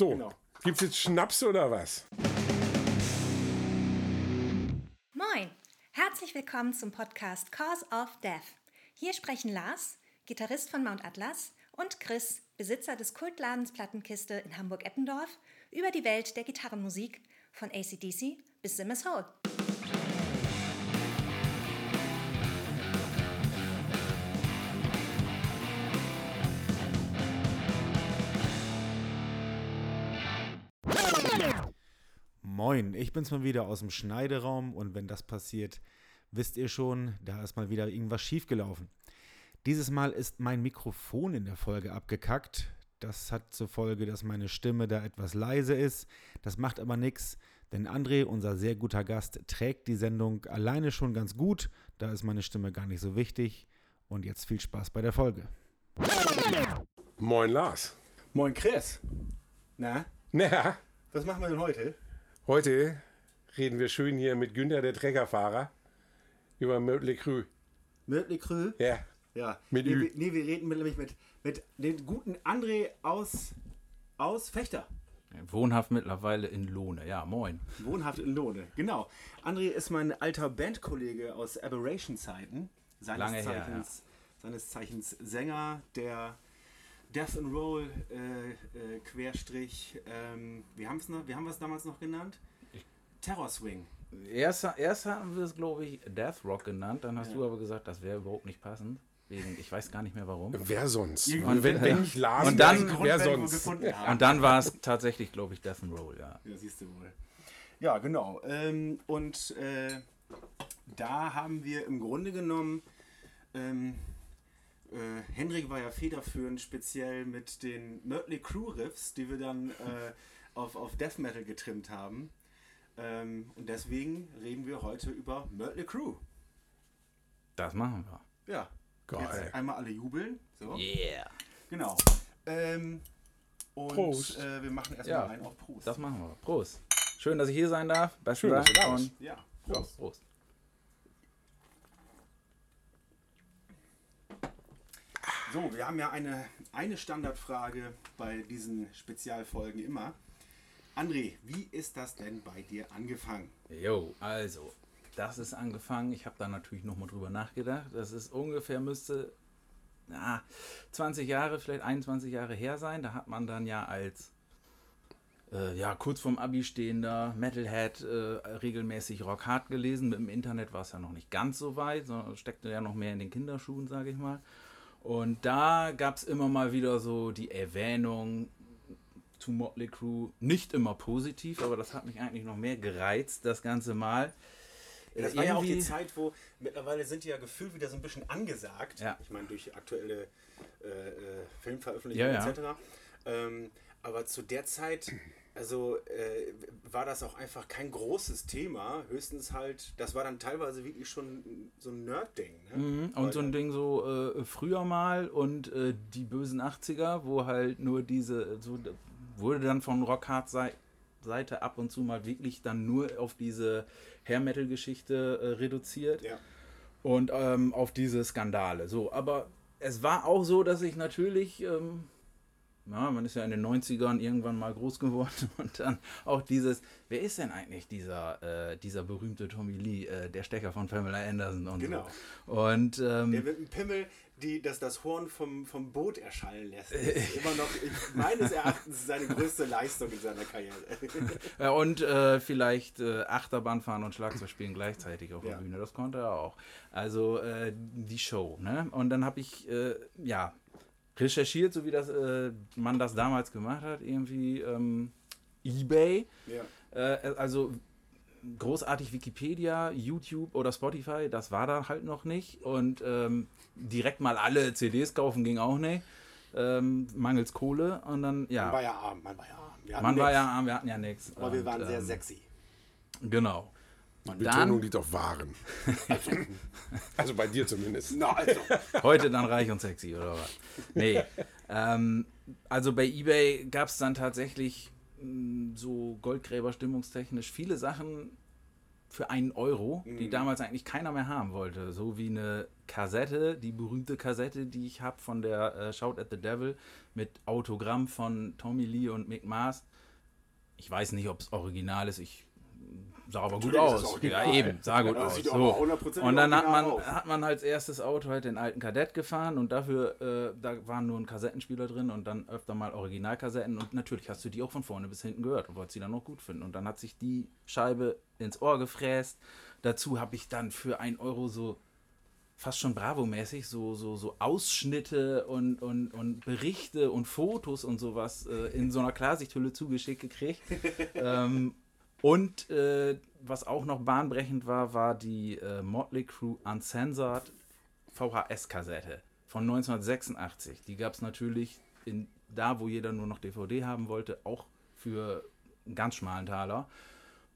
So, genau. gibt's jetzt Schnaps oder was? Moin, herzlich willkommen zum Podcast Cause of Death. Hier sprechen Lars, Gitarrist von Mount Atlas, und Chris, Besitzer des Kultladens Plattenkiste in Hamburg-Eppendorf, über die Welt der Gitarrenmusik von ACDC bis Simmers Hole. Moin, ich bin's mal wieder aus dem Schneideraum und wenn das passiert, wisst ihr schon, da ist mal wieder irgendwas schiefgelaufen. Dieses Mal ist mein Mikrofon in der Folge abgekackt. Das hat zur Folge, dass meine Stimme da etwas leise ist. Das macht aber nichts, denn André, unser sehr guter Gast, trägt die Sendung alleine schon ganz gut. Da ist meine Stimme gar nicht so wichtig. Und jetzt viel Spaß bei der Folge. Moin Lars. Moin Chris. Na? Na? Was machen wir denn heute? Heute reden wir schön hier mit Günther, der Treckerfahrer, über Mötley Crü. Mötley Crü? Ja. Ja. Mit nee, Ü. Nee, wir reden nämlich mit, mit dem guten André aus, aus Fechter. Wohnhaft mittlerweile in Lohne, ja, moin. Wohnhaft in Lohne, genau. André ist mein alter Bandkollege aus Aberration-Zeiten. Lange Zeichens, her, ja. Seines Zeichens Sänger der Death and Roll äh, äh, Querstrich, ähm, wie, haben's noch, wie haben wir es damals noch genannt? Terror Swing. Erst, erst haben wir es, glaube ich, Death Rock genannt, dann hast ja. du aber gesagt, das wäre überhaupt nicht passend. Wegen, ich weiß gar nicht mehr warum. Wer sonst? Und wenn, wenn ich las, und dann, wer sonst? Und dann war es tatsächlich, glaube ich, Death and Roll, ja. Ja, siehst du wohl. Ja, genau. Ähm, und äh, da haben wir im Grunde genommen ähm, äh, Hendrik war ja federführend, speziell mit den Mötley Crew Riffs, die wir dann äh, auf, auf Death Metal getrimmt haben. Ähm, und deswegen reden wir heute über Mötley Crew. Das machen wir. Ja. Geil. Jetzt einmal alle jubeln. So. Yeah. Genau. Ähm, und Prost. Äh, wir machen erstmal ja, einen auf Prost. Das machen wir. Prost. Schön, dass ich hier sein darf. Besten Schön, dass du da bist. Ja, Prost. Prost. So, wir haben ja eine, eine Standardfrage bei diesen Spezialfolgen immer. André, wie ist das denn bei dir angefangen? Jo, also, das ist angefangen. Ich habe da natürlich nochmal drüber nachgedacht. Das ist ungefähr, müsste na, 20 Jahre, vielleicht 21 Jahre her sein. Da hat man dann ja als äh, ja, kurz vorm Abi stehender Metalhead äh, regelmäßig Rock Hard gelesen. Mit dem Internet war es ja noch nicht ganz so weit, sondern steckte ja noch mehr in den Kinderschuhen, sage ich mal. Und da gab es immer mal wieder so die Erwähnung zu Motley Crue. Nicht immer positiv, aber das hat mich eigentlich noch mehr gereizt, das ganze Mal. das war ja auch die Zeit, wo mittlerweile sind die ja gefühlt wieder so ein bisschen angesagt. Ja. Ich meine, durch aktuelle äh, äh Filmveröffentlichungen ja, ja. etc. Ähm, aber zu der Zeit also äh, war das auch einfach kein großes Thema. Höchstens halt, das war dann teilweise wirklich schon so ein Nerd-Ding. Ne? Mhm. Und so ein Ding so äh, früher mal und äh, die bösen 80er, wo halt nur diese, so wurde dann von Rockhard Seite ab und zu mal wirklich dann nur auf diese Hair Metal Geschichte äh, reduziert. Ja. Und ähm, auf diese Skandale. So, aber es war auch so, dass ich natürlich. Ähm, ja, man ist ja in den 90ern irgendwann mal groß geworden und dann auch dieses, wer ist denn eigentlich dieser, äh, dieser berühmte Tommy Lee, äh, der Stecker von Pamela Anderson und genau. so. Und, ähm, der mit einem Pimmel die, das, das Horn vom, vom Boot erschallen lässt. Ist immer noch, ich, meines Erachtens, seine größte Leistung in seiner Karriere. ja, und äh, vielleicht äh, Achterbahn fahren und Schlagzeug spielen gleichzeitig auf der ja. Bühne, das konnte er auch. Also äh, die Show. Ne? Und dann habe ich, äh, ja, recherchiert, so wie das äh, man das damals gemacht hat, irgendwie ähm, eBay. Ja. Äh, also großartig Wikipedia, YouTube oder Spotify, das war da halt noch nicht. Und ähm, direkt mal alle CDs kaufen ging auch nicht. Ähm, mangels Kohle und dann, ja. Man war ja arm, man war ja arm. man war ja arm, wir hatten ja nichts. Aber und, wir waren sehr ähm, sexy. Genau. Die Betonung dann, liegt auf Waren. Also, also, bei dir zumindest. Na, also. Heute dann reich und sexy, oder was? Nee. ähm, also bei Ebay gab es dann tatsächlich mh, mm, so Goldgräber stimmungstechnisch viele Sachen, für einen Euro, die damals eigentlich keiner mehr haben wollte. So wie eine Kassette, die berühmte Kassette, die ich habe von der äh, Shout at the Devil mit Autogramm von Tommy Lee und Mick Mars. Ich weiß nicht, ob es original ist. Ich sah aber gut Natürlich aus. Ja, eben, sah gut Ja, aus. So. Und dann hat man, aus. hat man als erstes Auto halt den alten Kadett gefahren und dafür, äh, da waren nur ein Kassettenspieler drin und dann öfter mal Originalkassetten und natürlich hast du die auch von vorne bis hinten gehört und wolltest sie dann noch gut finden. Und dann hat sich die Scheibe ins Ohr gefräst. Dazu habe ich dann für ein Euro so fast schon Bravo-mäßig so, so, so Ausschnitte und, und, und Berichte und Fotos und sowas äh, in so einer Klarsichthülle zugeschickt gekriegt. ähm, und äh, was auch noch bahnbrechend war, war die äh, Motley Crue Uncensored VHS-Kassette von 1986. Die gab es natürlich in, da, wo jeder nur noch DVD haben wollte, auch für einen ganz schmalen Taler.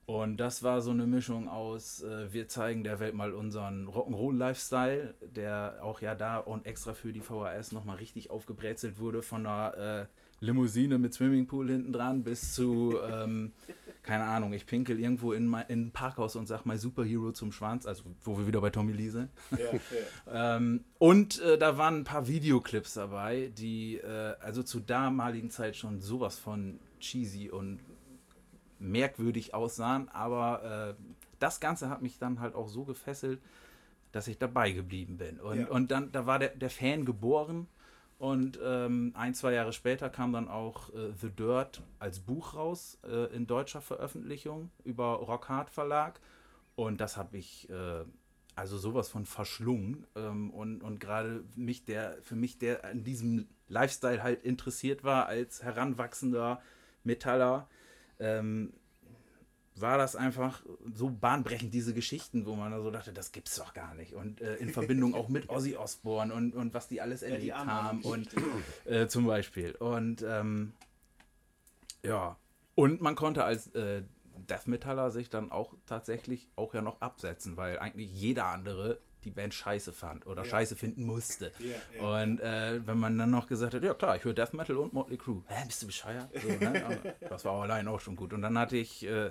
Und das war so eine Mischung aus, äh, wir zeigen der Welt mal unseren Rock'n'Roll-Lifestyle, der auch ja da und extra für die VHS nochmal richtig aufgebrezelt wurde, von einer äh, Limousine mit Swimmingpool hinten dran bis zu, ähm, keine Ahnung, ich pinkel irgendwo in, mein, in ein Parkhaus und sag mal Superhero zum Schwanz, also wo wir wieder bei Tommy Lee sind. Ja. Ähm, und äh, da waren ein paar Videoclips dabei, die äh, also zur damaligen Zeit schon sowas von cheesy und merkwürdig aussahen, aber äh, das Ganze hat mich dann halt auch so gefesselt, dass ich dabei geblieben bin. Und, Ja. und dann, da war der, der Fan geboren und ähm, ein, zwei Jahre später kam dann auch äh, The Dirt als Buch raus, äh, in deutscher Veröffentlichung über Rockhard Verlag. Und das habe ich äh, also sowas von verschlungen. Ähm, und und gerade mich, der, für mich, der an diesem Lifestyle halt interessiert war, als heranwachsender Metaller, ähm, war das einfach so bahnbrechend, diese Geschichten, wo man da so dachte, das gibt's doch gar nicht. Und äh, in Verbindung auch mit Ozzy Osbourne und, und was die alles die erlebt armen haben Ozzy. und äh, zum Beispiel. Und ähm, ja, und man konnte als äh, Death Metaller sich dann auch tatsächlich auch ja noch absetzen, weil eigentlich jeder andere die Band scheiße fand oder Ja. scheiße finden musste. Ja, ja. Und äh, wenn man dann noch gesagt hat, ja klar, ich höre Death Metal und Motley Crue. Hä, bist du bescheuert? So, ne? Das war auch allein auch schon gut. Und dann hatte ich äh,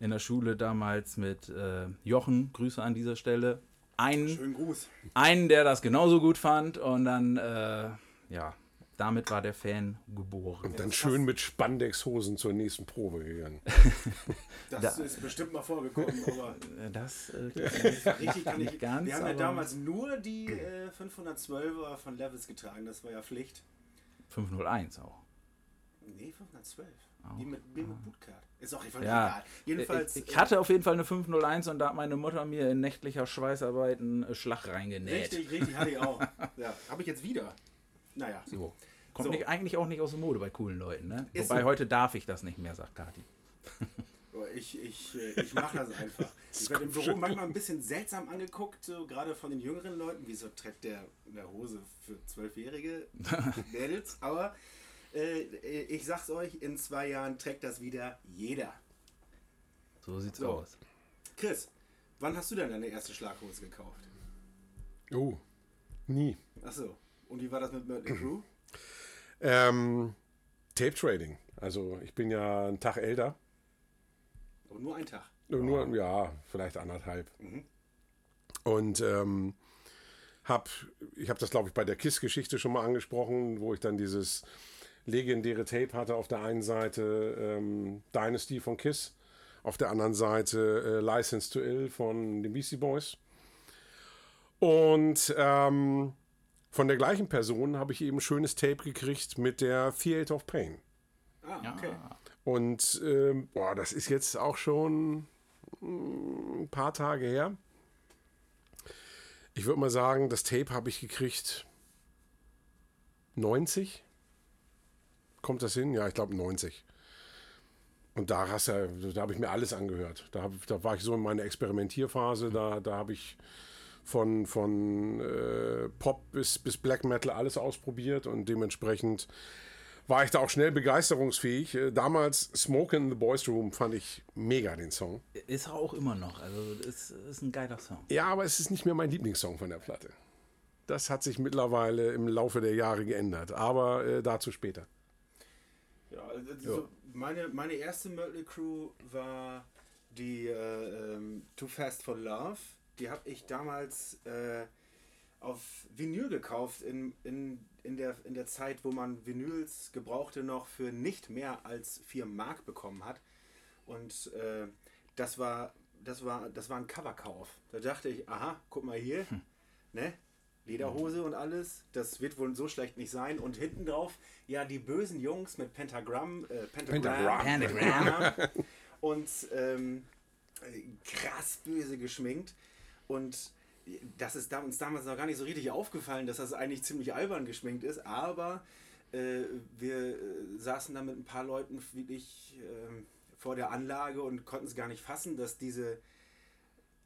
in der Schule damals mit äh, Jochen, Grüße an dieser Stelle, einen, Schönen Gruß. einen, der das genauso gut fand. Und dann, äh, ja, damit war der Fan geboren. Und dann schön mit Spandex-Hosen zur nächsten Probe gegangen. Das ist bestimmt mal vorgekommen, aber Äh, Das äh, richtig kann ich Nicht ganz, Wir haben ja damals nur die äh, 512er von Levels getragen, das war ja Pflicht. 501 auch. Nee, 512. Die mit, die mit Bootcard. Ist auch einfach Ja, egal. Jedenfalls. ich, ich hatte auf jeden Fall eine 501 und da hat meine Mutter mir in nächtlicher Schweißarbeit einen äh, Schlag äh, reingenäht. Richtig, richtig, hatte ich auch. Ja, habe ich jetzt wieder. Naja. So. Kommt So. Nicht, eigentlich auch nicht aus der Mode bei coolen Leuten, ne? Ist Wobei so. heute darf ich das nicht mehr, sagt Kati. Ich, ich, äh, ich mache das einfach. Ich werde im Büro manchmal ein bisschen seltsam angeguckt, so gerade von den jüngeren Leuten. Wieso trägt der eine Hose für zwölfjährige Mädels? Aber äh, ich sag's euch, in zwei Jahren trägt das wieder jeder. So sieht's So. aus. Chris, wann hast du denn deine erste Schlaghose gekauft? Oh, nie. Achso. Und wie war das mit Mötley Crew? Ähm, Tape Trading. Also ich bin ja einen Tag älter. Oh, nur ein Tag. Nur, ja, vielleicht anderthalb. Und ähm, hab, ich habe das, glaube ich, bei der KISS-Geschichte schon mal angesprochen, wo ich dann dieses legendäre Tape hatte. Auf der einen Seite ähm, Dynasty von KISS, auf der anderen Seite äh, License to Ill von den Beastie Boys. Und ähm, von der gleichen Person habe ich eben ein schönes Tape gekriegt mit der Theater of Pain. Ah, okay. Und ähm, boah, das ist jetzt auch schon mm, ein paar Tage her. Ich würde mal sagen, das Tape habe ich gekriegt 90. Kommt das hin? Ja, ich glaube 90. Und da, hast du, da habe ich mir alles angehört. Da, hab, da war ich so in meiner Experimentierphase. Da, da habe ich von, von äh, Pop bis, bis Black Metal alles ausprobiert und dementsprechend war ich da auch schnell begeisterungsfähig. Äh, Damals Smoke in the Boys Room fand ich mega den Song. Ist er auch immer noch. Also ist, ist ein geiler Song. Ja, aber es ist nicht mehr mein Lieblingssong von der Platte. Das hat sich mittlerweile im Laufe der Jahre geändert, aber äh, dazu später. Ja, also meine, meine erste Mötley Crew war die äh, ähm, Too Fast for Love, die habe ich damals äh, auf Vinyl gekauft in, in, in, der, in der Zeit, wo man Vinyls gebrauchte noch für nicht mehr als 4 Mark bekommen hat. Und äh, das war das war das war ein Coverkauf. Da dachte ich, aha, guck mal hier, hm. ne? Lederhose und alles, das wird wohl so schlecht nicht sein. Und hinten drauf, ja, die bösen Jungs mit Pentagramm, äh, Pentagram, Pentagram. Pentagram. und ähm, krass böse geschminkt. Und das ist uns damals noch gar nicht so richtig aufgefallen, dass das eigentlich ziemlich albern geschminkt ist, aber äh, wir äh, saßen da mit ein paar Leuten wirklich äh, vor der Anlage und konnten es gar nicht fassen, dass diese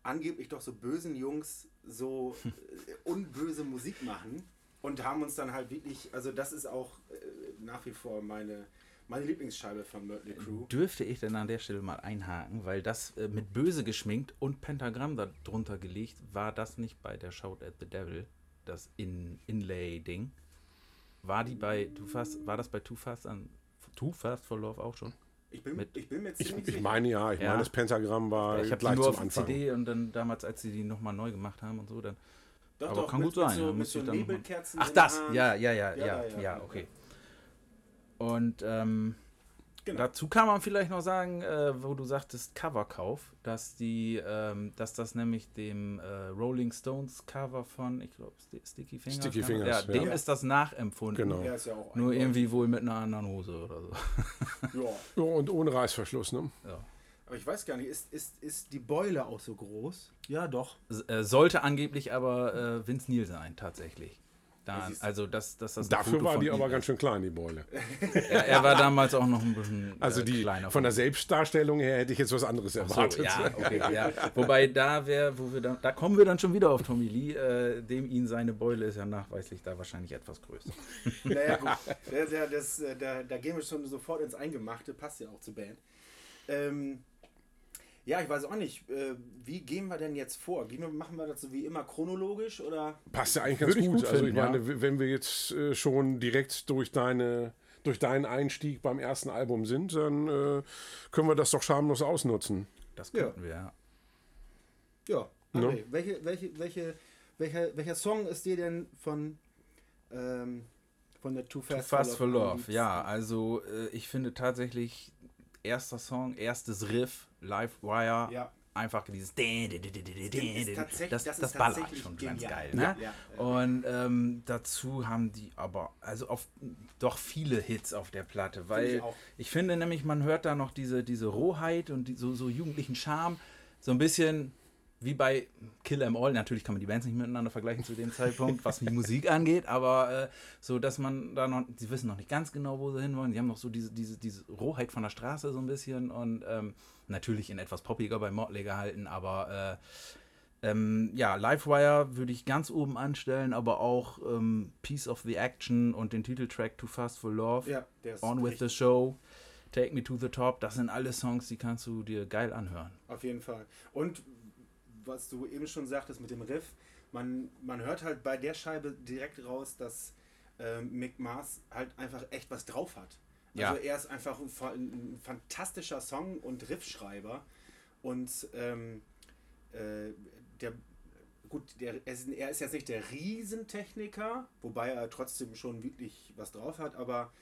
angeblich doch so bösen Jungs so äh, unböse Musik machen und haben uns dann halt wirklich, also das ist auch äh, nach wie vor meine meine Lieblingsscheibe von Mötley Crew. Dürfte ich denn an der Stelle mal einhaken, weil das äh, mit böse geschminkt und Pentagramm darunter gelegt, war das nicht bei der Shout at the Devil, das In Inlay-Ding? War die bei Too Fast, war das bei Too Fast an Too Fast for Love auch schon? Ich bin, mit, ich bin mir ziemlich ich, ich meine ja, ich ja. meine das Pentagramm war ich gleich nur zum auf Anfang. CD und dann damals, als sie die nochmal neu gemacht haben und so, dann doch, aber doch, kann mit, gut sein. Mit so, mit so Nebelkerzen. Ach, das, ja, ja, ja, ja, ja, ja, ja, okay. Und ähm, genau. dazu kann man vielleicht noch sagen, äh, wo du sagtest Coverkauf, dass die, ähm, dass das nämlich dem äh, Rolling Stones Cover von, ich glaube, Sticky Fingers, Sticky Fingers ja, dem ja. ist das nachempfunden. Genau. Ja Nur irgendwie wohl mit einer anderen Hose oder so. ja. ja und ohne Reißverschluss, ne? Ja. Aber ich weiß gar nicht, ist, ist, ist die Beule auch so groß? Ja, doch. S äh, sollte angeblich aber äh, Vince Neil sein, tatsächlich. Da, also das, das, das Dafür war die aber ist. ganz schön klein, die Beule. er, er, war damals auch noch ein bisschen Also die, kleiner. Von der Selbstdarstellung her hätte ich jetzt was anderes erwartet. So, ja, okay, ja. Wobei da wäre, wo wir dann, da kommen wir dann schon wieder auf Tommy Lee, äh, dem ihn seine Beule ist ja nachweislich da wahrscheinlich etwas größer. Naja gut, das, das, äh, da, da gehen wir schon sofort ins Eingemachte, passt ja auch zur Band. Ähm, ja, ich weiß auch nicht. Äh, wie gehen wir denn jetzt vor? machen wir das so wie immer chronologisch oder? Passt ja eigentlich ganz gut. gut. Also ich meine, ja. wenn wir jetzt äh, schon direkt durch deine durch deinen Einstieg beim ersten Album sind, dann äh, können wir das doch schamlos ausnutzen. Das könnten ja. wir, ja. Ja, André, no? welche, welche, welche, welcher, welcher Song ist dir denn von, ähm, von der Too Fast, Too Fast for Love? For Love. Ja, also äh, ich finde tatsächlich erster Song, erstes Riff, Livewire. Ja. Einfach dieses das, das, das ballert schon ganz geil. Ne? Ja, ja, und ähm, dazu haben die aber also auf doch viele Hits auf der Platte, weil ich, ich, finde nämlich, man hört da noch diese, diese Rohheit und die, so, so jugendlichen Charme, so ein bisschen wie bei Kill Em All, natürlich kann man die Bands nicht miteinander vergleichen zu dem Zeitpunkt, was die Musik angeht, aber äh, so, dass man da noch, sie wissen noch nicht ganz genau, wo sie hinwollen. Sie haben noch so diese, diese, diese Rohheit von der Straße so ein bisschen und ähm, natürlich in etwas poppiger bei Motley gehalten, aber äh, ähm, ja, Livewire würde ich ganz oben anstellen, aber auch ähm, Piece of the Action und den Titeltrack Too Fast for Love, ja, On with the Show. Take Me to the Top, das sind alle Songs, die kannst du dir geil anhören. Auf jeden Fall. Und was du eben schon sagtest mit dem Riff, man, man hört halt bei der Scheibe direkt raus, dass äh, Mick Mars halt einfach echt was drauf hat. Also ja. er ist einfach ein, ein, fantastischer Song- und Riffschreiber. Und ähm, äh, der, gut, der, er, ist, er ist jetzt nicht der Riesentechniker, wobei er trotzdem schon wirklich was drauf hat, aber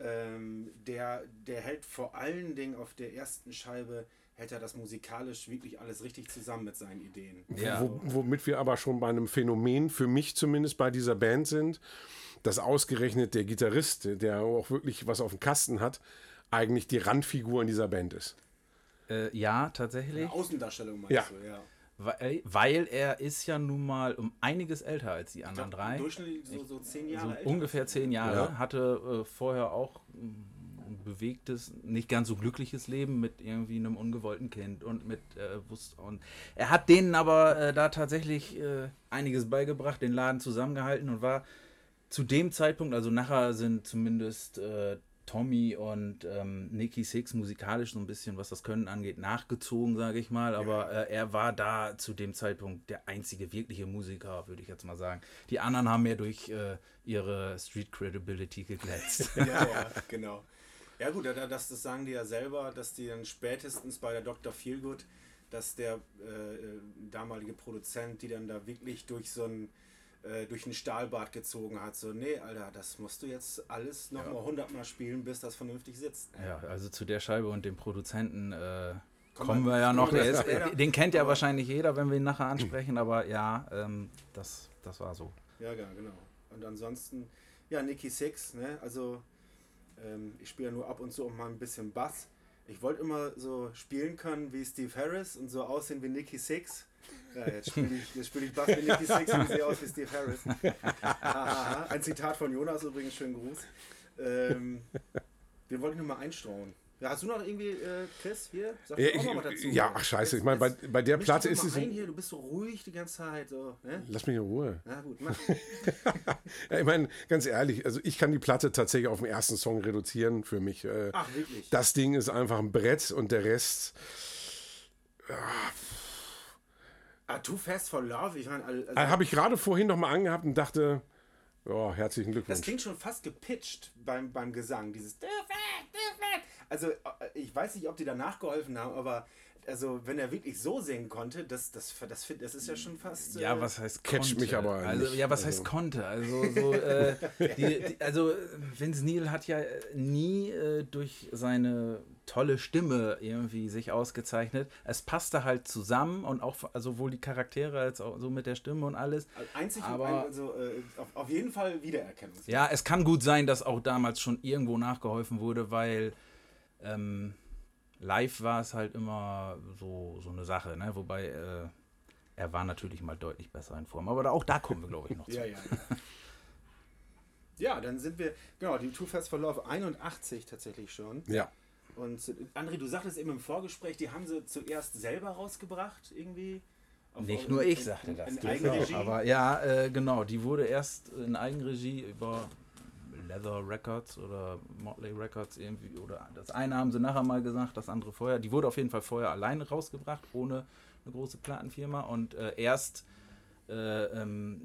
ähm, der, der hält vor allen Dingen auf der ersten Scheibe hält er das musikalisch wirklich alles richtig zusammen mit seinen Ideen. Ja. Wo, womit wir aber schon bei einem Phänomen, für mich zumindest bei dieser Band sind, dass ausgerechnet der Gitarrist, der auch wirklich was auf dem Kasten hat, eigentlich die Randfigur in dieser Band ist. Äh, ja, tatsächlich. Eine Außendarstellung meinst ja. du, ja. Weil, weil, er ist ja nun mal um einiges älter als die anderen glaub, drei. Durchschnittlich so, so zehn Jahre. So ungefähr zehn Jahre. Ja. Hatte äh, vorher auch ein bewegtes, nicht ganz so glückliches Leben mit irgendwie einem ungewollten Kind und mit äh, und er hat denen aber äh, da tatsächlich äh, einiges beigebracht, den Laden zusammengehalten und war zu dem Zeitpunkt, also nachher sind zumindest äh, Tommy und ähm, Nicky Six musikalisch so ein bisschen, was das Können angeht, nachgezogen, sage ich mal. Aber äh, er war da zu dem Zeitpunkt der einzige wirkliche Musiker, würde ich jetzt mal sagen. Die anderen haben mehr durch äh, ihre Street Credibility geglätzt. ja, ja, genau. Ja gut, das, das sagen die ja selber, dass die dann spätestens bei der Dr. Feelgood, dass der äh, damalige Produzent, die dann da wirklich durch so ein äh, durch ein Stahlbad gezogen hat. So, nee, Alter, das musst du jetzt alles nochmal ja. 100 Mal spielen, bis das vernünftig sitzt. Ja, also zu der Scheibe und dem Produzenten äh, kommen wir ja noch. Ist, den kennt ja wahrscheinlich jeder, wenn wir ihn nachher ansprechen, aber ja, ähm, das, das war so. Ja, genau. Und ansonsten, ja, Nicky Six, ne? Also ähm, ich spiele ja nur ab und zu auch mal ein bisschen Bass. Ich wollte immer so spielen können wie Steve Harris und so aussehen wie Nicky Six. Ja, jetzt spiele ich, spiel ich Bass wie Nicky Six und sehe aus wie Steve Harris. Ein Zitat von Jonas übrigens, schönen Gruß. Ähm, den wollte ich nur mal einstreuen. Ja, hast du noch irgendwie, äh, Chris, hier? Sag ja, ich, dazu, ja, ach scheiße, ich meine, bei, bei der Platte ist es... Hier, du bist so ruhig die ganze Zeit. So, ne? Lass mich in Ruhe. Na gut, mach. ja, ich meine, ganz ehrlich, also ich kann die Platte tatsächlich auf den ersten Song reduzieren für mich. Äh, ach, wirklich? Das Ding ist einfach ein Brett und der Rest... Ja, ah, Too Fast for Love, ich meine... Also, Habe ich gerade vorhin noch mal angehabt und dachte... Ja, herzlichen Glückwunsch. Das klingt schon fast gepitcht beim, beim Gesang, dieses... Too fast also äh, ich weiß nicht, ob die danach geholfen haben, aber also wenn er wirklich so singen konnte, das, das, das, das ist ja schon fast. Äh ja, was heißt catch mich aber. Also, ja, was also. heißt konnte? Also, so, äh, die, die, also Vince Neil hat ja nie äh, durch seine tolle Stimme irgendwie sich ausgezeichnet. Es passte halt zusammen und auch also sowohl die Charaktere als auch so mit der Stimme und alles. Also einzig aber also, äh, auf, auf jeden Fall Wiedererkennung. Ja, es kann gut sein, dass auch damals schon irgendwo nachgeholfen wurde, weil ähm, live war es halt immer so, so eine Sache, ne? wobei äh, er war natürlich mal deutlich besser in Form. Aber da, auch da kommen wir, glaube ich, noch zu. ja, ja. ja, dann sind wir, genau, die Too Fast for Love 81 tatsächlich schon. Ja. Und André, du sagtest eben im Vorgespräch, die haben sie zuerst selber rausgebracht, irgendwie. Nicht nur ich sagte das. In Eigenregie. Aber ja, äh, genau, die wurde erst in Eigenregie über Leather Records oder Motley Records irgendwie, oder das eine haben sie nachher mal gesagt, das andere vorher. Die wurde auf jeden Fall vorher alleine rausgebracht, ohne eine große Plattenfirma und äh, erst äh, ähm,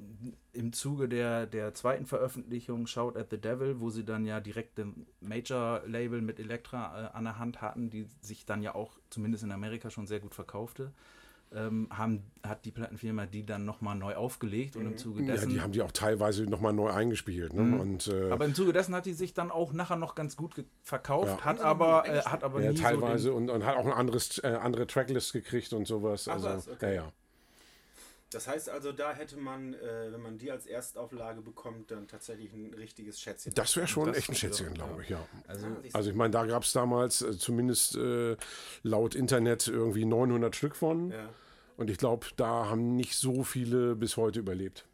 im Zuge der, der zweiten Veröffentlichung Shout at the Devil, wo sie dann ja direkt ein Major-Label mit Elektra äh, an der Hand hatten, die sich dann ja auch zumindest in Amerika schon sehr gut verkaufte ähm, haben, hat die Plattenfirma die dann nochmal neu aufgelegt und im Zuge dessen. Ja, die haben die auch teilweise nochmal neu eingespielt. Ne? Mhm. Und, äh, aber im Zuge dessen hat die sich dann auch nachher noch ganz gut verkauft, ja. hat, aber, äh, hat aber ja, nie teilweise so und, und, hat auch ein anderes, äh, andere Tracklist gekriegt und sowas. Ach, also, was? Okay. ja, ja. Das heißt also, da hätte man, äh, wenn man die als Erstauflage bekommt, dann tatsächlich ein richtiges Schätzchen. Das wäre schon das echt ein Schätzchen, glaube ich, ja. Also, also ich meine, da gab es damals äh, zumindest äh, laut Internet irgendwie 900 Stück von. Ja. Und ich glaube, da haben nicht so viele bis heute überlebt.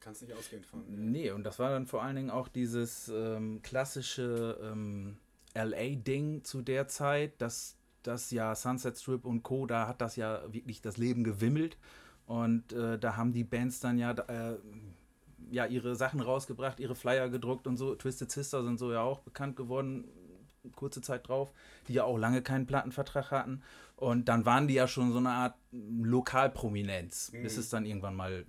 Kannst nicht ausgehen von. Nee, und das war dann vor allen Dingen auch dieses ähm, klassische ähm, LA-Ding zu der Zeit, dass das ja Sunset Strip und Co., da hat das ja wirklich das Leben gewimmelt. Und äh, da haben die Bands dann ja, äh, ja ihre Sachen rausgebracht, ihre Flyer gedruckt und so. Twisted Sister sind so ja auch bekannt geworden, kurze Zeit drauf, die ja auch lange keinen Plattenvertrag hatten. Und dann waren die ja schon so eine Art Lokalprominenz, mhm. bis es dann irgendwann mal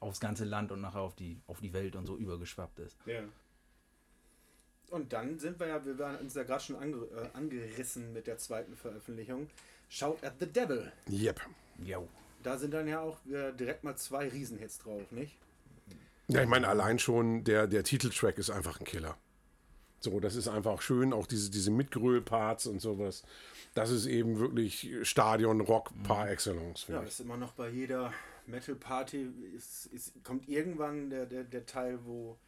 aufs ganze Land und nachher auf die, auf die Welt und so übergeschwappt ist. Ja. Und dann sind wir ja, wir waren uns ja gerade schon ange, äh, angerissen mit der zweiten Veröffentlichung. Shout at the Devil. Yep. Yo. Da sind dann ja auch direkt mal zwei Riesenhits drauf, nicht? Ja, ich meine, allein schon der, der Titeltrack ist einfach ein Killer. So, das ist einfach schön, auch diese, diese Mitgröl-Parts und sowas das ist eben wirklich Stadion-Rock par mhm. excellence. Ja, ist immer noch bei jeder Metal-Party, ist, ist, kommt irgendwann der, der, der Teil, wo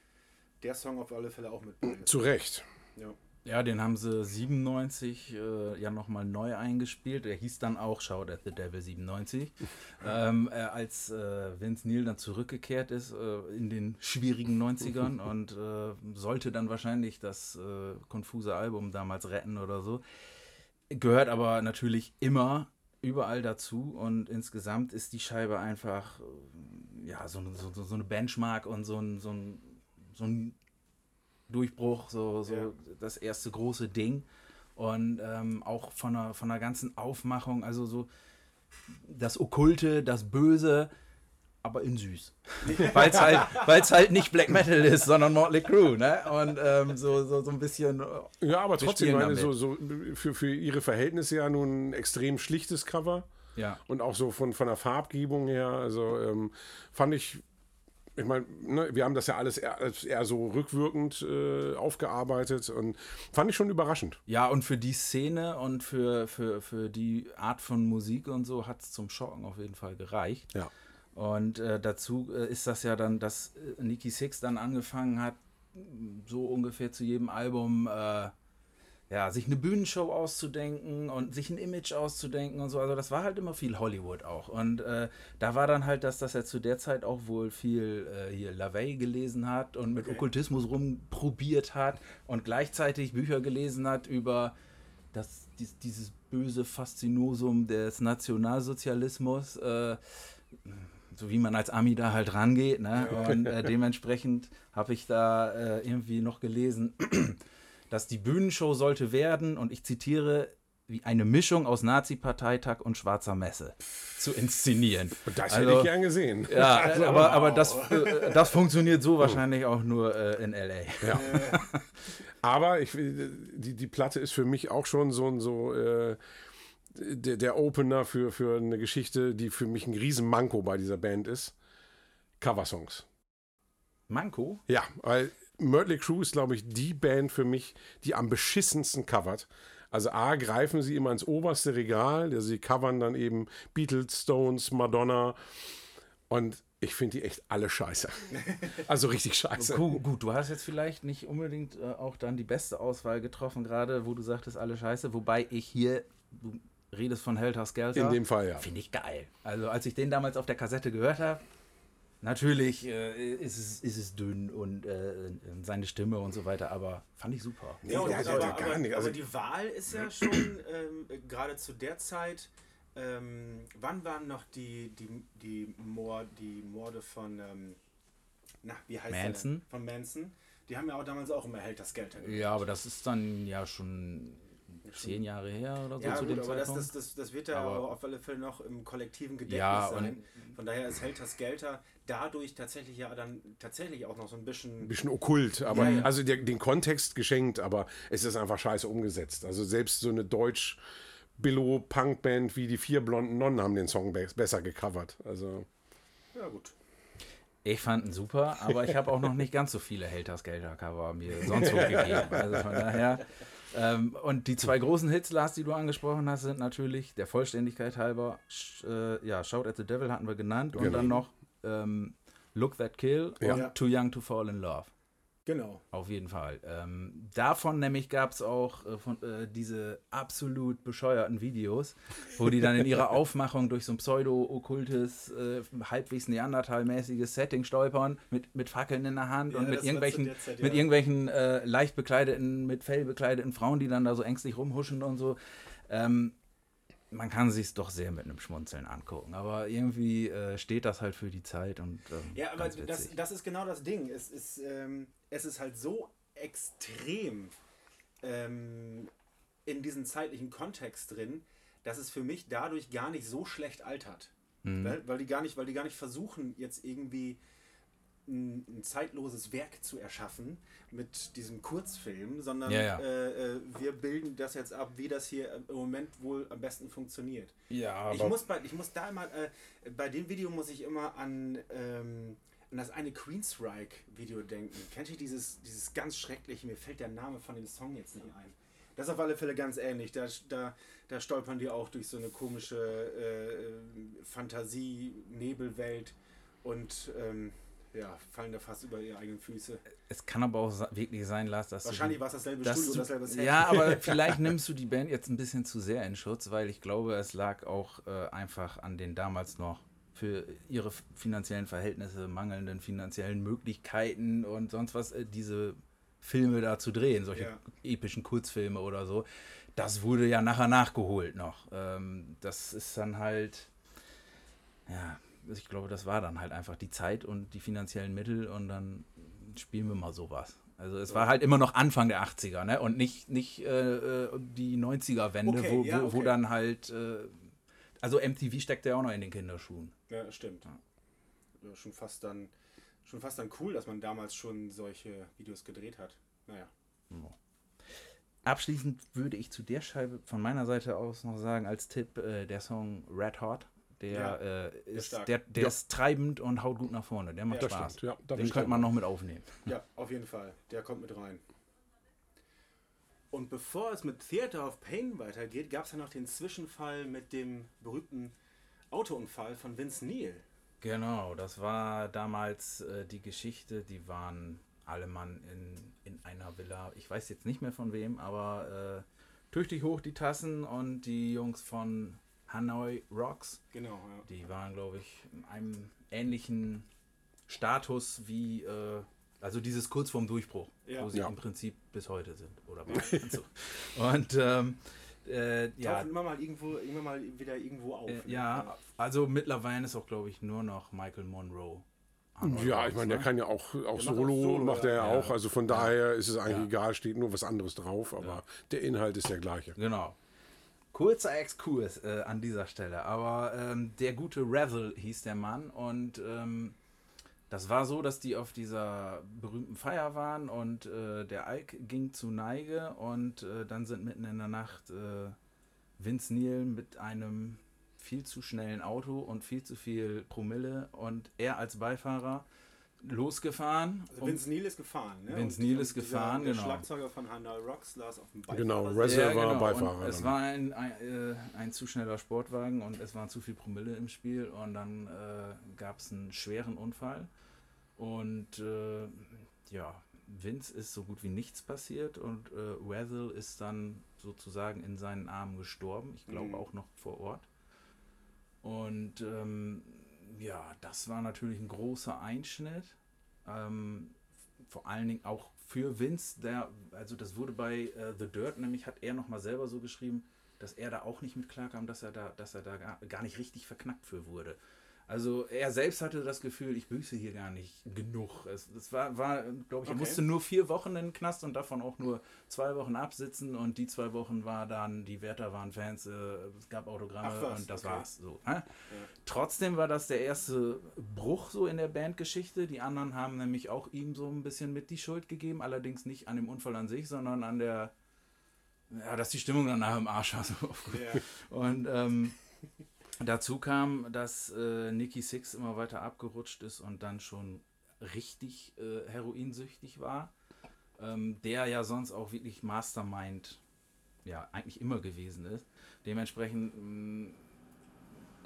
der Song auf alle Fälle auch mit. Zu Recht. Ja. Ja, den haben sie 97 äh, ja nochmal neu eingespielt. Der hieß dann auch Shout at the Devil 97. ähm, äh, als äh, Vince Neil dann zurückgekehrt ist äh, in den schwierigen 90ern und äh, sollte dann wahrscheinlich das äh, konfuse Album damals retten oder so gehört aber natürlich immer überall dazu und insgesamt ist die Scheibe einfach ja so, so, so eine Benchmark und so ein, so ein, so ein Durchbruch, so, so ja. das erste große Ding und ähm, auch von der, von der ganzen Aufmachung, also so das Okkulte, das Böse, aber in süß. Weil es halt, weil's halt nicht Black Metal ist, sondern Motley Crue, ne? Und ähm, so, so, so ein bisschen. äh, Ja, aber trotzdem, meine, so, so für, für ihre Verhältnisse ja nun ein extrem schlichtes Cover. Ja. Und auch so von, von der Farbgebung her, also ähm, fand ich, ich meine, ne, wir haben das ja alles eher, als eher so rückwirkend äh, aufgearbeitet und fand ich schon überraschend. Ja, und für die Szene und für, für, für die Art von Musik und so hat es zum Schocken auf jeden Fall gereicht. Ja. Und äh, dazu äh, ist das ja dann, dass äh, Nikki Six dann angefangen hat, so ungefähr zu jedem Album, äh, ja, sich eine Bühnenshow auszudenken und sich ein Image auszudenken und so. Also das war halt immer viel Hollywood auch. Und äh, da war dann halt, dass, dass er zu der Zeit auch wohl viel äh, hier LaVey gelesen hat und mit Okkultismus rumprobiert hat und gleichzeitig Bücher gelesen hat über das, dies, dieses böse Faszinosum des Nationalsozialismus. Äh, so wie man als Ami da halt rangeht. Ne? Und äh, dementsprechend habe ich da äh, irgendwie noch gelesen, dass die Bühnenshow sollte werden, und ich zitiere, wie eine Mischung aus Nazi-Parteitag und schwarzer Messe zu inszenieren. Das Also- hätte ich gern gesehen. Ja, äh, aber, aber das, äh, das funktioniert so wahrscheinlich auch nur äh, in L.A. Ja. Aber ich, die, die Platte ist für mich auch schon so ein so äh, der, der Opener für, für eine Geschichte, die für mich ein Riesenmanko bei dieser Band ist. Coversongs. Manko? Ja, weil Mötley Crüe ist, glaube ich, die Band für mich, die am beschissensten covert. Also A, greifen sie immer ins oberste Regal, also sie covern dann eben Beatles, Stones, Madonna und ich finde die echt alle scheiße. Also richtig scheiße. Gut, gut, du hast jetzt vielleicht nicht unbedingt äh, auch dann die beste Auswahl getroffen, gerade wo du sagtest, alle scheiße. Wobei ich hier, du redest von Helter Skelter. In dem Fall, ja. Finde ich geil. Also als ich den damals auf der Kassette gehört habe, natürlich äh, ist, es, ist es dünn und äh, seine Stimme und so weiter, aber fand ich super. Ja, der aber, hat ja aber, gar nicht, also- aber die Wahl ist ja schon ähm, gerade zu der Zeit. Ähm, wann waren noch die, die, die, Mord, die Morde von, ähm, na, wie heißt der Manson? denn? Von Manson. Die haben ja auch damals auch immer Held das Geld. Ja, aber das ist dann ja schon zehn Jahre her oder so Ja, zu gut, dem aber das, Zeitpunkt. das, das, das wird ja Aber- auf alle Fälle noch im kollektiven Gedächtnis Ja, und- sein. Von daher ist Helter Skelter dadurch tatsächlich ja dann tatsächlich auch noch so ein bisschen. Ein bisschen okkult, aber Ja, ja. also der, den Kontext geschenkt, aber es ist einfach scheiße umgesetzt. Also selbst so eine deutsch billo punk band wie die vier blonden Nonnen haben den Song be besser gecovert. Also Ja, gut. Ich fand ihn super, aber ich habe auch noch nicht ganz so viele Helter-Skelter-Cover mir sonst wo gegeben. Also von daher. Ähm, und die zwei großen Hits, Lars, die du angesprochen hast, sind natürlich der Vollständigkeit halber, sch, äh, ja, Shout at the Devil hatten wir genannt und Genau. dann noch ähm, Look That Kill Ja. und Too Young to Fall in Love. Genau. Auf jeden Fall. Ähm, davon nämlich gab es auch äh, von, äh, diese absolut bescheuerten Videos, wo die dann in ihrer Aufmachung durch so ein pseudo-okkultes, äh, halbwegs Neandertal-mäßiges Setting stolpern, mit, mit Fackeln in der Hand Ja, und mit irgendwelchen, Zeit, mit ja. irgendwelchen äh, leicht bekleideten, mit Fell bekleideten Frauen, die dann da so ängstlich rumhuschen und so. Ähm, man kann sich doch sehr mit einem Schmunzeln angucken, aber irgendwie äh, steht das halt für die Zeit und ähm, Ja, aber das, das ist genau das Ding. Es ist, ähm, es ist halt so extrem ähm, in diesem zeitlichen Kontext drin, dass es für mich dadurch gar nicht so schlecht altert. Mhm. Weil, weil, die gar nicht, weil die gar nicht versuchen, jetzt irgendwie ein, ein zeitloses Werk zu erschaffen mit diesem Kurzfilm, sondern Ja, ja. Äh, äh, wir bilden das jetzt ab, wie das hier im Moment wohl am besten funktioniert. ja, Ich muss, bei, ich muss da immer, äh, bei dem Video muss ich immer an, ähm, an das eine Queensryche-Video denken. Kennt ihr dieses, dieses ganz schreckliche, mir fällt der Name von dem Song jetzt nicht ein. Das ist auf alle Fälle ganz ähnlich. Da, da, da stolpern die auch durch so eine komische äh, Fantasie-Nebelwelt und ähm, ja, fallen da fast über ihre eigenen Füße. Es kann aber auch wirklich sein, Lars, dass Wahrscheinlich war es dasselbe dass Studio, du, dasselbe Set. Ja, aber vielleicht nimmst du die Band jetzt ein bisschen zu sehr in Schutz, weil ich glaube, es lag auch äh, einfach an den damals noch für ihre finanziellen Verhältnisse mangelnden finanziellen Möglichkeiten und sonst was, äh, diese Filme da zu drehen, solche Ja. epischen Kurzfilme oder so. Das wurde ja nachher nachgeholt noch. Ähm, das ist dann halt, ja, ich glaube, das war dann halt einfach die Zeit und die finanziellen Mittel und dann spielen wir mal sowas. Also es war halt immer noch Anfang der 80er, ne? Und nicht, nicht äh, äh, die 90er-Wende, Okay, wo, ja, wo, wo okay. dann halt, äh, also MTV steckt ja auch noch in den Kinderschuhen. Ja, stimmt. ja, schon fast dann schon fast dann cool, dass man damals schon solche Videos gedreht hat. Naja. Abschließend würde ich zu der Scheibe von meiner Seite aus noch sagen, als Tipp, äh, der Song Red Hot. Der, Ja, äh, ist, der, der Ja. ist treibend und haut gut nach vorne. Der macht Ja, Das Spaß. stimmt, ja. Den könnte man noch mit aufnehmen. Ja, auf jeden Fall. Der kommt mit rein. Und bevor es mit Theater of Pain weitergeht, gab es ja noch den Zwischenfall mit dem berühmten Autounfall von Vince Neil. Genau, das war damals äh, die Geschichte. Die waren alle Mann in, in einer Villa. Ich weiß jetzt nicht mehr von wem, aber äh, tüchtig hoch die Tassen und die Jungs von Hanoi Rocks, Genau, ja. die waren, glaube ich, in einem ähnlichen Status wie, äh, also dieses kurz vorm Durchbruch, Ja. wo sie Ja. im Prinzip bis heute sind. Oder so. Und ähm, äh, ja, Tauchen immer mal irgendwo, immer mal wieder irgendwo auf. äh, ne? ja, also mittlerweile ist auch, glaube ich, nur noch Michael Monroe. Ja, ich meine, der ne? kann ja auch, auch Solo, Solo, macht er ja ja. auch. Also von daher ist es eigentlich Ja. egal, steht nur was anderes drauf, aber der Inhalt ist der gleiche. Genau. Kurzer Exkurs äh, an dieser Stelle, aber ähm, der gute Revel hieß der Mann und ähm, das war so, dass die auf dieser berühmten Feier waren und äh, der Ike ging zu Neige und äh, dann sind mitten in der Nacht äh, Vince Neil mit einem viel zu schnellen Auto und viel zu viel Promille und er als Beifahrer losgefahren. Also Vince Neil ist gefahren, ne? Vince Neil ist dieser- gefahren, der genau. Schlagzeuger von Hanoi Rocks las auf dem Genau, Beifahrersitz. Reserve war genau. Beifahrer. Und es dann. war ein, ein, äh, ein zu schneller Sportwagen und es waren zu viel Promille im Spiel und dann äh, gab es einen schweren Unfall. Und äh, ja, Vince ist so gut wie nichts passiert und äh, Wethel ist dann sozusagen in seinen Armen gestorben. Ich glaube Mhm. auch noch vor Ort. Und ähm, ja, das war natürlich ein großer Einschnitt. Ähm, vor allen Dingen auch für Vince, der, also das wurde bei äh, The Dirt, nämlich hat er nochmal selber so geschrieben, dass er da auch nicht mit klarkam, dass er da, dass er da gar, gar nicht richtig verknackt für wurde. Also er selbst hatte das Gefühl, ich büße hier gar nicht genug. Es, es war, war glaube ich, er Okay. musste nur vier Wochen in den Knast und davon auch nur zwei Wochen absitzen und die zwei Wochen war dann, die Wärter waren Fans, äh, es gab Autogramme was, und das okay. war's. So, hä? Trotzdem war das der erste Bruch so in der Bandgeschichte. Die anderen haben nämlich auch ihm so ein bisschen mit die Schuld gegeben, allerdings nicht an dem Unfall an sich, sondern an der, ja, dass die Stimmung danach im Arsch war. So. Ja. Und ähm, dazu kam, dass äh, Nicky Six immer weiter abgerutscht ist und dann schon richtig äh, heroinsüchtig war. Ähm, der ja sonst auch wirklich Mastermind ja eigentlich immer gewesen ist. Dementsprechend mh,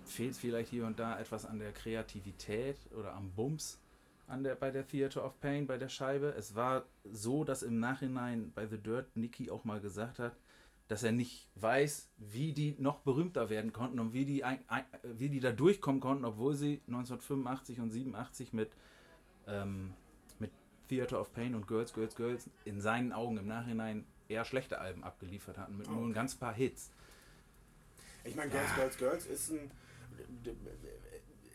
fehlt vielleicht hier und da etwas an der Kreativität oder am Bums an der, bei der Theater of Pain, bei der Scheibe. Es war so, dass im Nachhinein bei The Dirt Nicky auch mal gesagt hat, dass er nicht weiß, wie die noch berühmter werden konnten und wie die, ein, ein, wie die da durchkommen konnten, obwohl sie 1985 und 87 mit, ähm, mit Theater of Pain und Girls, Girls, Girls in seinen Augen im Nachhinein eher schlechte Alben abgeliefert hatten, mit nur ein ganz paar Hits. Ich meine, Girls, Girls, Girls ist ein,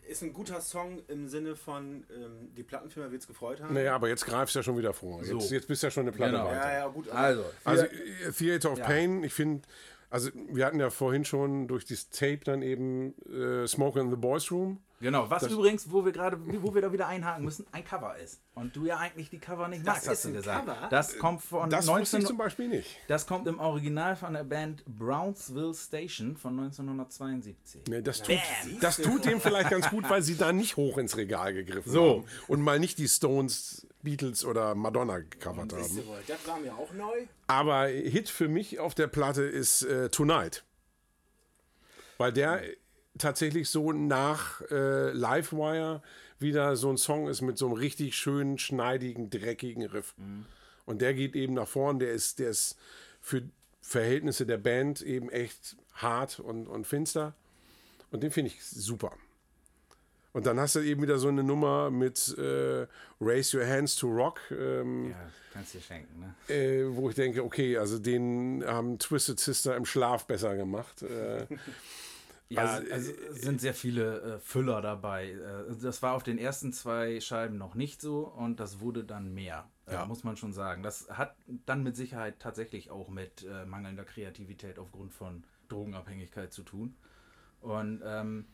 ist ein guter Song im Sinne von, ähm, die Plattenfirma wird es gefreut haben. Naja, aber jetzt greifst du ja schon wieder vor. So. Jetzt, jetzt bist du ja schon eine Platte Genau. weiter. Ja, ja, gut. Also, Also äh, Theater of Ja. Pain, ich finde, also wir hatten ja vorhin schon durch das Tape dann eben äh, Smoke in the Boys Room. Genau, was übrigens, wo wir gerade, wo wir da wieder einhaken müssen, ein Cover ist. Und du ja eigentlich die Cover nicht Das magst, hast du gesagt. Cover? Das kommt von Das wusste 19... ich zum Beispiel nicht. Das kommt im Original von der Band Brownsville Station von 1972. Nee, das, tut, das tut dem vielleicht ganz gut, weil sie da nicht hoch ins Regal gegriffen So. haben und mal nicht die Stones, Beatles oder Madonna gecovert haben. wohl, das war mir auch neu. Aber Hit für mich auf der Platte ist äh, Tonight. Weil der tatsächlich so nach äh, Livewire wieder so ein Song ist mit so einem richtig schönen, schneidigen, dreckigen Riff. Und der geht eben nach vorn, der ist, der ist für Verhältnisse der Band eben echt hart und, und finster. Und den finde ich super. Und dann hast du eben wieder so eine Nummer mit äh, Raise Your Hands to Rock. Ähm, Ja, kannst dir schenken, ne? äh, wo ich denke, okay, also den haben Twisted Sister im Schlaf besser gemacht. Äh, Ja, Also, also, es sind sehr viele äh, Füller dabei. Äh, das war auf den ersten zwei Scheiben noch nicht so und das wurde dann mehr, äh, Ja. muss man schon sagen. Das hat dann mit Sicherheit tatsächlich auch mit äh, mangelnder Kreativität aufgrund von Drogenabhängigkeit zu tun. Und ähm,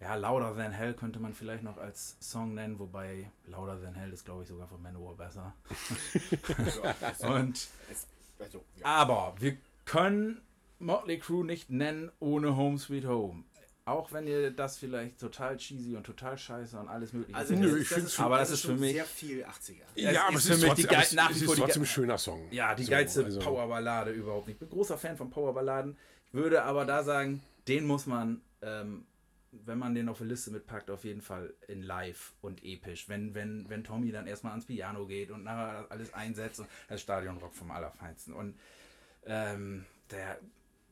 Ja, Louder Than Hell könnte man vielleicht noch als Song nennen, wobei Louder Than Hell ist, glaube ich, sogar von Manowar besser. Und, Also, ja. aber wir können Motley Crue nicht nennen ohne Home Sweet Home. Auch wenn ihr das vielleicht total cheesy und total scheiße und alles mögliche Also, Nö, das, ich schon- aber das ist für mich- sehr viel 80er. Ja, ja, es aber ist es für ist mich trotzdem, die geil- nach wie vor trotzdem ein schöner Song. Ja, die So, geilste also- Powerballade überhaupt. Ich bin großer Fan von Powerballaden. Ich würde aber da sagen, den muss man, ähm, wenn man den auf eine Liste mitpackt, auf jeden Fall in live und episch. Wenn, wenn, wenn Tommy dann erstmal ans Piano geht und nachher alles einsetzt und das Stadionrock vom Allerfeinsten. Und ähm, der,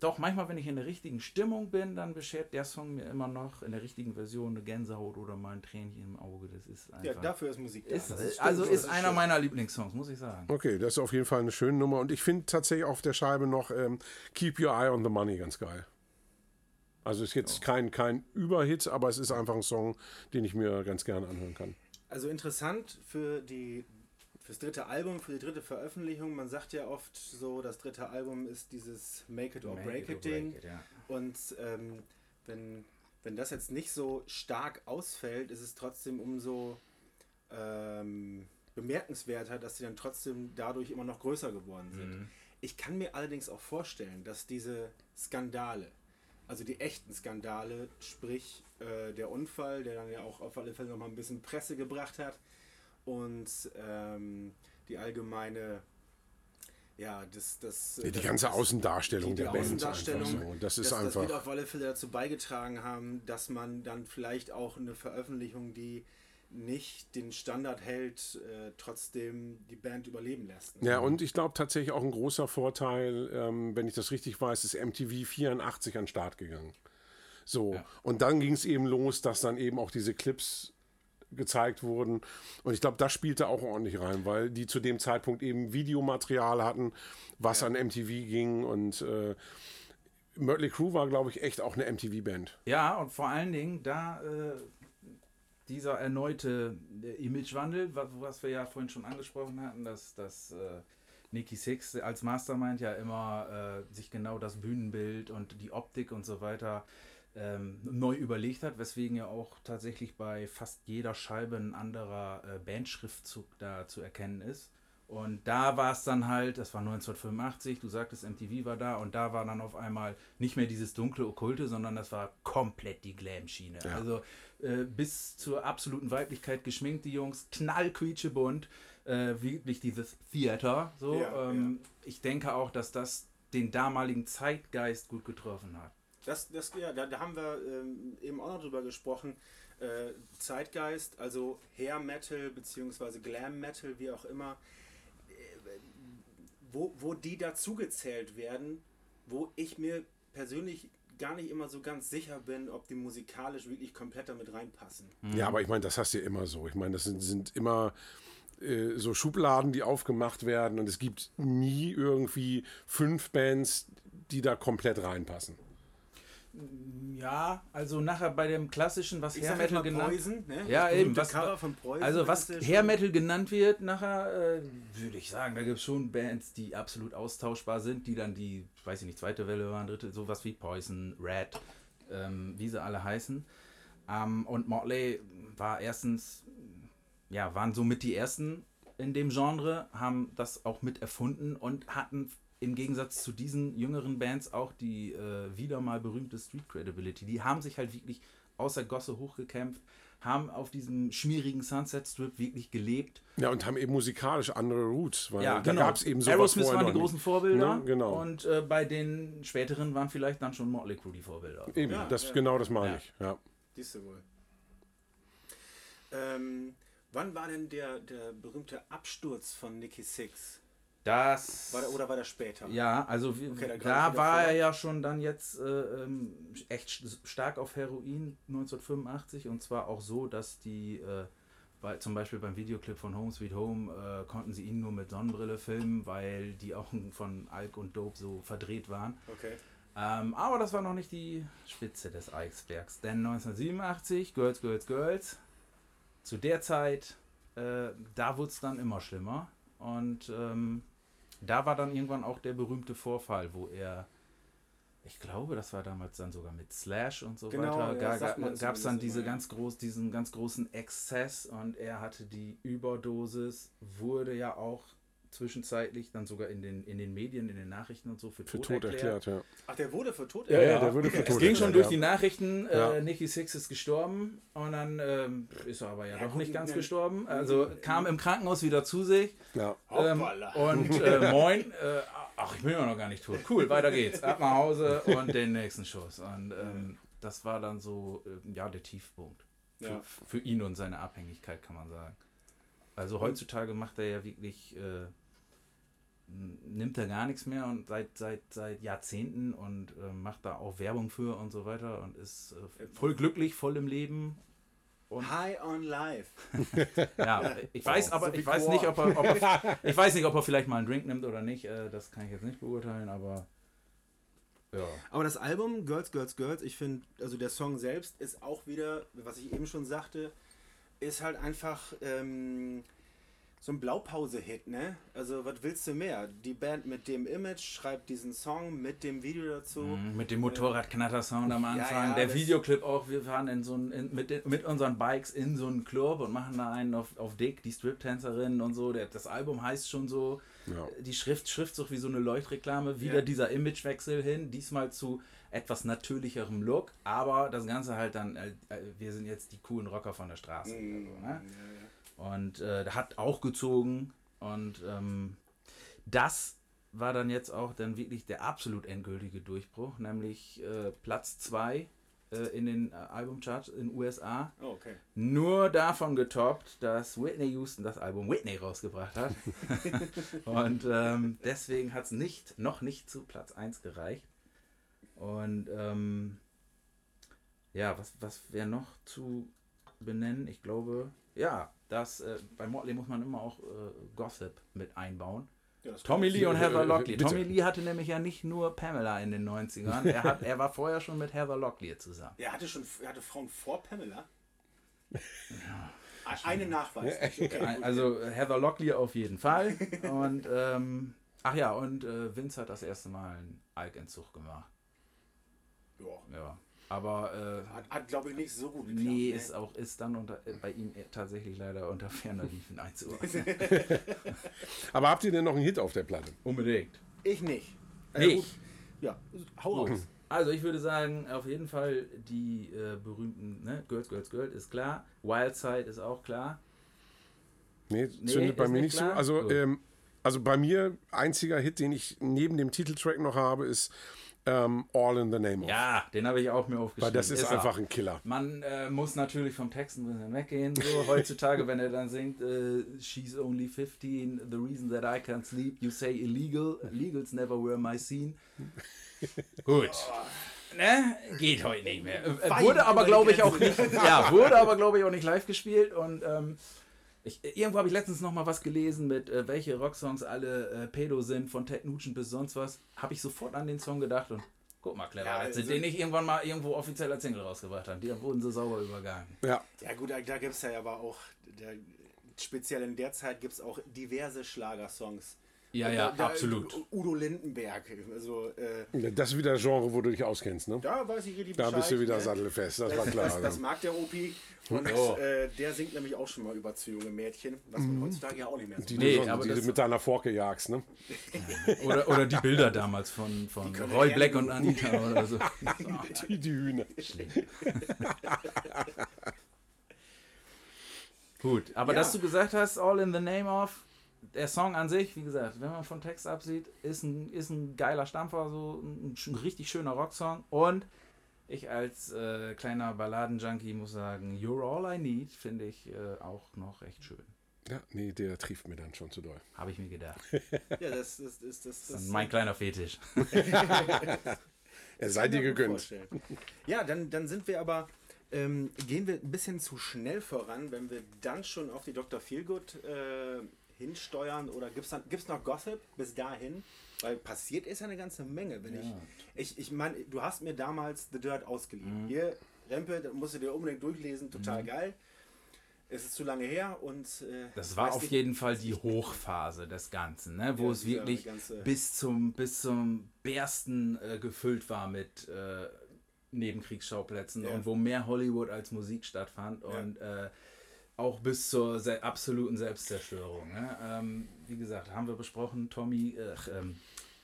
doch, manchmal, wenn ich in der richtigen Stimmung bin, dann beschert der Song mir immer noch in der richtigen Version eine Gänsehaut oder mal ein Tränchen im Auge. Das ist einfach. Ja, dafür ist Musik da. ist, Das stimmt, also das ist einer schön. meiner Lieblingssongs, muss ich sagen. Okay, das ist auf jeden Fall eine schöne Nummer. Und ich finde tatsächlich auf der Scheibe noch ähm, Keep Your Eye on the Money ganz geil. Also ist jetzt kein, kein Überhit, aber es ist einfach ein Song, den ich mir ganz gerne anhören kann. Also interessant für die fürs dritte Album, für die dritte Veröffentlichung. Man sagt ja oft so, das dritte Album ist dieses Make it or Make break it it Ding. break it, ja. Und ähm, wenn, wenn das jetzt nicht so stark ausfällt, ist es trotzdem umso ähm, bemerkenswerter, dass sie dann trotzdem dadurch immer noch größer geworden sind. Mhm. Ich kann mir allerdings auch vorstellen, dass diese Skandale, also die echten Skandale, sprich äh, der Unfall, der dann ja auch auf alle Fälle nochmal ein bisschen Presse gebracht hat und ähm, die allgemeine, ja, das, das, Die das, ganze Außendarstellung die, die der Band. Außendarstellung, einfach so. Das ist das, das wird einfach. auf alle Fälle dazu beigetragen haben, dass man dann vielleicht auch eine Veröffentlichung, die nicht den Standard hält, äh, trotzdem die Band überleben lässt. Ja, und ich glaube tatsächlich auch ein großer Vorteil, ähm, wenn ich das richtig weiß, ist MTV 84 an den Start gegangen. So, und dann ging es eben los, dass dann eben auch diese Clips gezeigt wurden. Und ich glaube, das spielte auch ordentlich rein, weil die zu dem Zeitpunkt eben Videomaterial hatten, was an MTV ging. Und äh, Mötley Crüe war, glaube ich, echt auch eine MTV-Band. Ja, und vor allen Dingen da äh, dieser erneute äh, Imagewandel, was, was wir ja vorhin schon angesprochen hatten, dass, dass äh, Nicky Six als Mastermind ja immer äh, sich genau das Bühnenbild und die Optik und so weiter ähm, neu überlegt hat, weswegen ja auch tatsächlich bei fast jeder Scheibe ein anderer äh, Bandschriftzug da zu erkennen ist. Und da war es dann halt, das war 1985, du sagtest, MTV war da und da war dann auf einmal nicht mehr dieses dunkle Okkulte, sondern das war komplett die Glam-Schiene. Also äh, bis zur absoluten Weiblichkeit geschminkt, die Jungs, knallquietschebunt, äh, wirklich dieses Theater. So, Ja, ähm, Ich denke auch, dass das den damaligen Zeitgeist gut getroffen hat. Das, das, ja, da, da haben wir ähm, eben auch noch drüber gesprochen. Äh, Zeitgeist, also Hair Metal beziehungsweise Glam Metal, wie auch immer, äh, wo, wo die dazugezählt werden, wo ich mir persönlich gar nicht immer so ganz sicher bin, ob die musikalisch wirklich komplett damit reinpassen. Ja, aber ich meine, das hast du ja immer so. Ich meine, das sind, sind immer äh, so Schubladen, die aufgemacht werden und es gibt nie irgendwie fünf Bands, die da komplett reinpassen. Ja, also nachher bei dem klassischen, was Ich Hair Metal genannt Poison, ne? Ja, Das eben. Was, Poison, also was ja Hair Metal genannt wird, nachher äh, würde ich sagen, da gibt es schon Bands, die absolut austauschbar sind, die dann die, weiß ich nicht, zweite Welle waren, dritte, sowas wie Poison, Red, ähm, wie sie alle heißen. Ähm, und Motley war erstens, ja, waren somit die ersten in dem Genre, haben das auch mit erfunden und hatten im Gegensatz zu diesen jüngeren Bands auch die äh, wieder mal berühmte Street Credibility. Die haben sich halt wirklich aus der Gosse hochgekämpft, haben auf diesem schmierigen Sunset Strip wirklich gelebt. Ja, und haben eben musikalisch andere Roots, weil Ja, da genau. gab es eben sowas Aerosmith waren die großen. Vorbilder. Ne? Genau. Und äh, bei den späteren waren vielleicht dann schon Motley Crue die Vorbilder. Eben, Ja, das, ja. genau das meine Ja. ich. Ja. Siehst du wohl. Ähm, wann war denn der, der berühmte Absturz von Nicky Six? Das. War der, oder war der später? Ja, also wie, Okay, da war vor. er ja schon dann jetzt äh, ähm, echt st- stark auf Heroin 1985 und zwar auch so, dass die, äh, bei, zum Beispiel beim Videoclip von Home Sweet Home, äh, konnten sie ihn nur mit Sonnenbrille filmen, weil die Augen von Alk und Dope so verdreht waren. Okay. Ähm, aber das war noch nicht die Spitze des Eisbergs, denn 1987, Girls, Girls, Girls, zu der Zeit, äh, da wurde es dann immer schlimmer und ähm, da war dann irgendwann auch der berühmte Vorfall, wo er ich glaube, das war damals dann sogar mit Slash und so Genau, weiter. ja, Ga- ga, Gab es dann diese ja. ganz groß, diesen ganz großen Exzess und er hatte die Überdosis, wurde ja auch zwischenzeitlich dann sogar in den, in den Medien, in den Nachrichten und so für, Für tot, tot erklärt. erklärt, ja. Ach, der wurde für tot Ja, ja, erklärt? der wurde für Es tot ging schon durch erklärt, die ja. Nachrichten, Ja. äh, Nicky Six ist gestorben und dann ähm, ist er aber ja, Ja, doch nicht ganz ne- gestorben. Also kam im Krankenhaus wieder zu sich Ja. ähm, Hoppala. und äh, moin, äh, ach, ich bin ja noch gar nicht tot. Cool, weiter geht's. Ab nach Hause und den nächsten Schuss. Und ähm, das war dann so, äh, ja, der Tiefpunkt. Für, Ja. für ihn und seine Abhängigkeit, kann man sagen. Also heutzutage macht er ja wirklich, äh, nimmt er gar nichts mehr und seit, seit, seit Jahrzehnten und äh, macht da auch Werbung für und so weiter und ist äh, voll glücklich, voll im Leben. Und High on Life. ja, ich weiß aber, so ich weiß nicht, ob er, ob er, ich weiß nicht, ob er vielleicht mal einen Drink nimmt oder nicht. Äh, das kann ich jetzt nicht beurteilen, aber ja. Aber das Album Girls, Girls, Girls, ich finde, also der Song selbst ist auch wieder, was ich eben schon sagte, ist halt einfach ähm, so ein Blaupause-Hit, ne? Also, was willst du mehr? Die Band mit dem Image schreibt diesen Song mit dem Video dazu. Mhm, Mit dem Motorradknatter-Sound am Anfang. ja, der das- Videoclip auch. Wir fahren in so ein, in, mit, den- mit unseren Bikes in so einen Club und machen da einen auf, auf Dick, die Strip-Tänzerin und so. Der, das Album heißt schon so. Ja. Die Schrift, Schriftzug wie so eine Leuchtreklame. Wieder Ja. dieser Imagewechsel hin. Diesmal zu etwas natürlicherem Look. Aber das Ganze halt dann, äh, äh, wir sind jetzt die coolen Rocker von der Straße. Mhm. Also, ne? Und äh, hat auch gezogen. Und ähm, das war dann jetzt auch dann wirklich der absolut endgültige Durchbruch, nämlich äh, Platz 2 äh, in den äh, Albumcharts in den USA. Oh, okay. Nur davon getoppt, dass Whitney Houston das Album Whitney rausgebracht hat. Und ähm, deswegen hat es nicht, noch nicht zu Platz 1 gereicht. Und ähm, ja, was, was wäre noch zu benennen? Ich glaube, ja, das, äh, bei Motley muss man immer auch äh, Gossip mit einbauen. Ja, Tommy Lee und Äh, Heather Locklear. bitte. Tommy Lee hatte nämlich ja nicht nur Pamela in den 90ern, er, hat, er war vorher schon mit Heather Locklear zusammen. Er hatte schon er hatte Frauen vor Pamela. Ja. Eine Nachweis. Okay. Also Heather Locklear auf jeden Fall. Und ähm, ach ja, und äh, Vince hat das erste Mal einen Alkentzug gemacht. Ja. Ja. Aber äh, Hat, hat glaube ich, nicht so gut geklappt. nee, ne? ist auch ist dann unter, äh, bei ihm tatsächlich leider unter ferner Liefen einzuordnen. Aber habt ihr denn noch einen Hit auf der Platte? Unbedingt. Ich nicht. Nicht. gut. Ja, hau raus. Also ich würde sagen, auf jeden Fall die äh, berühmten ne? Girls, Girls, Girls ist klar. Wildside ist auch klar. Nee, Nee, zündet bei mir nicht nicht so. klar? Also, ähm, also bei mir, einziger Hit, den ich neben dem Titeltrack noch habe, ist ähm, All in the Name of. Ja, den habe ich auch mir aufgeschrieben. Weil das ist, er. einfach ein Killer. Man äh, muss natürlich vom Text ein bisschen weggehen. So heutzutage, wenn er dann singt, äh, She's only 15, the reason that I can't sleep, you say illegal, illegals never were my scene. Gut. Ne? Geht heute nicht mehr. Äh, Weit wurde aber, glaube ich, auch nicht. Ja, wurde aber, glaube ich, auch nicht live gespielt. Und ähm, ich, irgendwo habe ich letztens noch mal was gelesen mit, äh, welche Rocksongs alle äh, Pedo sind, von Ted Nugent bis sonst was. Habe ich sofort an den Song gedacht und guck mal, clever, Ja, als sie also- den nicht irgendwann mal irgendwo offiziell als Single rausgebracht haben. Die wurden so sauber übergangen. Ja. Ja gut, da, da gibt es ja aber auch, da, speziell in der Zeit gibt es auch diverse Schlagersongs. Ja, Und ja, da, absolut. Udo Lindenberg, also äh, Das ist wieder ein Genre, wo du dich auskennst, ne? da weiß ich richtig Da bist du wieder ne? sattelfest, das war Das, klar. das, das mag der Opi und Oh. äh, der singt nämlich auch schon mal über zu junge Mädchen, was man heutzutage ja auch nicht mehr so die Nee, so- aber die du mit deiner Forke jagst, ne? Oder, oder die Bilder damals von, von Roy Black und Anita oder so. Die, die Hühner. Gut, aber Ja. dass du gesagt hast, All in the Name of, der Song an sich, wie gesagt, wenn man vom Text absieht, ist ein, ist ein geiler Stampfer, so ein, ein richtig schöner Rocksong. Und ich als äh, kleiner Balladenjunkie muss sagen, You're All I Need finde ich äh, auch noch recht schön. Ja, nee, der trieft mir dann schon zu doll. Habe ich mir gedacht. Ja, das, das, das, das, Das das ist mein kleiner Fetisch. Er sei dir gegönnt. vorstellen. Ja, dann, dann sind wir aber, ähm, gehen wir ein bisschen zu schnell voran, wenn wir dann schon auf die Dr. Feelgood äh, hinsteuern oder gibt es gibt's noch Gossip bis dahin? Weil passiert ist ja eine ganze Menge. Wenn ich, ich, ich meine, du hast mir damals The Dirt ausgeliehen. Hier, Rempe, das musst du dir unbedingt durchlesen, total geil. es ist zu lange her und. Äh, das war auf nicht- jeden Fall die Hochphase des Ganzen, ne? wo Ja, es wirklich bis zum, bis zum Bersten äh, gefüllt war mit äh, Nebenkriegsschauplätzen Ja. und wo mehr Hollywood als Musik stattfand Ja. und äh, auch bis zur se absoluten Selbstzerstörung. Ne? Ähm, wie gesagt, haben wir besprochen, Tommy, äh, ähm,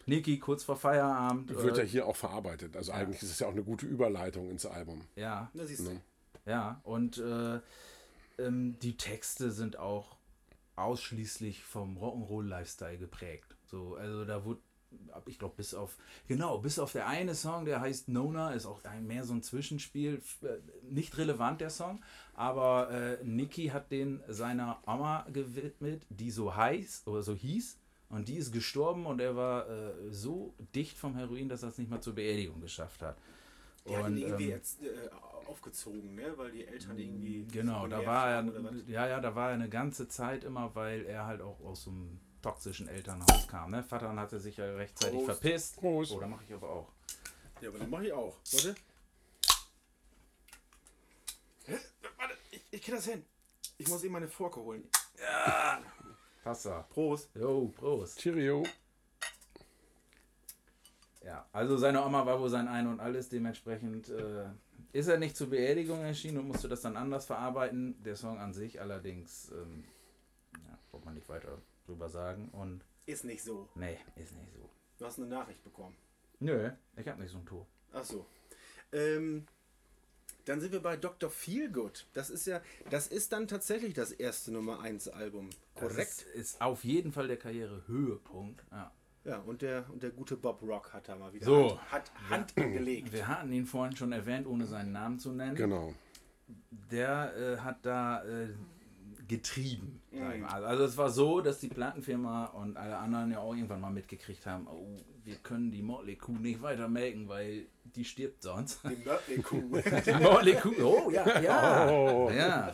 Niki kurz vor Feierabend. Wird ja äh, hier auch verarbeitet. Also eigentlich ist es ja auch eine gute Überleitung ins Album. ja, Na, siehst du. Ne? Ja, und äh, ähm, die Texte sind auch ausschließlich vom Rock'n'Roll-Lifestyle geprägt. So, also da wurde, ich glaube, bis auf, genau, bis auf der eine Song, der heißt Nona, ist auch mehr so ein Zwischenspiel, äh, nicht relevant der Song, aber äh, Nicky hat den seiner Oma gewidmet, die so heiß oder so hieß. Und die ist gestorben und er war äh, so dicht vom Heroin, dass er es nicht mal zur Beerdigung geschafft hat. Die hatten ihn irgendwie ähm, jetzt äh, aufgezogen, ne? Weil die Eltern irgendwie. Genau, so da war er, ja, ja, da war er eine ganze Zeit immer, weil er halt auch aus so einem toxischen Elternhaus kam. Ne? Vater hatte sich ja rechtzeitig Prost. verpisst. Prost. Oh, da mache ich aber auch. Ja, aber dann mache ich auch. Warte. Warte, ich, ich krieg das hin. Ich muss eben meine Forke holen. Wasser. Prost. Jo, Prost. Cheerio. Ja, also seine Oma war wohl sein Ein und Alles. Dementsprechend äh, ist er nicht zur Beerdigung erschienen und musste das dann anders verarbeiten. Der Song an sich allerdings, ähm, ja, braucht man nicht weiter drüber sagen. Und Ist nicht so. nee, ist nicht so. Du hast eine Nachricht bekommen. Nö, ich habe nicht so ein Tor. Ach so. Ähm, dann sind wir bei Dr. Feelgood. Das ist ja, das ist dann tatsächlich das erste Nummer 1 Album. Das Korrekt? ist, ist auf jeden Fall der Karrierehöhepunkt. Ja. Ja, und der, und der gute Bob Rock hat da mal wieder So. Hand, hat Hand angelegt. Wir hatten ihn vorhin schon erwähnt, ohne seinen Namen zu nennen. Genau. Der äh, hat da äh, getrieben. Mhm. mal. Also es war so, dass die Plattenfirma und alle anderen ja auch irgendwann mal mitgekriegt haben, oh, wir können die Motley Kuh nicht weiter melken, weil die stirbt sonst. Die Mötley Kuh. Die Motley Kuh, oh ja, ja. Oh. ja.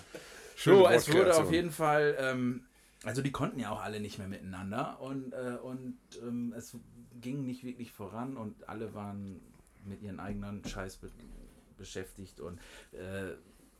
Schöne So, es wurde auf jeden Fall, ähm, also die konnten ja auch alle nicht mehr miteinander und, äh, und ähm, es ging nicht wirklich voran und alle waren mit ihren eigenen Scheiß be beschäftigt und äh,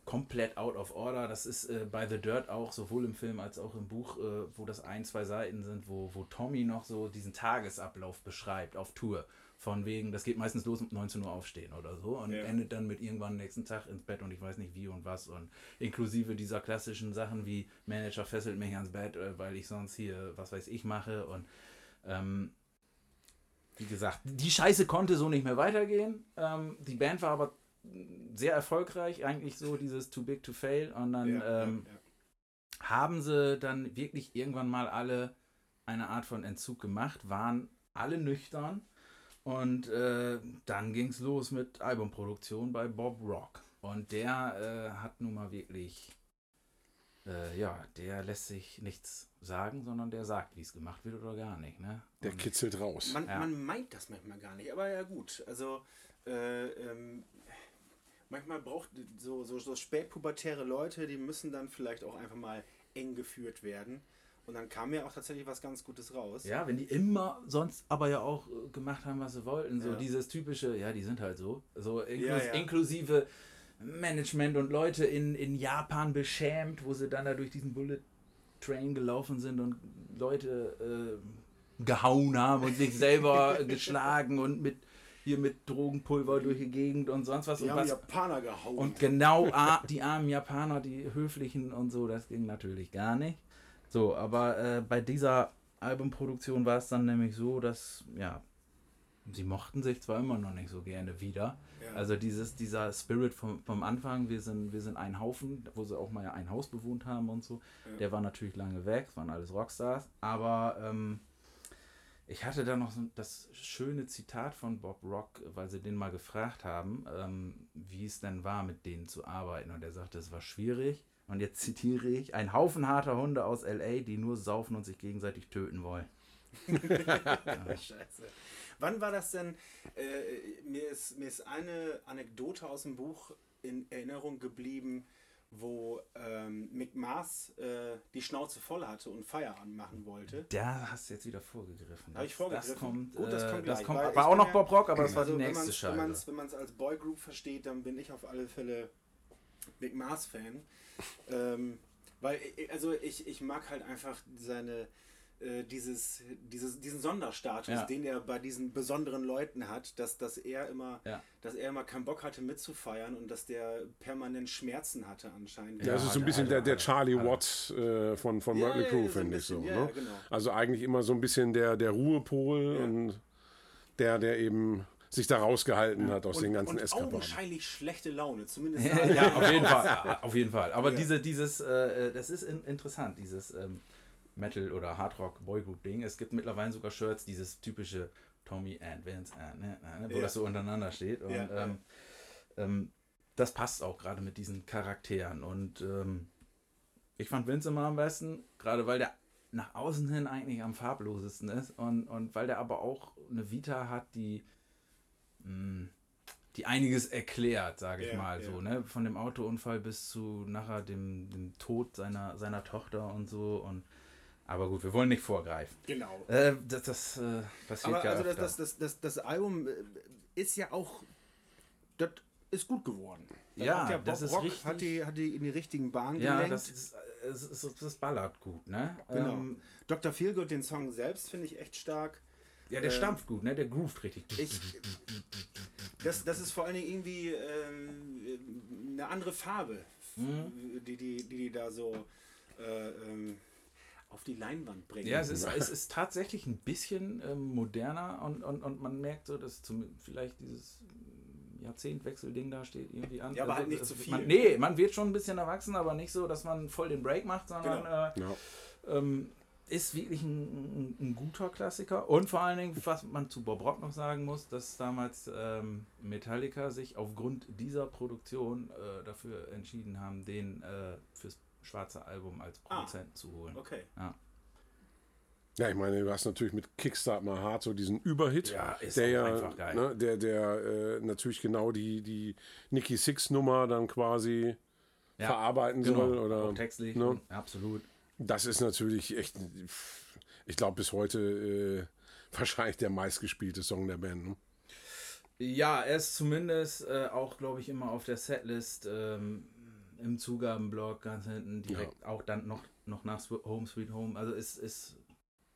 komplett out of order. Das ist äh, bei The Dirt auch, sowohl im Film als auch im Buch, äh, wo das ein, zwei Seiten sind, wo, wo Tommy noch so diesen Tagesablauf beschreibt auf Tour. Von wegen, das geht meistens los um 19 Uhr aufstehen oder so und Ja. endet dann mit irgendwann nächsten Tag ins Bett und ich weiß nicht wie und was und inklusive dieser klassischen Sachen wie Manager fesselt mich ans Bett, äh, weil ich sonst hier was weiß ich mache und ähm, wie gesagt, die Scheiße konnte so nicht mehr weitergehen. Ähm, die Band war aber sehr erfolgreich, eigentlich so dieses Too Big to Fail und dann Ja, ähm, ja, ja. haben sie dann wirklich irgendwann mal alle eine Art von Entzug gemacht, waren alle nüchtern und äh, dann ging es los mit Albumproduktion bei Bob Rock. Und der äh, hat nun mal wirklich, äh, ja, der lässt sich nichts sagen, sondern der sagt, wie es gemacht wird oder gar nicht. Ne? Der kitzelt raus. Man, Ja. man meint das manchmal gar nicht, aber ja gut. Also äh, ähm, manchmal braucht so, so, so spätpubertäre Leute, die müssen dann vielleicht auch einfach mal eng geführt werden. Und dann kam ja auch tatsächlich was ganz Gutes raus. Ja, wenn die immer sonst aber ja auch äh, gemacht haben, was sie wollten. So Ja. dieses typische, ja, die sind halt so. So inklus Ja, ja. inklusive Management und Leute in, in Japan beschämt, wo sie dann da durch diesen Bullet Train gelaufen sind und Leute äh, gehauen haben und sich selber geschlagen und mit hier mit Drogenpulver durch die Gegend und sonst was. Die und haben was Japaner gehauen. und genau a- die armen Japaner, die höflichen und so, das ging natürlich gar nicht. So, aber äh, bei dieser Albumproduktion war es dann nämlich so, dass, ja, sie mochten sich zwar immer noch nicht so gerne wieder. Ja. Also dieses, dieser Spirit vom, vom Anfang, wir sind, wir sind ein Haufen, wo sie auch mal ein Haus bewohnt haben und so, Ja. der war natürlich lange weg, es waren alles Rockstars, aber ähm, ich hatte da noch das schöne Zitat von Bob Rock, weil sie den mal gefragt haben, ähm, wie es denn war, mit denen zu arbeiten. Und er sagte, es war schwierig. Und jetzt zitiere ich, ein Haufen harter Hunde aus LA, die nur saufen und sich gegenseitig töten wollen. Scheiße. Wann war das denn? Äh, mir, ist, mir ist eine Anekdote aus dem Buch in Erinnerung geblieben, wo ähm, Mick Mars äh, die Schnauze voll hatte und Feierabend machen wollte. Da hast du jetzt wieder vorgegriffen. Hab ich Das- vorgegriffen? Das kommt, Gut, das äh, kommt das kommt ich war auch noch Bob Rock, aber das war die Also, nächste wenn Scheibe. wenn man es als Boygroup versteht, dann bin ich auf alle Fälle Mick Mars-Fan. Ähm, Weil, äh, also ich, ich mag halt einfach seine, äh, dieses, dieses, diesen Sonderstatus, Ja. den er bei diesen besonderen Leuten hat, dass, dass er immer, Ja. dass er immer keinen Bock hatte mitzufeiern und dass der permanent Schmerzen hatte anscheinend. Ja, das ist so ein bisschen der, der Charlie Watts äh, von, von Ja, Mötley ja, ja, ein finde ich so. ne? ja, ja, genau. Also eigentlich immer so ein bisschen der, der Ruhepol Ja. und der, der eben sich da rausgehalten hat aus und, den ganzen und Eskapaden. augenscheinlich schlechte Laune, zumindest ja, auf jeden Fall. Ja, auf jeden Fall. Aber Ja. diese, dieses, äh, das ist in, interessant, dieses ähm, Metal- oder Hardrock Boygroup-Ding. Es gibt mittlerweile sogar Shirts, dieses typische Tommy and Vince and, ne, ne, wo Ja. das so untereinander steht. Und Ja, ähm, ähm, das passt auch gerade mit diesen Charakteren. Und ähm, ich fand Vince immer am besten, gerade weil der nach außen hin eigentlich am farblosesten ist und, und weil der aber auch eine Vita hat, die mh, die einiges erklärt, sage ich Ja, mal ja. so, ne? Von dem Autounfall bis zu nachher dem, dem Tod seiner, seiner Tochter und so. Und aber gut, wir wollen nicht vorgreifen. Genau. Äh, das das äh, passiert Aber ja also das, öfter. das, das, das, das Album äh, ist ja auch, das ist gut geworden. Da Ja, Bob das ist Rock richtig- hat die, hat die in die richtigen Bahnen ja, gelenkt. das ist, es ist, das ballert gut, ne? genau. Ähm, Dr. Feelgood, den Song selbst, finde ich echt stark. ja, der ähm, stampft gut, ne? Der groovt richtig. Ich, das, das ist vor allen Dingen irgendwie ähm, eine andere Farbe, Mhm. die, die, die die da so äh, ähm, auf die Leinwand bringen. Ja, es ist, es ist tatsächlich ein bisschen ähm, moderner und, und, und man merkt so, dass zum, vielleicht dieses Jahrzehntwechselding da steht irgendwie an. Ja, aber Also, halt nicht zu viel. Man, nee, man wird schon ein bisschen erwachsen, aber nicht so, dass man voll den Break macht, sondern Genau. äh, Ja. ähm, ist wirklich ein, ein, ein guter Klassiker. Und vor allen Dingen, was man zu Bob Rock noch sagen muss, dass damals ähm, Metallica sich aufgrund dieser Produktion äh, dafür entschieden haben, den äh, fürs schwarze Album als Ah. Produzent zu holen. Okay. Ja, ich meine, du hast natürlich mit Kickstart My Heart so diesen Überhit, Ja, ist der ja, einfach geil. Ne, der, der äh, natürlich genau die, die Nicky Six Nummer dann quasi Ja, verarbeiten Genau, soll. Oder, auch textlich, ne? absolut. Das ist natürlich echt, ich glaube, bis heute äh, wahrscheinlich der meistgespielte Song der Band. Ne? Ja, er ist zumindest äh, auch, glaube ich, immer auf der Setlist ähm, im Zugabenblock ganz hinten direkt auch dann noch, noch nach Home Sweet Home. Also ist, ist,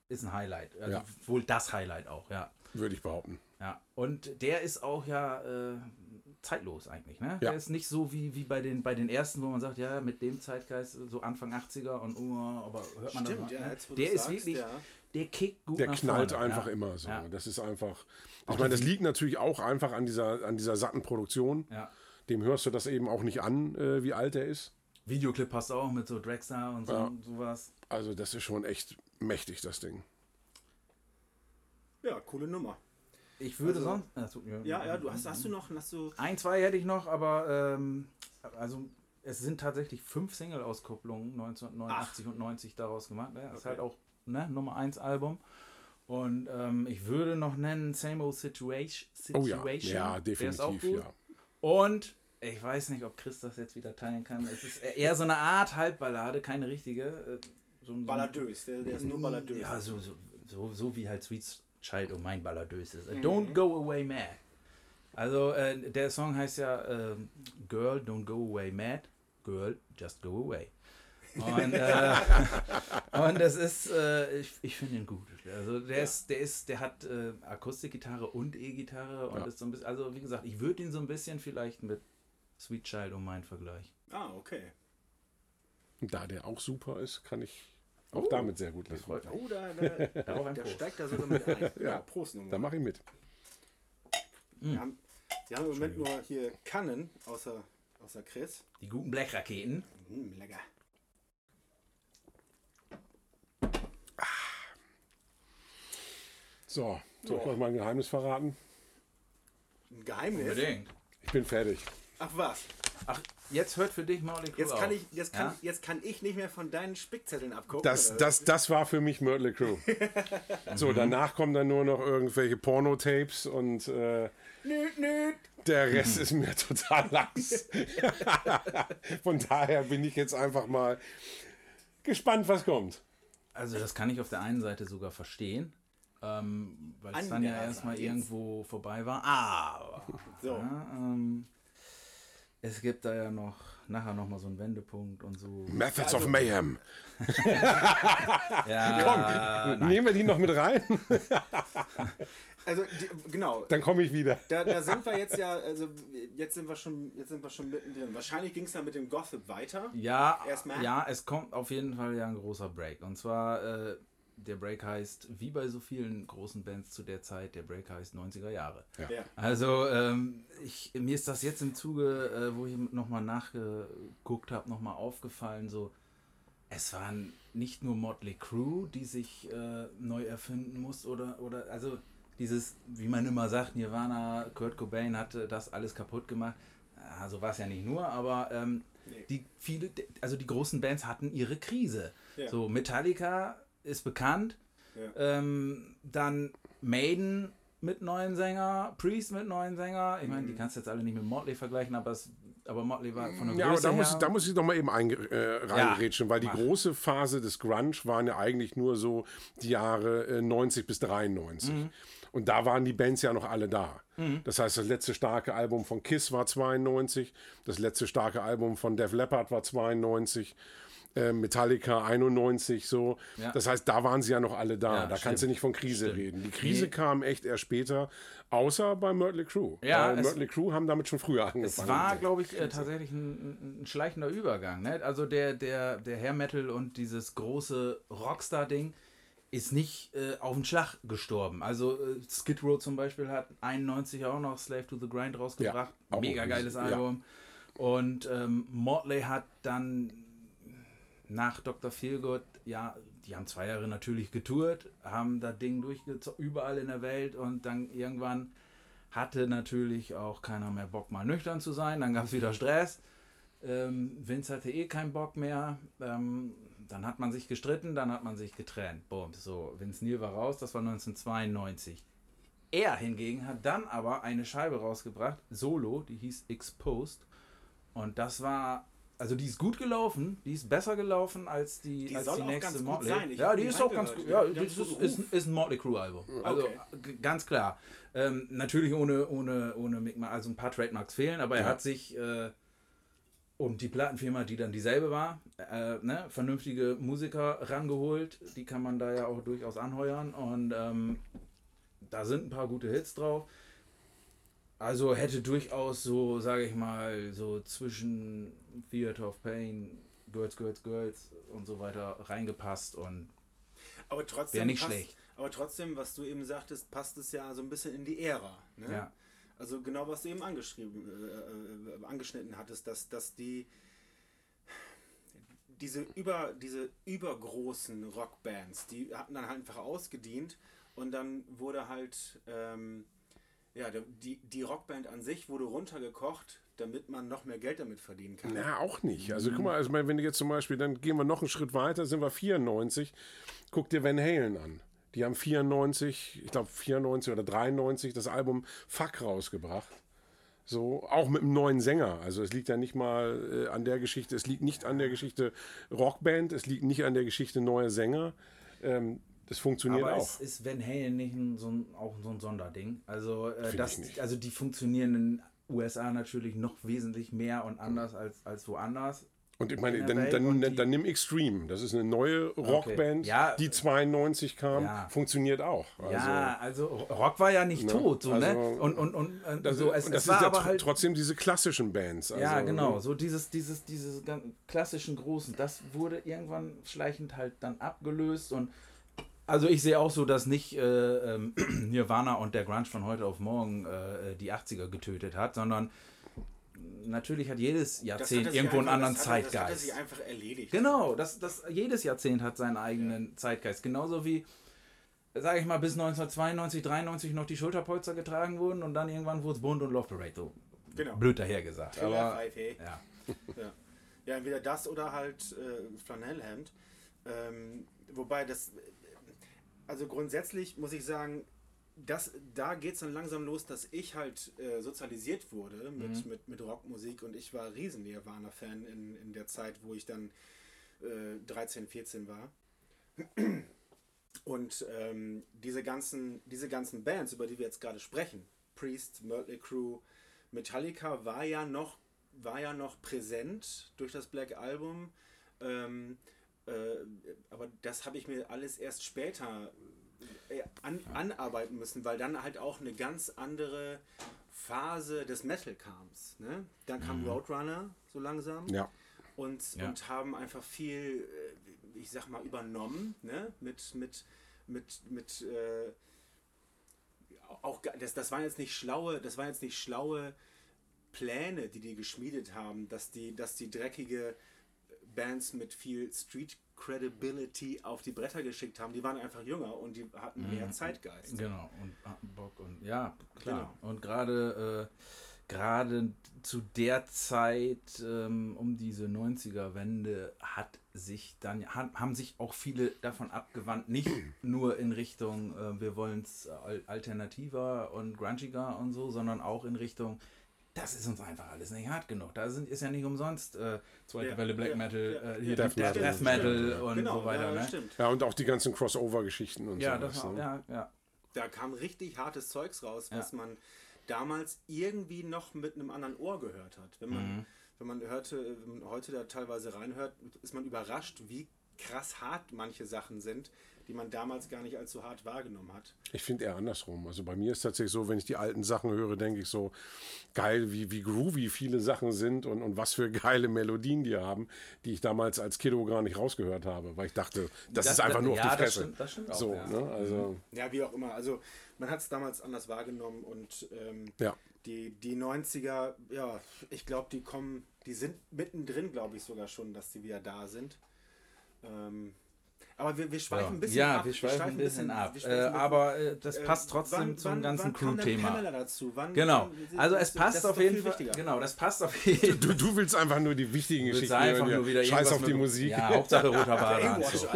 ist ein Highlight. Also Ja. wohl das Highlight auch, ja. Würde ich behaupten. ja. Und der ist auch ja äh, zeitlos eigentlich, ne? Ja. Der ist nicht so wie, wie bei, den, bei den ersten, wo man sagt, ja, mit dem Zeitgeist so Anfang 80er und uh, aber hört man Stimmt, das ja, mal, ne? jetzt, wo Der ist sagst, wirklich, ja. der kickt gut Der nach knallt vorne, einfach ja. immer so. Ja. Das ist einfach. Ich meine, das liegt natürlich auch einfach an dieser, an dieser satten Produktion. Ja. Dem hörst du das eben auch nicht an, äh, wie alt er ist. Videoclip passt auch mit so Dragstar und so, Ja. sowas. Also, das ist schon echt mächtig, das Ding. ja, coole Nummer. Ich würde Also- sonst. Achso, Ja, ja, du hast, hast du noch, hast du. Ein, zwei hätte ich noch, aber ähm, also es sind tatsächlich fünf Single-Auskopplungen 1989 und 90 daraus gemacht. Ne? Das ist Okay. halt auch ne, Nummer 1 Album. Und ähm, ich würde noch nennen Same Old Situation. Oh ja, Situation. ja, Der ist auch definitiv, gut. ja. Und ich weiß nicht, ob Chris das jetzt wieder teilen kann. Es ist eher so eine Art Halbballade, keine richtige. äh, So, ein- Balladös, der, der ist nur Balladös. Ja, so, so, so, so wie halt Sweet Child und mein Balladös ist. Mhm. Don't go away mad. Also äh, der Song heißt ja ähm, Girl, don't go away mad. Girl, just go away. Und, äh, und das ist, äh, ich, ich finde ihn gut. Also der Ja. ist, der ist, der hat äh, Akustikgitarre und E-Gitarre und Ja. ist so ein bisschen, also wie gesagt, ich würde ihn so ein bisschen vielleicht mit Sweet Child um meinen Vergleich. Ah, okay. Und da der auch super ist, kann ich auch Oh, damit sehr gut mich. Oh, da, da, der Prost. steigt da sogar mit ein. Ja, Ja. Prost Da nochmal. mache ich mit. Wir haben, wir haben im Moment nur hier Kannen, außer, außer Chris. Die guten Blechraketen. Hm, lecker. So, soll ich euch mal ein Geheimnis verraten? Ein Geheimnis. Unbedingt. Ich bin fertig. Ach was. Ach, jetzt hört für dich Molly Crew Jetzt kann, auf. ich, jetzt, kann, Ja? jetzt kann ich nicht mehr von deinen Spickzetteln abgucken. Das, das, das war für mich Mötley Crew. So, danach kommen dann nur noch irgendwelche Pornotapes und äh, Nüt, nüt. der Rest ist mir total lax. Von daher bin ich jetzt einfach mal gespannt, was kommt. Also das kann ich auf der einen Seite sogar verstehen, ähm, weil es dann ja erstmal irgendwo vorbei war. Aber So. ja, ähm, Es gibt da ja noch nachher noch mal so einen Wendepunkt und so. Methods of Mayhem. Ja, Komm, nehmen wir die noch mit rein? Also die, genau. Dann komme ich wieder. Da, da sind wir jetzt ja, also jetzt sind wir schon, jetzt sind wir schon mittendrin. Wahrscheinlich ging es dann mit dem Gossip weiter. Ja, Erstmal? ja, es kommt auf jeden Fall ja ein großer Break. Und zwar, äh, der Break heißt, wie bei so vielen großen Bands zu der Zeit, der Break heißt 90er Jahre. Ja. Ja. Also, ähm, ich, mir ist das jetzt im Zuge, äh, wo ich nochmal nachgeguckt habe, nochmal aufgefallen, so, es waren nicht nur Motley Crue, die sich äh, neu erfinden muss oder, oder, also dieses, wie man immer sagt, Nirvana, Kurt Cobain hatte das alles kaputt gemacht. Also war es ja nicht nur, aber ähm, Nee. die viele, also die großen Bands hatten ihre Krise. Ja. So Metallica ist bekannt, Ja. ähm, dann Maiden mit neuen Sänger, Priest mit neuen Sänger. Ich meine, die kannst du jetzt alle nicht mit Motley vergleichen, aber, es, aber Motley war von der Ja, aber da muss, her. da muss ich doch mal eben einge- äh, reingerätschen, weil die mach. große Phase des Grunge waren ja eigentlich nur so die Jahre äh, 90 bis 93. Mhm. Und da waren die Bands ja noch alle da. Das heißt, das letzte starke Album von Kiss war 92, das letzte starke Album von Def Leppard war 92. äh, Metallica 91 so. Ja. Das heißt, da waren sie ja noch alle da. Ja, da kannst stimmt. du nicht von Krise Stimmt. reden. Die Krise Nee. kam echt erst später, außer bei Mötley Crüe. Ja, Mötley Crüe haben damit schon früher angefangen. Es war, glaube ich, äh, tatsächlich ein, ein, schleichender Übergang. Ne? Also der, der, der Hair Metal und dieses große Rockstar-Ding ist nicht äh, auf den Schlag gestorben. Also äh, Skid Row zum Beispiel hat 91 auch noch Slave to the Grind rausgebracht. Ja, Mega geiles riesen- ja. Album. Und ähm, Motley hat dann nach Dr. Feelgood, ja, die haben zwei Jahre natürlich getourt, haben das Ding durchgezogen, überall in der Welt und dann irgendwann hatte natürlich auch keiner mehr Bock, mal nüchtern zu sein. Dann gab es wieder Stress. Ähm, Vince hatte eh keinen Bock mehr. Ähm, dann hat man sich gestritten, dann hat man sich getrennt. Boom, so, Vince Neil war raus, das war 1992. Er hingegen hat dann aber eine Scheibe rausgebracht, solo, die hieß Exposed. Und das war, also die ist gut gelaufen, die ist besser gelaufen als die, Die als die nächste Motley. Ja, die ist auch ganz gut. Ja, das ist, ist, ist ein Motley Crue Album. Also Okay. ganz klar. Ähm, natürlich ohne, ohne, ohne Mick also ein paar Trademarks fehlen, aber er Ja. hat sich äh, und die Plattenfirma, die dann dieselbe war, äh, ne, vernünftige Musiker rangeholt. Die kann man da ja auch durchaus anheuern und ähm, da sind ein paar gute Hits drauf. Also hätte durchaus so, sage ich mal, so zwischen Theater of Pain, Girls, Girls, Girls und so weiter reingepasst und Aber trotzdem, Wär nicht passt, schlecht. aber trotzdem, was du eben sagtest, passt es ja so ein bisschen in die Ära. Ne? ja. Also genau, was du eben angeschrieben, äh, äh, angeschnitten hattest, dass, dass die diese über diese übergroßen Rockbands, die hatten dann halt einfach ausgedient und dann wurde halt ähm, ja die, die Rockband an sich wurde runtergekocht, damit man noch mehr Geld damit verdienen kann. Na, auch nicht. Also guck mal, also, wenn du jetzt zum Beispiel, dann gehen wir noch einen Schritt weiter, sind wir 94. Guck dir Van Halen an. Die haben 94, ich glaube 94 oder 93 das Album Fuck rausgebracht. So, auch mit einem neuen Sänger. Also es liegt ja nicht mal äh, an der Geschichte, es liegt nicht an der Geschichte Rockband, es liegt nicht an der Geschichte neuer Sänger. Ähm, das funktioniert Aber auch. es ist Van Halen nicht ein, so ein, auch so ein Sonderding. Also, äh, das, also die funktionieren in USA natürlich noch wesentlich mehr und anders als, als woanders. Und ich meine, dann, dann, dann, dann nimm Extreme. Das ist eine neue Rockband, Ja. die 92 kam. Ja. Funktioniert auch. Also, ja, also Rock war ja nicht Ne? tot, so, ne? Also, Und, und, und, und Das, so, es, und das es war ist ja aber halt. trotzdem diese klassischen Bands. Also, Ja, genau, so dieses, dieses, dieses ganz klassischen Großen, das wurde irgendwann schleichend halt dann abgelöst und also ich sehe auch so, dass nicht äh, ähm, Nirvana und der Grunge von heute auf morgen äh, die 80er getötet hat, sondern natürlich hat jedes Jahrzehnt hat irgendwo einen einfach- anderen das hat er- Das hat er Zeitgeist. sich einfach erledigt. Genau, das, das, jedes Jahrzehnt hat seinen eigenen Zeitgeist. Genauso wie, sage ich mal, bis 1992, 93 noch die Schulterpolster getragen wurden und dann irgendwann wurde es Bund und Love Parade. So Genau. blöd dahergesagt. Killer Aber, 5A. ja. Ja. ja, entweder das oder halt äh, Flanellhemd. Ähm, wobei das, also grundsätzlich muss ich sagen, das, da geht es dann langsam los, dass ich halt äh, sozialisiert wurde mit, mit, mit Rockmusik und ich war riesen Nirvana-Fan in, in der Zeit, wo ich dann äh, 13, 14 war. Und ähm, diese, ganzen, diese ganzen Bands, über die wir jetzt gerade sprechen, Priest, Mötley Crüe, Metallica war ja noch war ja noch präsent durch das Black Album. Ähm, äh, aber das habe ich mir alles erst später äh, an, anarbeiten müssen, weil dann halt auch eine ganz andere Phase des Metal kam. Ne? Dann kam Roadrunner so langsam Ja. und, Ja. und haben einfach viel, äh, ich sag mal, übernommen, ne? Mit, mit, mit, mit, äh, auch das, das waren jetzt nicht schlaue, das waren jetzt nicht schlaue Pläne, die die geschmiedet haben, dass die, dass die dreckige Bands mit viel Street Credibility auf die Bretter geschickt haben. Die waren einfach jünger und die hatten mehr Zeitgeist. Genau, und hatten Bock und ja, klar. Genau. Und gerade äh, gerade zu der Zeit um um diese 90er-Wende hat sich dann haben sich auch viele davon abgewandt, nicht nur in Richtung äh, wir wollen es al alternativer und grungiger und so, sondern auch in Richtung das ist uns einfach alles nicht hart genug. Da sind, ist ja nicht umsonst äh, zweite Ja, Welle Black ja, Metal, ja. äh, hier Death Death, Metal. Death Metal Stimmt, und genau, so weiter. ja, ne? stimmt. Ja, und auch die ganzen Crossover-Geschichten und Ja, sowas. das ne? ja, ja. Da kam richtig hartes Zeugs raus, Ja. was man damals irgendwie noch mit einem anderen Ohr gehört hat. Wenn man, Mhm. wenn man hörte, wenn man heute da teilweise reinhört, ist man überrascht, wie krass hart manche Sachen sind, die man damals gar nicht als so hart wahrgenommen hat. Ich finde eher andersrum. Also bei mir ist tatsächlich so, wenn ich die alten Sachen höre, denke ich so, geil, wie, wie groovy viele Sachen sind und, und was für geile Melodien die haben, die ich damals als Kiddo gar nicht rausgehört habe, weil ich dachte, das, Das- ist einfach das- nur auf ja, die das Fresse. stimmt- das stimmt auch, so, ja. ne? Also, Ja, wie auch immer. Also man hat es damals anders wahrgenommen und ähm, ja. die, die 90er, ja, ich glaube, die kommen, die sind mittendrin, glaube ich sogar schon, dass die wieder da sind. Ähm, aber wir, wir schweifen Ja. ein bisschen ja, ab. wir schweifen ein bisschen ab. wir Äh, bisschen- aber äh, das Äh, passt trotzdem wann- zum wann- ganzen Crew-Thema. Pamela dazu? Wann, Genau. Also es passt auf jeden Fall. wichtiger. Genau, das passt auf jeden Du, du willst einfach nur die wichtigen Willst Geschichten einfach hören. nur wieder Scheiß auf die Musik. Ja, Hauptsache roter Badeanzug.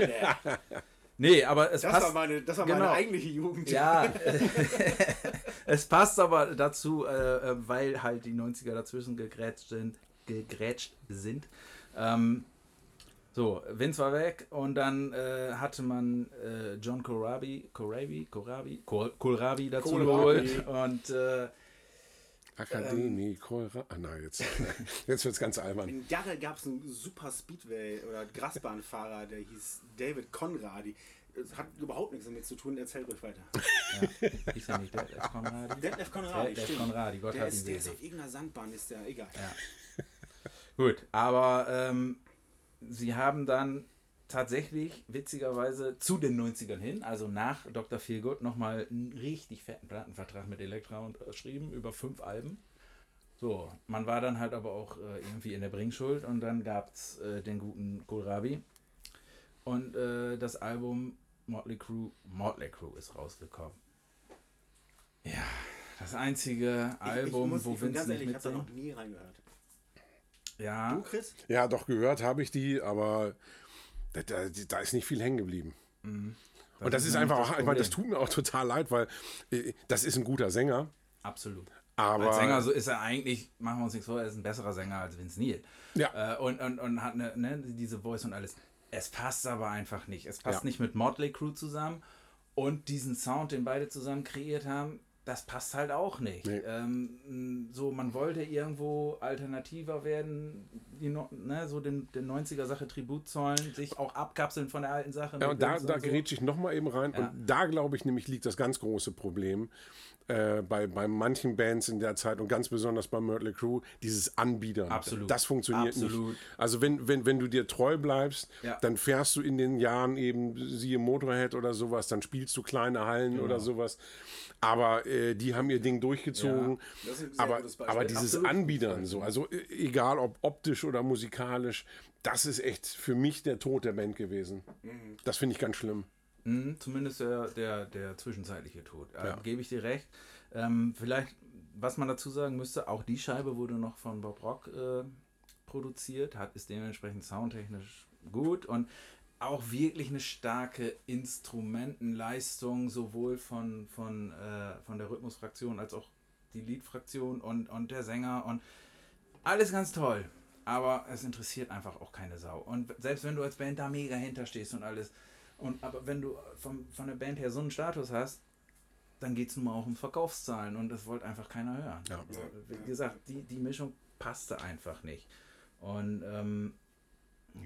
Nee, aber es Das passt. war meine, das war genau. meine eigentliche Jugend. Ja, es passt aber dazu, äh, äh, weil halt die 90er dazwischen gegrätscht sind. Gegrätscht sind. Ähm, so, Vince war weg und dann äh, hatte man äh, John Corabi, Corabi, Corabi, Col- Kohlrabi dazu Kohlrabi. geholt und äh, Akademie, Kohlra ah, nein, jetzt, jetzt wird es ganz albern. In Garre gab es einen super Speedway- oder Grasbahnfahrer, der hieß David Conradi. Das hat überhaupt nichts damit zu tun, erzähl ruhig weiter. ja, ist ja nicht der Konradi. Detlef Conradi, Detlef stimmt. Conradi, Gott der hat ihn ist, der ist auf irgendeiner Sandbahn, ist der, egal. Ja. Gut, aber ähm, sie haben dann tatsächlich witzigerweise zu den 90ern hin, also nach Dr. Feelgood, nochmal einen richtig fetten Plattenvertrag mit Elektra unterschrieben über fünf Alben. So, man war dann halt aber auch äh, irgendwie in der Bringschuld und dann gab es äh, den guten Kohlrabi und äh, das Album Motley Crue, Motley Crue ist rausgekommen. Ja, das einzige Album, ich, ich muss, wo ich Vince ganz nicht ehrlich, ich habe da noch nie reingehört. Ja, Du, Chris? Ja, doch gehört habe ich die, aber da, da, da ist nicht viel hängen geblieben. Und das ist nämlich einfach auch, ich meine, das tut mir auch total leid, weil äh, das ist ein guter Sänger, Absolut. aber als Sänger so ist er eigentlich, machen wir uns nichts vor, er ist ein besserer Sänger als Vince Neil. Ja. Äh, und, und, und hat eine, ne, diese Voice und alles. Es passt aber einfach nicht. Es passt Ja. nicht mit Motley Crue zusammen. Und diesen Sound, den beide zusammen kreiert haben, das passt halt auch nicht. Nee. Ähm, so, man wollte irgendwo alternativer werden, die, ne, so den, den 90er-Sache Tribut zollen, sich auch abkapseln von der alten Sache. Ja, und da, Vince da so. grätsche ich nochmal eben rein. Ja. Und da, glaube ich, nämlich liegt das ganz große Problem äh, bei, bei manchen Bands in der Zeit und ganz besonders bei Mötley Crüe, dieses Anbiedern. Absolut. Das funktioniert Absolut. nicht. Also wenn, wenn, wenn du dir treu bleibst, Ja. dann fährst du in den Jahren eben, siehe Motorhead oder sowas, dann spielst du kleine Hallen Genau. oder sowas. Aber äh, die haben ihr Ding durchgezogen. Sehr aber, aber dieses Absolut. Anbiedern so, also äh, egal ob optisch oder musikalisch, das ist echt für mich der Tod der Band gewesen. Mhm. Das finde ich ganz schlimm. Mhm, zumindest der, der, der zwischenzeitliche Tod. Äh, Ja. Gebe ich dir recht. Ähm, vielleicht, was man dazu sagen müsste, auch die Scheibe wurde noch von Bob Rock äh, produziert, hat, ist dementsprechend soundtechnisch gut und auch wirklich eine starke Instrumentenleistung, sowohl von, von, äh, von der Rhythmusfraktion als auch die Leadfraktion und, und der Sänger und alles ganz toll. Aber es interessiert einfach auch keine Sau. Und selbst wenn du als Band da mega hinterstehst und alles, und aber wenn du vom, von der Band her so einen Status hast, dann geht es nun mal auch um Verkaufszahlen und das wollte einfach keiner hören. Ja. Also, wie gesagt, die, die Mischung passte einfach nicht. Und ähm,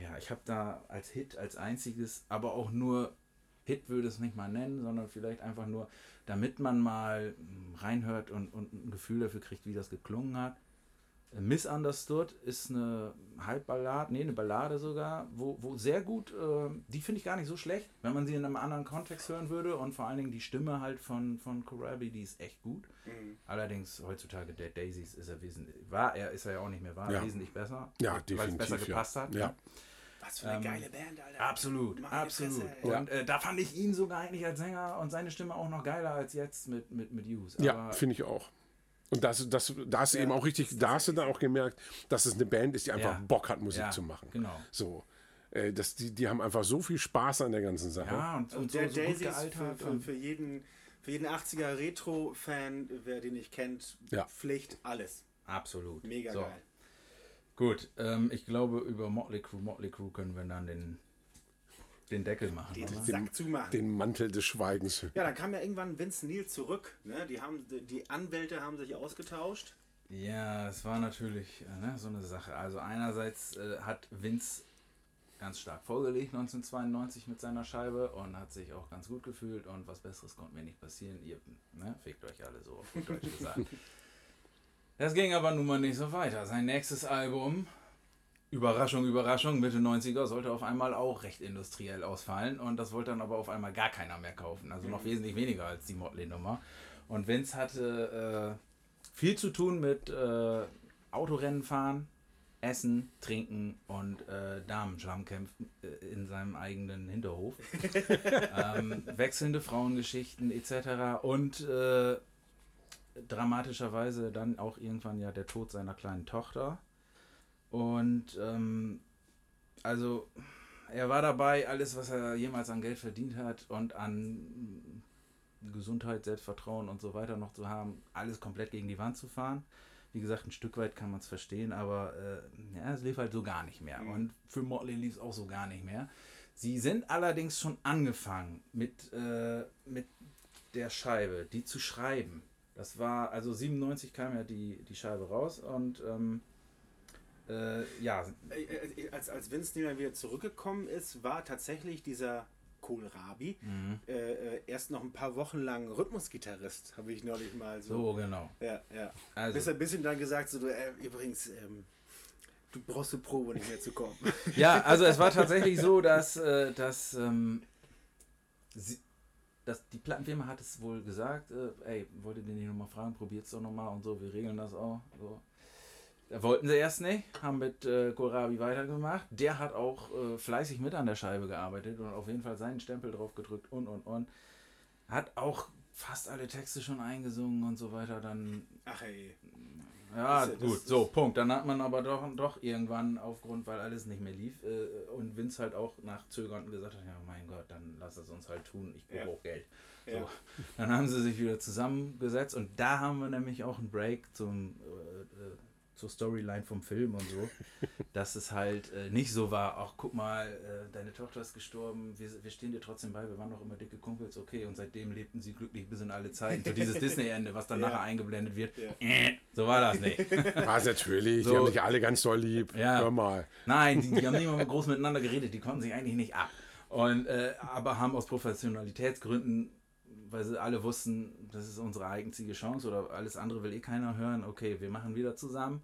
ja, ich habe da als Hit, als einziges, aber auch nur Hit würde es nicht mal nennen, sondern vielleicht einfach nur, damit man mal mm, reinhört und, und ein Gefühl dafür kriegt, wie das geklungen hat. Misunderstood ist eine Halbballade, nee, eine Ballade sogar, wo, wo sehr gut, äh, die finde ich gar nicht so schlecht, wenn man sie in einem anderen Kontext hören würde und vor allen Dingen die Stimme halt von, von Corabi, die ist echt gut. Mhm. Allerdings heutzutage Dead Daisies ist er wesentlich, war er, ist er ja auch nicht mehr, war Ja. wesentlich besser, Ja, weil es definitiv. besser ja. gepasst hat. Ja. Was für eine Ähm, geile Band, Alter. Absolut, Meine absolut. Fresse, ey. und äh, da fand ich ihn sogar eigentlich als Sänger und seine Stimme auch noch geiler als jetzt mit, mit, mit Hughes. Ja, Aber- finde ich auch. Und das, das, da hast du eben auch richtig, da hast du dann auch gemerkt, dass es eine Band ist, die einfach Ja. Bock hat, Musik Ja, zu machen. genau. So. Äh, das, die, die haben einfach so viel Spaß an der ganzen Sache. ja, und, und Und so, der so Daisies für, gealtert. für, und- für, jeden, für jeden 80er Retro-Fan, wer den nicht kennt, Ja. Pflicht, alles. Absolut. Mega so. geil. Gut, ähm, ich glaube, über Motley Crue, Motley Crue können wir dann den, den Deckel machen. Den oder? Sack zumachen. Den Mantel des Schweigens. Ja, dann kam ja irgendwann Vince Neil zurück. Ne? Die, haben, die Anwälte haben sich ausgetauscht. Ja, es war natürlich äh, ne, so eine Sache. Also einerseits äh, hat Vince ganz stark vorgelegt 1992 mit seiner Scheibe und hat sich auch ganz gut gefühlt und was Besseres konnte mir nicht passieren. Ihr ne, fickt euch alle so auf Deutsch gesagt. Das ging aber nun mal nicht so weiter. Sein nächstes Album, Überraschung, Überraschung, Mitte 90er, sollte auf einmal auch recht industriell ausfallen und das wollte dann aber auf einmal gar keiner mehr kaufen. Also noch wesentlich weniger als die Motley-Nummer. Und Vince hatte äh, viel zu tun mit äh, Autorennen fahren, Essen, Trinken und äh, Damenschlammkämpfen äh, in seinem eigenen Hinterhof. ähm, wechselnde Frauengeschichten etc. Und äh, dramatischerweise dann auch irgendwann ja der Tod seiner kleinen Tochter. Und ähm, also er war dabei, alles, was er jemals an Geld verdient hat und an Gesundheit, Selbstvertrauen und so weiter noch zu haben, alles komplett gegen die Wand zu fahren. Wie gesagt, ein Stück weit kann man es verstehen, aber äh, ja, es lief halt so gar nicht mehr. Und für Motley lief es auch so gar nicht mehr. Sie sind allerdings schon angefangen mit, äh, mit der Scheibe, die zu schreiben. Das war, also 97 kam ja die, die Scheibe raus und ähm, äh, ja, Äh, äh, Als, als Vince Neil wieder zurückgekommen ist, war tatsächlich dieser Kohlrabi Mhm. äh, äh, erst noch ein paar Wochen lang Rhythmusgitarrist, habe ich neulich mal so. so genau. Ja, ja. Also- Bis er ein bisschen dann gesagt, so, du, äh, übrigens, ähm, du brauchst eine Probe nicht mehr zu kommen. Ja, also es war tatsächlich so, dass, äh, dass, ähm, sie, dass die Plattenfirma hat es wohl gesagt, äh, ey, wolltet ihr nicht nochmal fragen, probiert's doch nochmal und so, wir regeln das auch. So. Da wollten sie erst nicht, haben mit äh, Kohlrabi weitergemacht. Der hat auch äh, fleißig mit an der Scheibe gearbeitet und auf jeden Fall seinen Stempel drauf gedrückt und und und. Hat auch fast alle Texte schon eingesungen und so weiter. Dann Ach ey. ja, Das ja- das gut, ist- so, Punkt. Dann hat man aber doch, doch irgendwann aufgrund, weil alles nicht mehr lief äh, und Vince halt auch nach Zögern gesagt hat, ja mein Gott, dann lass es uns halt tun, ich brauche Ja. auch Geld. Ja. So. Dann haben sie sich wieder zusammengesetzt und da haben wir nämlich auch einen Break zum, äh, zur Storyline vom Film und so, dass es halt äh, nicht so war, ach guck mal, äh, deine Tochter ist gestorben, wir, wir stehen dir trotzdem bei, wir waren doch immer dicke Kumpels, okay, und seitdem lebten sie glücklich bis in alle Zeiten. So dieses Disney-Ende, was dann Ja. nachher eingeblendet wird. Ja. Äh, So war das nicht. War natürlich, So. die haben dich alle ganz doll lieb. Ja. Hör mal. Nein, die, die haben nicht mal groß miteinander geredet, die konnten sich eigentlich nicht ab. Und, äh, aber haben aus Professionalitätsgründen, weil sie alle wussten, das ist unsere einzige Chance oder alles andere will eh keiner hören, okay, wir machen wieder zusammen.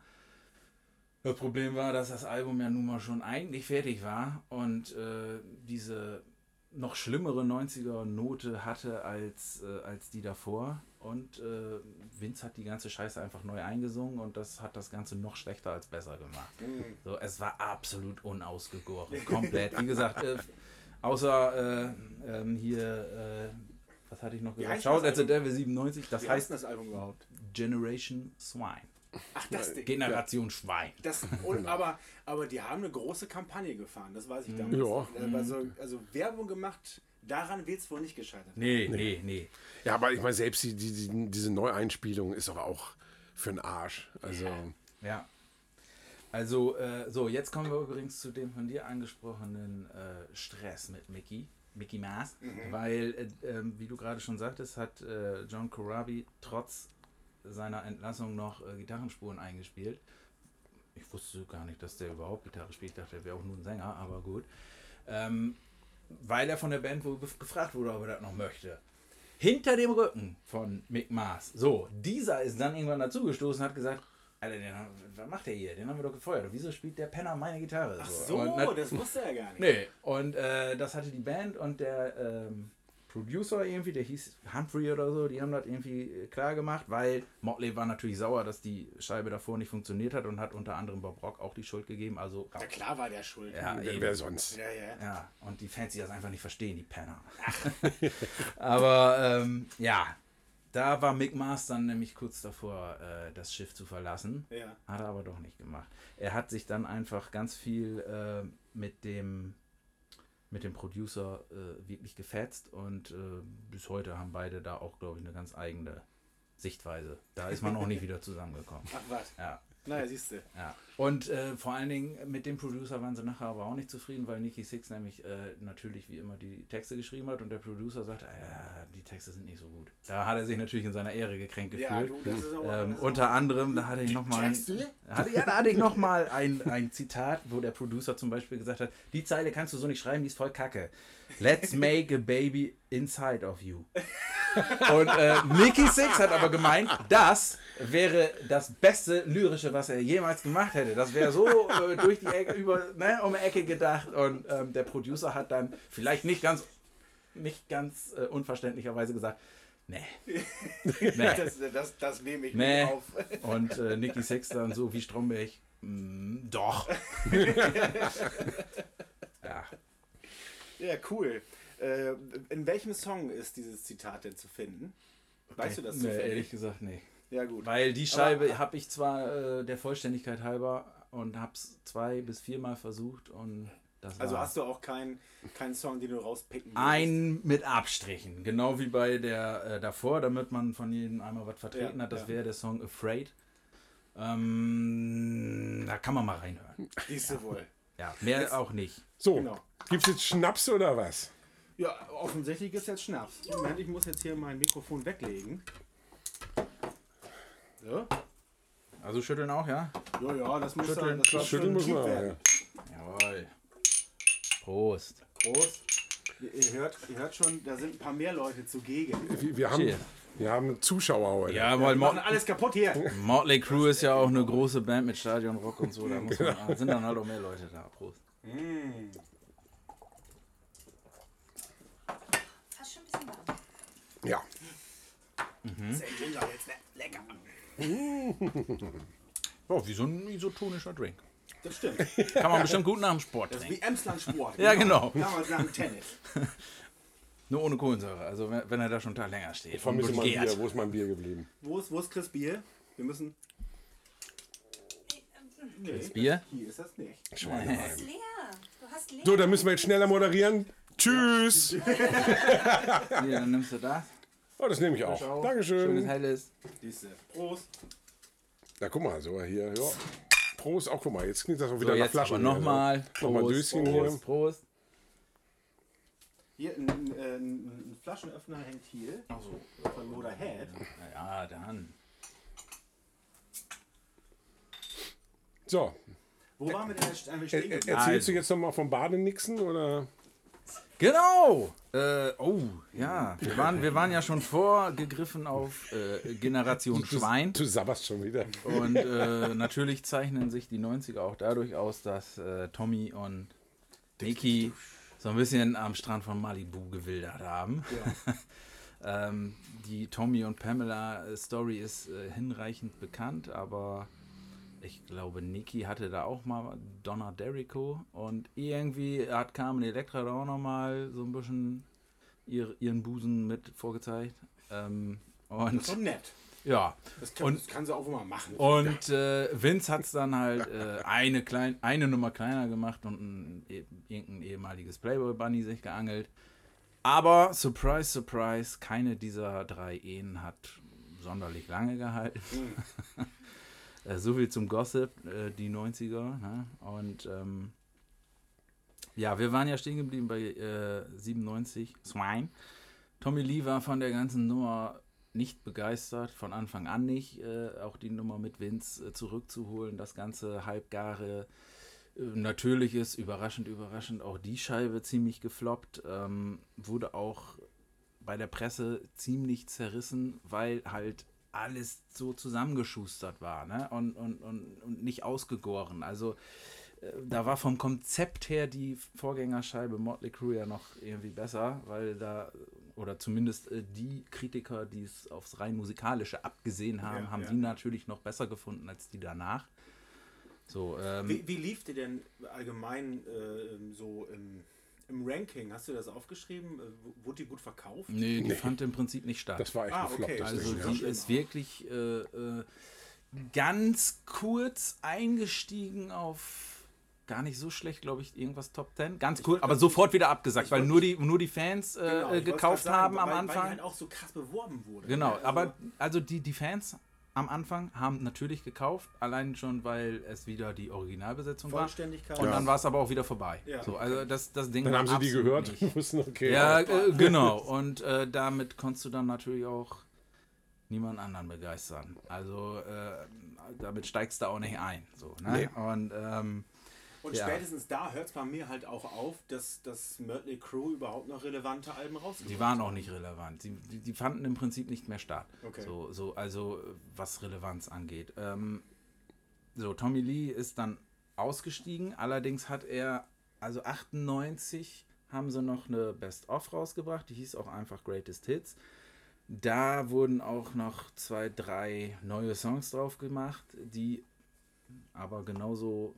Das Problem war, dass das Album ja nun mal schon eigentlich fertig war und äh, diese noch schlimmere 90er-Note hatte als, äh, als die davor. Und äh, Vince hat die ganze Scheiße einfach neu eingesungen und das hat das Ganze noch schlechter als besser gemacht. So, es war absolut unausgegoren, komplett. Wie gesagt, äh, außer äh, ähm, hier, äh, was hatte ich noch gesagt? Shout at the? Devil 97, das Wie heißt das Album überhaupt? Generation Swine. Ach, das Ding. Generation Schwein. Das, und, aber, aber die haben eine große Kampagne gefahren, das weiß ich damals. Ja. Also, also Werbung gemacht, daran wird es wohl nicht gescheitert. Nee, nee, nee. Ja, aber ich meine, selbst die, die, die, diese Neueinspielung ist doch auch für den Arsch. Also, Ja. Also, äh, so, jetzt kommen wir übrigens zu dem von dir angesprochenen äh, Stress mit Mickey. Mickey Mouse, weil, äh, ähm, wie du gerade schon sagtest, hat äh, John Corabi trotz seiner Entlassung noch äh, Gitarrenspuren eingespielt. Ich wusste gar nicht, dass der überhaupt Gitarre spielt. Ich dachte, er wäre auch nur ein Sänger, aber gut. Ähm, weil er von der Band wohl gef- gefragt wurde, ob er das noch möchte. Hinter dem Rücken von Mick Mars. So, dieser ist dann irgendwann dazugestoßen und hat gesagt, Alter, den, haben- was macht der hier? Den haben wir doch gefeuert. Wieso spielt der Penner meine Gitarre? Ach so, Und nat- das wusste er gar nicht. Nee, und äh, das hatte die Band und der ähm, Producer irgendwie, der hieß Humphrey oder so, die haben das irgendwie äh, klar gemacht, weil Motley war natürlich sauer, dass die Scheibe davor nicht funktioniert hat und hat unter anderem Bob Rock auch die Schuld gegeben. Also, Ja, klar war der schuld. ja, Wer, eben. wer sonst? ja. ja. Ja, und die Fans, die das einfach nicht verstehen, die Penner. Aber ähm, ja, da war Mick Mars dann nämlich kurz davor, äh, das Schiff zu verlassen. Ja. Hat er aber doch nicht gemacht. Er hat sich dann einfach ganz viel äh, mit dem mit dem Producer äh, wirklich gefetzt und äh, bis heute haben beide da auch, glaube ich, eine ganz eigene Sichtweise. Da ist man auch nicht wieder zusammengekommen. Ach was. Ja. Naja, siehst du. Ja. Und äh, vor allen Dingen mit dem Producer waren sie nachher aber auch nicht zufrieden, weil Nicky Six nämlich äh, natürlich wie immer die Texte geschrieben hat und der Producer sagte, ja, die Texte sind nicht so gut. Da hat er sich natürlich in seiner Ehre gekränkt Ja, gefühlt. du, das ist aber. ähm, unter anderem, da hatte ich nochmal ein, hatte, ja, da hatte ich noch mal ein, ein Zitat, wo der Producer zum Beispiel gesagt hat, die Zeile kannst du so nicht schreiben, die ist voll kacke. Let's make a baby inside of you. Und äh, Nicky Six hat aber gemeint, das wäre das beste Lyrische, was er jemals gemacht hätte. Das wäre so äh, durch die Ecke, über, ne, um die Ecke gedacht. Und ähm, der Producer hat dann vielleicht nicht ganz, nicht ganz äh, unverständlicherweise gesagt, nee. nee. Das, das, das nehme ich Nee. auf. Und äh, Nicky Six dann so wie Stromberg, mm, doch. ja. Ja, cool. Äh, in welchem Song ist dieses Zitat denn zu finden? Weißt du das Nee, zufällig? ehrlich gesagt, nee. Ja, gut. Weil die Scheibe habe ich zwar äh, der Vollständigkeit halber und habe es zwei bis viermal versucht und das Also war hast du auch keinen keinen Song, den du rauspicken würdest? ein mit Abstrichen, genau wie bei der äh, davor, damit man von jedem einmal was vertreten Ja, hat. Das ja. wäre der Song Afraid. Ähm, da kann man mal reinhören. Siehst du wohl. Ja, mehr auch nicht. So, Genau. gibt's jetzt Schnaps oder was? Ja, offensichtlich ist jetzt Schnaps. Moment, ich muss jetzt hier mein Mikrofon weglegen. So. Also schütteln auch, ja? Ja, ja, das muss Schütteln. ja, das darf Schütteln schon muss man werden. ja. Jawohl. Prost. Prost. Ihr, hört, ihr hört schon, da sind ein paar mehr Leute zugegen. Wir, wir, haben, Cheers. wir haben Zuschauer heute. Ja, weil Wir machen alles kaputt hier. Motley Crue ist ja auch eine große Band mit Stadionrock und so. Da muss man, sind dann halt auch mehr Leute da. Prost. Fast schon ein bisschen warm. Ja. Sehr Ginger jetzt, ne? Lecker. Oh, wie so ein isotonischer Drink. Das stimmt. Kann man bestimmt gut nach dem Sport Das ist trinken. wie Emsland Sport. Ja, genau. Kann man sagen, Tennis. Nur ohne Kohlensäure. Also wenn, wenn er da schon einen Tag länger steht. Ich vermisse und mein gärt. Bier. Wo ist mein Bier geblieben? Wo ist, wo ist Chris Bier? Wir müssen. Nee, Das Bier? hier ist das nicht. Ist leer. Du hast leer. So, dann müssen wir jetzt schneller moderieren. Tschüss. Hier, dann nimmst du das. Oh, das nehme ich auch. Schönes Dankeschön. helles. Siehste. Prost. Na, guck mal, so hier. Ja. Prost. Auch guck mal, jetzt klingt das auch So, wieder nach jetzt Flaschen. nochmal. ne? Nochmal Prost, Döschen Prost, hier. Prost. Hier, ein, ein, ein Flaschenöffner hängt hier. Ach so. Von Moda Head. Ja, dann. So, Wo waren wir denn er, stehen er, erzählst Also. du jetzt nochmal vom Badenixen oder? Genau! Äh, oh, ja. Wir waren, wir waren ja schon vorgegriffen auf äh, Generation Schwein. Du sabberst schon wieder. Und äh, natürlich zeichnen sich die 90er auch dadurch aus, dass äh, Tommy und Niki so ein bisschen am Strand von Malibu gewildert haben. ähm, die Tommy und Pamela Story ist äh, hinreichend bekannt, aber ich glaube, Niki hatte da auch mal Donna Derrico und irgendwie hat Carmen Electra da auch nochmal so ein bisschen ihr, ihren Busen mit vorgezeigt. Ähm, und So nett. ja, Das kann, Und- das kann sie auch mal machen. und äh, Vince hat es dann halt äh, eine, klein, eine Nummer kleiner gemacht und ein, e- irgendein ehemaliges Playboy-Bunny sich geangelt. Aber, surprise, surprise, keine dieser drei Ehen hat sonderlich lange gehalten. Äh, so viel zum Gossip, äh, die 90er. Ne? Und ähm, Ja, wir waren ja stehen geblieben bei äh, 97, Swine. Tommy Lee war von der ganzen Nummer nicht begeistert, von Anfang an nicht. Äh, auch die Nummer mit Vince äh, zurückzuholen, das ganze halbgare natürlich ist, überraschend, überraschend, auch die Scheibe ziemlich gefloppt. Ähm, wurde auch bei der Presse ziemlich zerrissen, weil halt alles so zusammengeschustert war ne? und, und, und, und nicht ausgegoren. Also äh, da war vom Konzept her die Vorgängerscheibe Motley Crue ja noch irgendwie besser, weil da, oder zumindest äh, die Kritiker, die es aufs rein musikalische abgesehen haben, Ja, haben ja. die natürlich noch besser gefunden als die danach. So, ähm, Wie, wie lief dir denn allgemein äh, so im, im Ranking? Hast du das aufgeschrieben? Äh, Wurde die gut verkauft? nee, die Nee. fand im Prinzip nicht statt. Das war echt Ah, gefloppt. okay. Also ja. die Schlimm ist wirklich äh, äh, ganz kurz eingestiegen auf gar nicht so schlecht, glaube ich, irgendwas Top 10. Ganz cool, aber sofort wieder abgesagt, weil nur die, nur die Fans äh, Genau, gekauft sagen, haben am weil, Anfang. Weil die halt auch so krass beworben wurde. Genau, Also- aber also die, die Fans am Anfang haben natürlich gekauft, allein schon, weil es wieder die Originalbesetzung war. Vollständigkeit. Und Ja. dann war es aber auch wieder vorbei. Ja. So, also das, das Ding Dann haben sie die gehört nicht. und wussten, okay. Ja, ja. äh, genau. Und äh, damit konntest du dann natürlich auch niemand anderen begeistern. Also äh, damit steigst du auch nicht ein. So, ne? Nee. Und ähm, Und Ja. spätestens da hört es bei mir halt auch auf, dass das Mötley Crew überhaupt noch relevante Alben rausgebracht die waren auch nicht relevant. Die, die, die fanden im Prinzip nicht mehr statt. Okay. So, so, also was Relevanz angeht. Ähm, so, Tommy Lee ist dann ausgestiegen. Allerdings hat er, also 98 haben sie noch eine Best-of rausgebracht. Die hieß auch einfach Greatest Hits. Da wurden auch noch zwei, drei neue Songs drauf gemacht, die aber genauso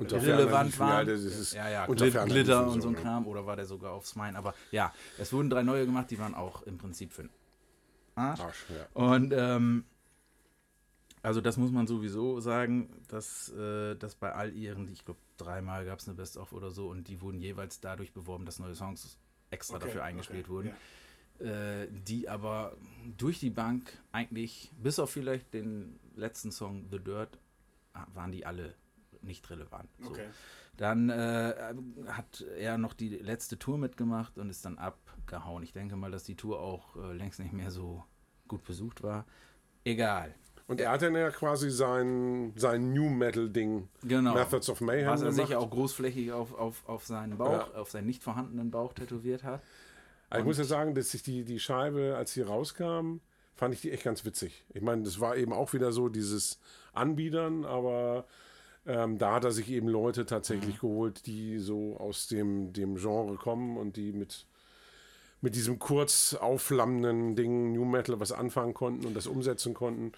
Unter relevant Ferner waren. das ist, ja, ja, Ferner Glitter und so ein. Kram. Oder war der sogar aufs Main? Aber ja, es wurden drei neue gemacht, die waren auch im Prinzip für den Arsch. Arsch, ja. Und ähm, also das muss man sowieso sagen, dass, äh, dass bei all ihren, ich glaube dreimal gab es eine Best-of oder so und die wurden jeweils dadurch beworben, dass neue Songs extra Okay, dafür eingespielt okay, wurden. ja. Äh, die aber durch die Bank eigentlich, bis auf vielleicht den letzten Song The Dirt, ah, waren die alle nicht relevant. So. Okay. Dann äh, hat er noch die letzte Tour mitgemacht und ist dann abgehauen. Ich denke mal, dass die Tour auch äh, längst nicht mehr so gut besucht war. Egal. Und er hat dann ja quasi sein, sein New Metal-Ding, Genau. Methods of Mayhem, Was er gemacht. sich auch großflächig auf, auf, auf seinen Bauch, auf seinen nicht vorhandenen Bauch tätowiert hat. Aber ich muss ja sagen, dass ich die, die Scheibe, als sie rauskam, fand ich die echt ganz witzig. Ich meine, das war eben auch wieder so dieses Anbiedern, aber ähm, da hat er sich eben Leute tatsächlich Mhm. geholt, die so aus dem, dem Genre kommen und die mit, mit diesem kurz aufflammenden Ding New Metal was anfangen konnten und das umsetzen konnten.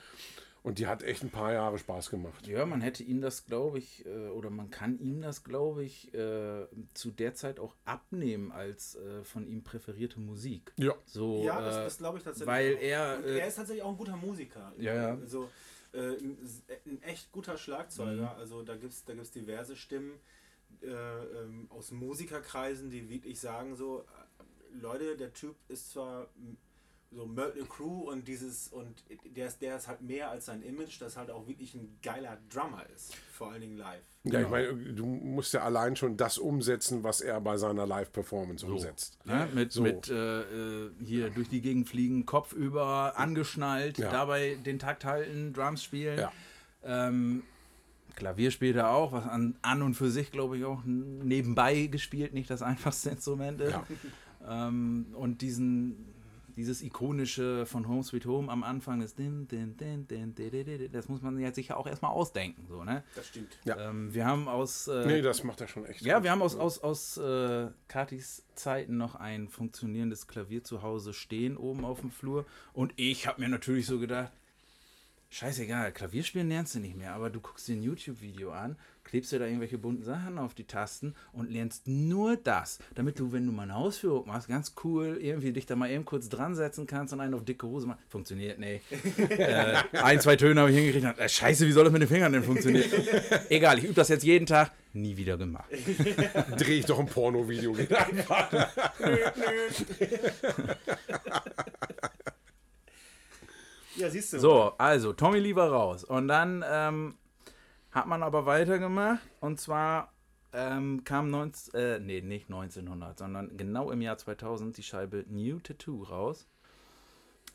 Und die hat echt ein paar Jahre Spaß gemacht. Ja, man hätte ihm das, glaube ich, äh, oder man kann ihm das, glaube ich, äh, zu der Zeit auch abnehmen als äh, von ihm präferierte Musik. Ja. So, Ja, das, das glaube ich tatsächlich. weil auch. er, Und er ist tatsächlich auch ein guter Musiker. Ja, ja. Also äh, ein, ein echt guter Schlagzeuger. Also da gibt es da gibt's diverse Stimmen äh, ähm, aus Musikerkreisen, die wirklich sagen so, äh, Leute, der Typ ist zwar so Mötley Crew und dieses und der ist, der ist halt mehr als sein Image, dass halt auch wirklich ein geiler Drummer ist, vor allen Dingen live. Ja, ich meine, du musst ja allein schon das umsetzen, was er bei seiner Live-Performance umsetzt. Ne? Mit, So. mit äh, äh, hier durch die Gegend fliegen, Kopf über, angeschnallt, Ja. dabei den Takt halten, Drums spielen. Ja. Ähm, Klavier spielt er auch, was an, an und für sich, glaube ich, auch nebenbei gespielt, nicht das einfachste Instrument ist. Ja. Ähm, und diesen, dieses ikonische von Home Sweet Home am Anfang ist din, din, din, din, din, din, din, das muss man ja sicher auch erstmal ausdenken. So, ne? Das stimmt. Ja. Ähm, wir haben aus äh, Nee, das macht er schon echt. ja, gut. wir haben aus, aus, aus äh, Katis Zeiten noch ein funktionierendes Klavier zu Hause stehen, oben auf dem Flur. Und ich habe mir natürlich so gedacht, scheißegal, Klavierspielen lernst du nicht mehr, aber du guckst dir ein YouTube-Video an, klebst dir da irgendwelche bunten Sachen auf die Tasten und lernst nur das, damit du, wenn du mal eine Ausführung machst, ganz cool irgendwie dich da mal eben kurz dran setzen kannst und einen auf dicke Hose machen. Funktioniert, nee. äh, ein, zwei Töne habe ich hingekriegt. und, Äh, scheiße, wie soll das mit den Fingern denn funktionieren? Egal, ich übe das jetzt jeden Tag. Nie wieder gemacht. Dreh ich doch ein Porno-Video. Ja, siehst du. So, also Tommy Lee war raus. Und dann ähm, hat man aber weitergemacht. Und zwar ähm, kam 19, äh, nee, nicht 1900, sondern genau im Jahr 2000 die Scheibe New Tattoo raus.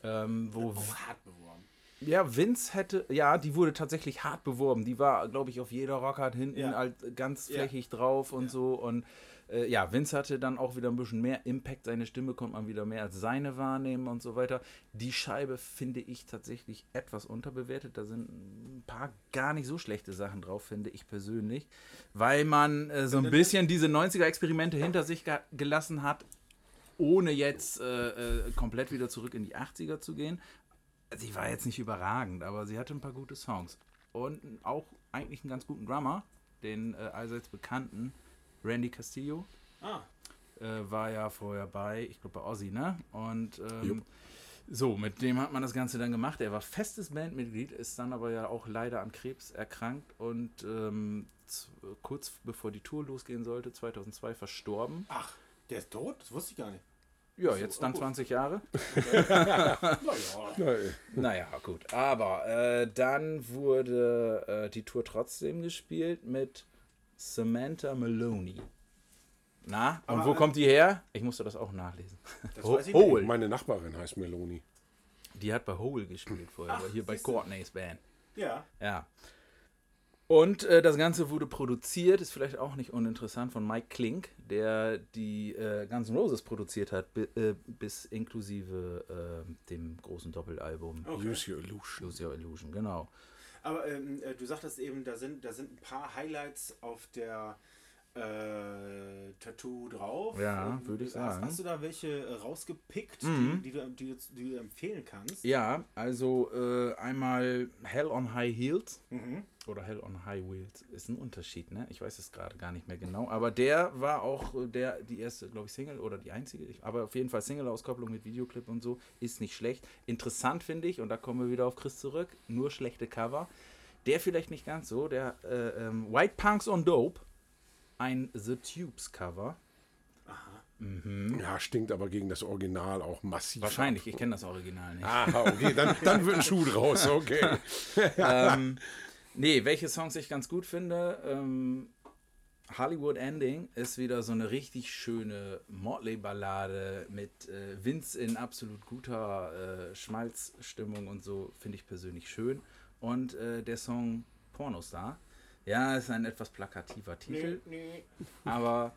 Ähm, wo Oh, hart beworben. ja, Vince hätte, ja, die wurde tatsächlich hart beworben. Die war, glaube ich, auf jeder Rockhard hinten Ja. halt ganz Ja. flächig drauf und so. Und äh, ja, Vince hatte dann auch wieder ein bisschen mehr Impact. Seine Stimme konnte man wieder mehr als seine wahrnehmen und so weiter. Die Scheibe finde ich tatsächlich etwas unterbewertet. Da sind ein paar gar nicht so schlechte Sachen drauf, finde ich persönlich. Weil man äh, so ein bisschen diese 90er-Experimente hinter sich ge gelassen hat, ohne jetzt äh, äh, komplett wieder zurück in die 80er zu gehen. Sie war jetzt nicht überragend, aber sie hatte ein paar gute Songs. Und auch eigentlich einen ganz guten Drummer, den äh, allseits bekannten Randy Castillo. Ah, Äh, war ja vorher bei, ich glaube bei Ozzy, ne? Und ähm, so, mit dem hat man das Ganze dann gemacht. Er war festes Bandmitglied, ist dann aber ja auch leider an Krebs erkrankt und ähm, kurz bevor die Tour losgehen sollte, 2002 verstorben. ach, der ist tot? Das wusste ich gar nicht. Ja, jetzt dann gut. 20 Jahre. Naja. Naja, gut. Aber äh, dann wurde äh, die Tour trotzdem gespielt mit Samantha Maloney. Na, und Aber, wo äh, kommt die her? Ich musste das auch nachlesen. Das Ho- weiß ich Hole. Meine Nachbarin heißt Meloni. Die hat bei Hole gespielt vorher, Ach, aber hier bei. Courtney's Band. Ja. Ja. Und äh, das Ganze wurde produziert, ist vielleicht auch nicht uninteressant, von Mike Klink, der die äh, Guns N' Roses produziert hat, bi äh, bis inklusive äh, dem großen Doppelalbum Okay. Use Your Illusion. Lose Your Illusion, genau. Aber ähm, äh, du sagtest eben, da sind, da sind ein paar Highlights auf der äh, Tattoo drauf. Ja, Ähm, würde ich hast- sagen. Hast du da welche äh, rausgepickt, Mhm. die, die, du, die, die du empfehlen kannst? Ja, also äh, einmal Hell on High Heels Mhm. Oder Hell on High Wheels ist ein Unterschied, ne? Ich weiß es gerade gar nicht mehr genau, aber der war auch der die erste, glaube ich, Single oder die einzige, ich, aber auf jeden Fall Single-Auskopplung mit Videoclip und so ist nicht schlecht. Interessant finde ich und da kommen wir wieder auf Chris zurück, nur schlechte Cover. Der vielleicht nicht ganz so, der äh, ähm, White Punks on Dope, ein The Tubes Cover. Ja, stinkt aber gegen das Original auch massiv. Wahrscheinlich, ich kenne das Original nicht. Ah, okay, dann, dann wird ein Schuh draus, okay. ähm, nee, welche Songs ich ganz gut finde. Ähm, Hollywood Ending ist wieder so eine richtig schöne Motley-Ballade mit äh, Vince in absolut guter äh, Schmalzstimmung und so, finde ich persönlich schön. Und äh, der Song Pornostar, ja, ist ein etwas plakativer Titel, Nee, nee. aber,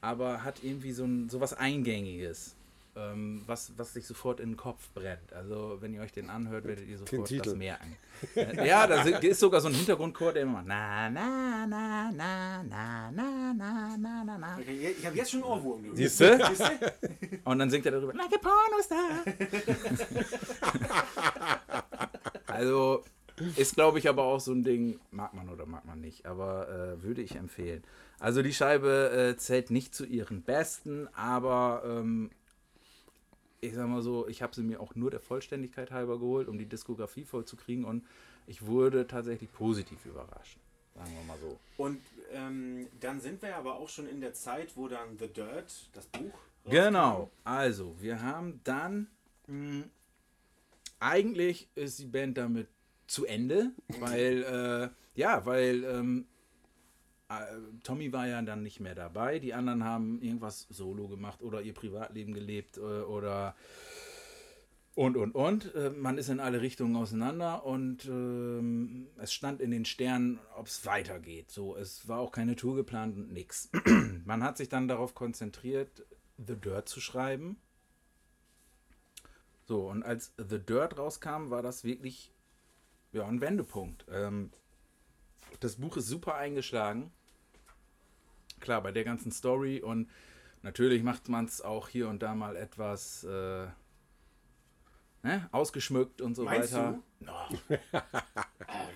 aber hat irgendwie so, ein, so was Eingängiges. Ähm, was, was sich sofort in den Kopf brennt. Also, wenn ihr euch den anhört, werdet ihr sofort das merken. Äh, ja, da ist sogar so ein Hintergrundchor, der immer na, na, na, na, na, na, na, na, na, na. Okay, ich habe jetzt schon einen Ohrwurm. du. Siehst du? Siehst du? Und dann singt er darüber, like a Pornostar. also, ist, glaube ich, aber auch so ein Ding, mag man oder mag man nicht, aber äh, würde ich empfehlen. Also, die Scheibe äh, zählt nicht zu ihren besten, aber ähm, ich sag mal so, ich habe sie mir auch nur der Vollständigkeit halber geholt, um die Diskografie voll zu kriegen und ich wurde tatsächlich positiv überrascht. Sagen wir mal so. Und ähm, dann sind wir aber auch schon in der Zeit, wo dann The Dirt, das Buch. Genau. Also, wir haben dann. Mh, eigentlich ist die Band damit zu Ende, weil, äh, ja, weil ähm, äh, Tommy war ja dann nicht mehr dabei. Die anderen haben irgendwas solo gemacht oder ihr Privatleben gelebt äh, oder und und und. Äh, man ist in alle Richtungen auseinander und ähm, es stand in den Sternen, ob es weitergeht. So, es war auch keine Tour geplant und nix. man hat sich dann darauf konzentriert, The Dirt zu schreiben. So, und als The Dirt rauskam, war das wirklich ja, ein Wendepunkt. Ähm, das Buch ist super eingeschlagen. Klar, bei der ganzen Story und natürlich macht man es auch hier und da mal etwas äh, ne, ausgeschmückt und so Meinst weiter. du? Ah,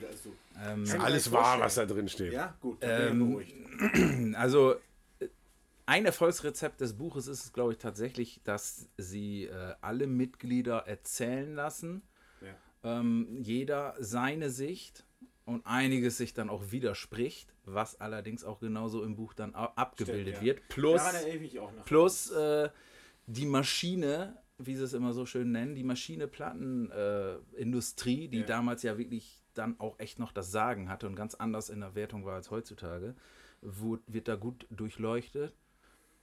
da ist so. Ähm, Kann Alles wahr, was da drin steht. Ja, gut. Ähm. Also ein Erfolgsrezept des Buches ist es, glaube ich, tatsächlich, dass sie äh, alle Mitglieder erzählen lassen, Ja. ähm, jeder seine Sicht und einiges sich dann auch widerspricht, was allerdings auch genauso im Buch dann abgebildet ja. wird. Plus, plus äh, die Maschine, wie sie es immer so schön nennen, die Maschine Plattenindustrie, äh, die Ja. damals ja wirklich dann auch echt noch das Sagen hatte und ganz anders in der Wertung war als heutzutage, wird, wird da gut durchleuchtet.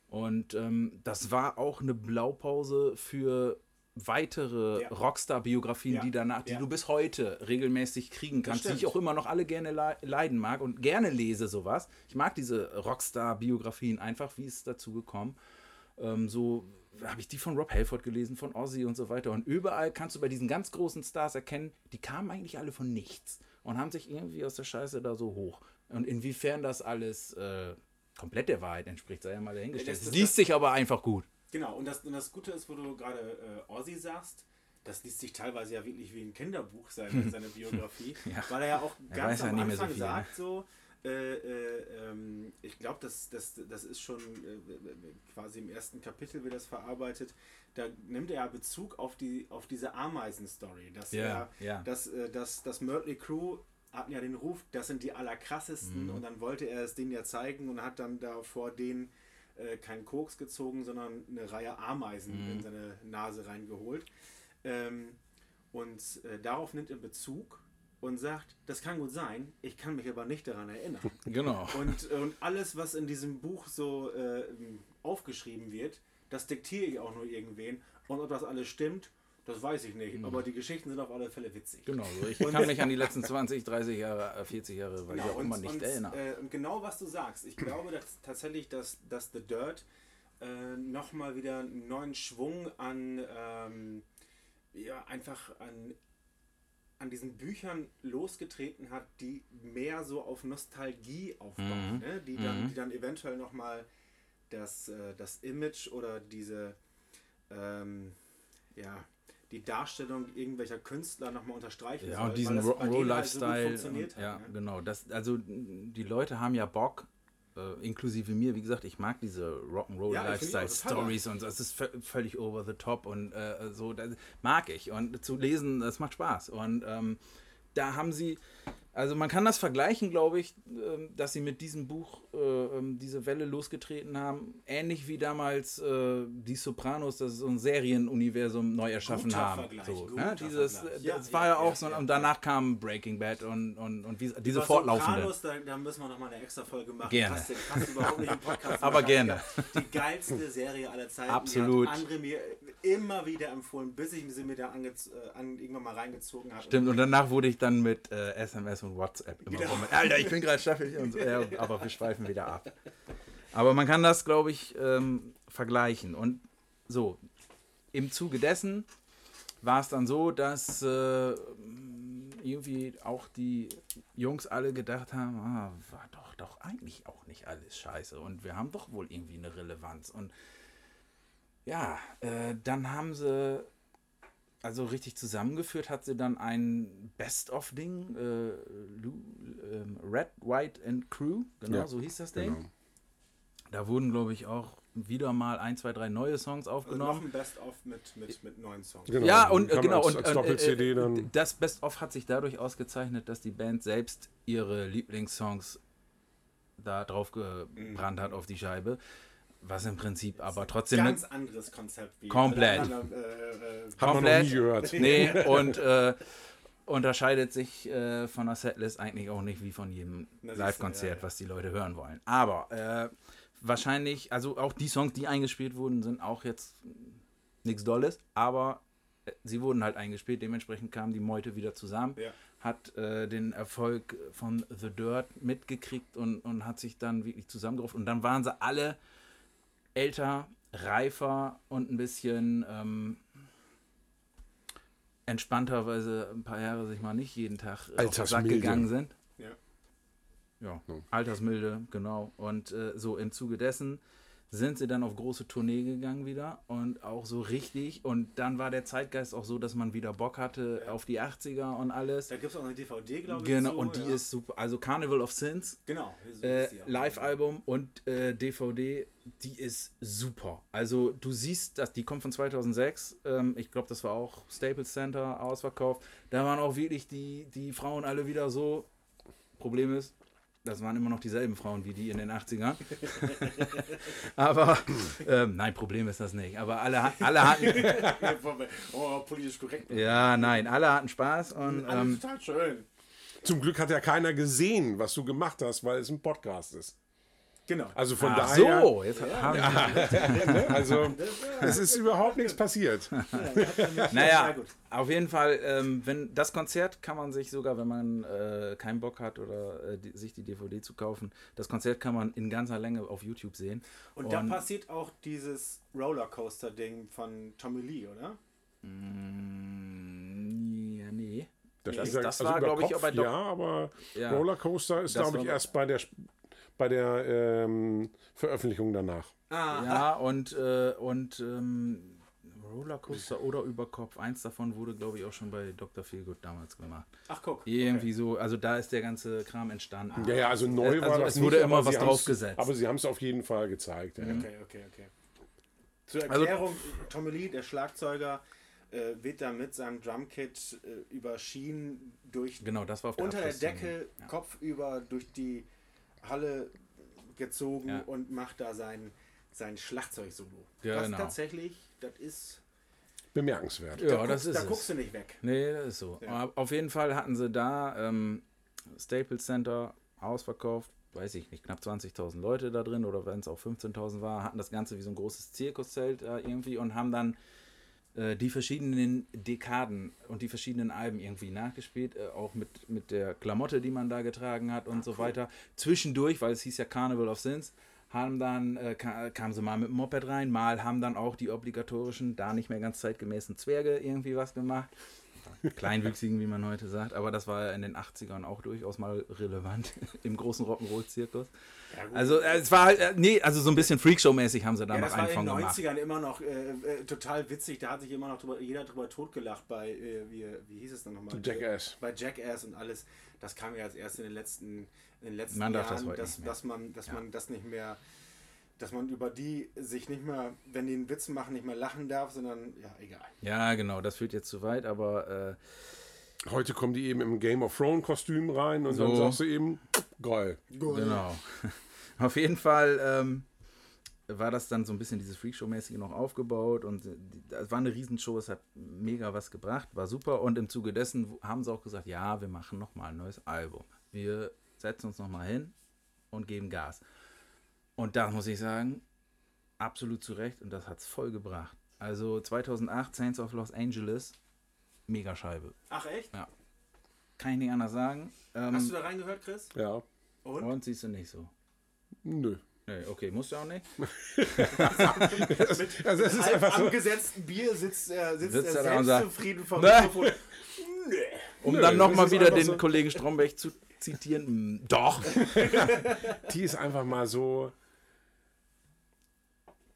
Und ähm, das war auch eine Blaupause für weitere Ja. Rockstar-Biografien, Ja, die danach, die ja. du bis heute regelmäßig kriegen kannst, die ich auch immer noch alle gerne le leiden mag und gerne lese sowas. Ich mag diese Rockstar-Biografien einfach, wie ist es dazu gekommen. Ähm, so habe ich die von Rob Halford gelesen, von Ozzy und so weiter. Und überall kannst du bei diesen ganz großen Stars erkennen, die kamen eigentlich alle von nichts und haben sich irgendwie aus der Scheiße da so hoch. Und inwiefern das alles äh, komplett der Wahrheit entspricht, sei ja mal dahingestellt. Es liest sich aber einfach gut. Genau, und das, und das Gute ist, wo du gerade äh, Ozzy sagst, das liest sich teilweise ja wirklich wie ein Kinderbuch, seine, seine Biografie, Ja. weil er ja auch ganz am mehr so Anfang viel, ne? sagt so, äh, äh, ähm, ich glaube, das, das, das ist schon äh, quasi im ersten Kapitel wird das verarbeitet, da nimmt er ja Bezug auf, die, auf diese Ameisen-Story, dass Ja, er, dass, äh, dass das Mötley Crew hatten ja den Ruf, das sind die allerkrassesten Mhm. und dann wollte er es denen ja zeigen und hat dann da vor denen äh, keinen Koks gezogen, sondern eine Reihe Ameisen Mhm. in seine Nase reingeholt. Ähm, und äh, darauf nimmt er Bezug und sagt, das kann gut sein, ich kann mich aber nicht daran erinnern. Genau. und, und alles, was in diesem Buch so äh, aufgeschrieben wird, das diktiere ich auch nur irgendwen. Und ob das alles stimmt, das weiß ich nicht. Aber die Geschichten sind auf alle Fälle witzig. Mhm. Genau, ich kann mich an die letzten 20, 30 Jahre, äh, 40 Jahre, weil ich auch immer nicht und, erinnere. Äh, und genau was du sagst. Ich glaube dass, tatsächlich, dass, dass The Dirt äh, nochmal wieder einen neuen Schwung an, ähm, ja, einfach an, an diesen Büchern losgetreten hat, die mehr so auf Nostalgie aufbauen. Mhm. Ne? Die, dann, Mhm. die dann eventuell nochmal das, äh, das Image oder diese, ähm, ja, die Darstellung irgendwelcher Künstler nochmal unterstreichen Ja, soll, und diesen so Rock'n'Roll-Lifestyle. funktioniert und- ja, hat, ne? genau. Das, also die Leute haben ja Bock, äh, inklusive mir, wie gesagt, ich mag diese Ja, Rock'n'Roll-Lifestyle-Stories und so. es ist vö- völlig over the top und äh, so, das mag ich. Und zu lesen, das macht Spaß. Und ähm, da haben sie, also man kann das vergleichen, glaube ich, ähm, dass sie mit diesem Buch äh, ähm, diese Welle losgetreten haben. Ähnlich wie damals äh, die Sopranos, das so ein Serienuniversum neu erschaffen Guter haben. Vergleich, So, guter ne? Dieses, Vergleich. das Ja, war ja, auch ja, so, und danach kam Breaking Bad und, und, und diese Über fortlaufende. Sopranos, da, da müssen wir nochmal eine extra Folge machen. Gerne. Passt, passt überhaupt nicht im Podcast. Aber gerne. Die geilste Serie aller Zeiten. Absolut. André mir immer wieder empfohlen, bis ich sie mir da ange, äh, an, irgendwann mal reingezogen habe. Stimmt, und danach wurde ich dann mit äh, SMS und WhatsApp immer Genau. rum. Alter, ich bin gerade staffelig und so. Ja, aber wir schweifen wieder ab. Aber man kann das, glaube ich, ähm, vergleichen. Und so, im Zuge dessen war es dann so, dass äh, irgendwie auch die Jungs alle gedacht haben, ah, war doch, doch eigentlich auch nicht alles scheiße. Und wir haben doch wohl irgendwie eine Relevanz. Und ja, äh, dann haben sie also richtig zusammengeführt hat sie dann ein Best-of-Ding, äh, ähm, Red, White and Crew, genau, Ja, so hieß das Ding. Genau. Da wurden, glaube ich, auch wieder mal ein, zwei, drei neue Songs also noch aufgenommen. ein Best-of mit, mit, mit neuen Songs. Genau. Ja, und äh, genau. als- und als äh, Doppel-CD äh, dann. Das Best-of hat sich dadurch ausgezeichnet, dass die Band selbst ihre Lieblingssongs da drauf gebrannt hat auf die Scheibe. Was im Prinzip aber trotzdem Ganz anderes Konzept wie Komplett. anderen, äh, äh, komplett. nie gehört. Nee, und äh, unterscheidet sich äh, von der Setlist eigentlich auch nicht wie von jedem Live-Konzert, ja, ja. was die Leute hören wollen. Aber äh, wahrscheinlich, also auch die Songs, die eingespielt wurden, sind auch jetzt nichts Dolles, aber äh, sie wurden halt eingespielt, dementsprechend kam die Meute wieder zusammen, Ja. hat äh, den Erfolg von The Dirt mitgekriegt und, und hat sich dann wirklich zusammengerufen. Und dann waren sie alle älter, reifer und ein bisschen ähm, entspannter, weil sie ein paar Jahre sich mal nicht jeden Tag äh, auf den Sack Altersmilde. gegangen sind. Ja. Ja, Ja. Altersmilde, genau. Und äh, so im Zuge dessen sind sie dann auf große Tournee gegangen wieder und auch so richtig. Und dann war der Zeitgeist auch so, dass man wieder Bock hatte auf die 80er und alles. Da gibt es auch eine DVD, glaube ich. Genau, zu, und die ja. ist super. Also Carnival of Sins, Genau. so äh. Live-Album und äh, DVD, die ist super. Also du siehst, dass die kommt von 2006. Ähm, ich glaube, das war auch Staples Center ausverkauft. Da waren auch wirklich die, die Frauen alle wieder so. Problem ist, das waren immer noch dieselben Frauen wie die in den 80ern. Aber ähm, nein, Problem ist das nicht. Aber alle, alle hatten, oh, politisch korrekt. ja, nein, alle hatten Spaß und Alle ähm, total schön. Zum Glück hat ja keiner gesehen, was du gemacht hast, weil es ein Podcast ist. Genau. Also von Ach daher. so, jetzt haben Ne? Also es ist überhaupt nichts passiert. Naja, auf jeden Fall, ähm, wenn das Konzert kann man sich sogar, wenn man äh, keinen Bock hat oder äh, die, sich die DVD zu kaufen, das Konzert kann man in ganzer Länge auf YouTube sehen. Und da passiert auch dieses Rollercoaster-Ding von Tommy Lee, oder? Mm, ja, nee. Das, Das- ist ja- das also war, über glaub ich, Kopf, auch bei Doc- Ja, aber Ja. Rollercoaster ist, Das glaube ich, erst bei der, bei der ähm, Veröffentlichung danach. Ja, und, äh, und ähm, Rollercoaster oder Überkopf, eins davon wurde, glaube ich, auch schon bei Dr. Feelgood damals gemacht. Ach, guck. Irgendwie so, also da ist der ganze Kram entstanden. Ja, ja, also neu Also war das es wurde nicht, immer was draufgesetzt. Aber sie haben es auf jeden Fall gezeigt. Ja. Okay, okay, okay. Zur Also- Erklärung, Tommy Lee, der Schlagzeuger, äh, wird da mit seinem Drumkit äh, über Schienen durch Genau, das war auf der unter der. Decke, kopfüber durch die Halle gezogen Ja. und macht da sein, sein Schlagzeug-Solo. Ja, das genau. tatsächlich, das ist. Bemerkenswert. Ja, da das guckst, ist Da es. guckst du nicht weg. Nee, das ist so. Ja. Aber Auf jeden Fall hatten sie da ähm, Staples Center ausverkauft, weiß ich nicht, knapp 20.000 Leute da drin oder wenn es auch 15.000 war, hatten das Ganze wie so ein großes Zirkuszelt äh, irgendwie und haben dann äh, die verschiedenen Dekaden und die verschiedenen Alben irgendwie nachgespielt, äh, auch mit, mit der Klamotte, die man da getragen hat und so weiter. Zwischendurch, weil es hieß ja Carnival of Sins, haben dann, äh, ka kamen sie mal mit dem Moped rein, mal haben dann auch die obligatorischen, da nicht mehr ganz zeitgemäßen Zwerge irgendwie was gemacht. Kleinwüchsigen, wie man heute sagt, aber das war in den 80ern auch durchaus mal relevant im großen Rock'n'Roll-Zirkus. Also äh, es war halt, äh, nee, also so ein bisschen Freakshow-mäßig haben sie da Ja, noch das war in den gemacht. 90ern immer noch äh, äh, total witzig. Da hat sich immer noch drüber, jeder drüber totgelacht bei, äh, wie, wie hieß es dann nochmal? Jackass. Bei Jackass und alles. Das kam ja als erst in den letzten, in den letzten Man das Jahren, heute dass, dass, man, dass man das nicht mehr, dass man über die sich nicht mehr, wenn die einen Witz machen, nicht mehr lachen darf, sondern ja, egal. Ja, genau, das führt jetzt zu weit, aber äh, Heute kommen die eben im Game of Thrones Kostüm rein und dann So. sagst du eben, geil. Genau. Auf jeden Fall ähm, war das dann so ein bisschen dieses Freakshow-mäßige noch aufgebaut und äh, das war eine Riesenshow, es hat mega was gebracht, war super und im Zuge dessen haben sie auch gesagt, ja, wir machen nochmal ein neues Album. Wir setzen uns nochmal hin und geben Gas. Und da muss ich sagen, absolut zu Recht und das hat es voll gebracht. Also 2008, Saints of Los Angeles, mega Scheibe. Ach echt? Kann ich nicht anders sagen. Ähm, Hast du da reingehört, Chris? Ja, Und? und siehst du nicht so. nö. Nee, okay, musst du auch nicht. Also es ist Halb einfach so. angesetzten Bier sitzt er, sitzt Sitzt er da und sagt, selbstzufrieden vom. Mikrofon. Nee. Um Nö, dann nochmal wieder den so- Kollegen Stromberg zu zitieren. Doch. Die ist einfach mal so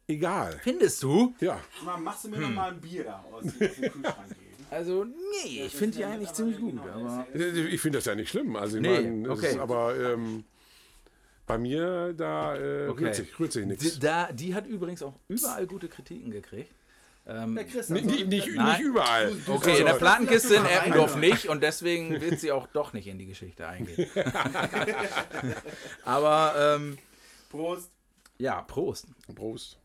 egal. Findest du? Ja. Mal, machst du mir Hm. noch mal ein Bier da aus, aus dem Kühlschrank geben? Also, nee, ich finde die eigentlich ziemlich gut. Aber Ich finde das ja nicht schlimm. Also ich Nee, meine, okay. ist aber ähm, bei mir da äh, Okay. rührt, sich, rührt sich die, nichts. da, die hat übrigens auch überall gute Kritiken gekriegt. Ähm, Der Chris, Nicht, nicht, nicht, Nein. nicht überall. okay, in der Plattenkiste in Eppendorf nicht und deswegen wird sie auch doch nicht in die Geschichte eingehen. aber, ähm, Prost. Ja, Prost. Prost.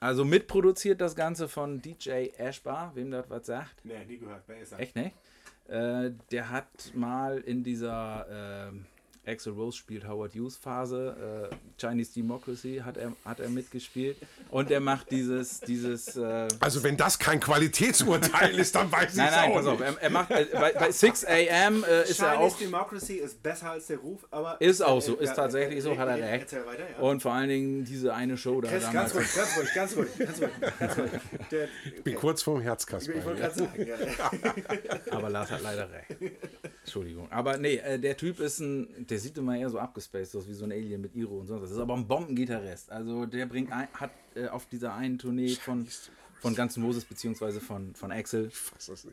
Also mitproduziert das Ganze von DJ Ashbar, wem das was sagt. Nee, nie gehört. Wer ist er? Echt, ne? Äh, der hat mal in dieser ähm, Axel Rose spielt Howard Hughes Phase, äh, Chinese Democracy hat er, hat er mitgespielt und er macht dieses, dieses äh, Also wenn das kein Qualitätsurteil ist, dann weiß ich Nein, es nein, auch pass auf, nicht. er, er macht äh, bei, bei 6 AM äh, ist er Chinese auch Democracy ist besser als der Ruf, aber. Ist auch so, Äh, ist ja, tatsächlich äh, so, hat er recht. Erzähl weiter, ja. und vor allen Dingen diese eine Show da Chris, damals. ganz ruhig, ganz ruhig, ganz ruhig, ganz ruhig, ganz ruhig. Der, Ich bin kurz vorm ich Herzkasper. wollte gerade sagen, ja. Aber Lars hat leider recht. Entschuldigung. Aber nee, der Typ ist ein, der sieht immer eher so abgespaced aus, wie so ein Alien mit Iro und sonst was. Das ist aber ein Bombengitarrist. Also der bringt ein, hat äh, auf dieser einen Tournee von, von Guns N' Moses beziehungsweise von, von Axel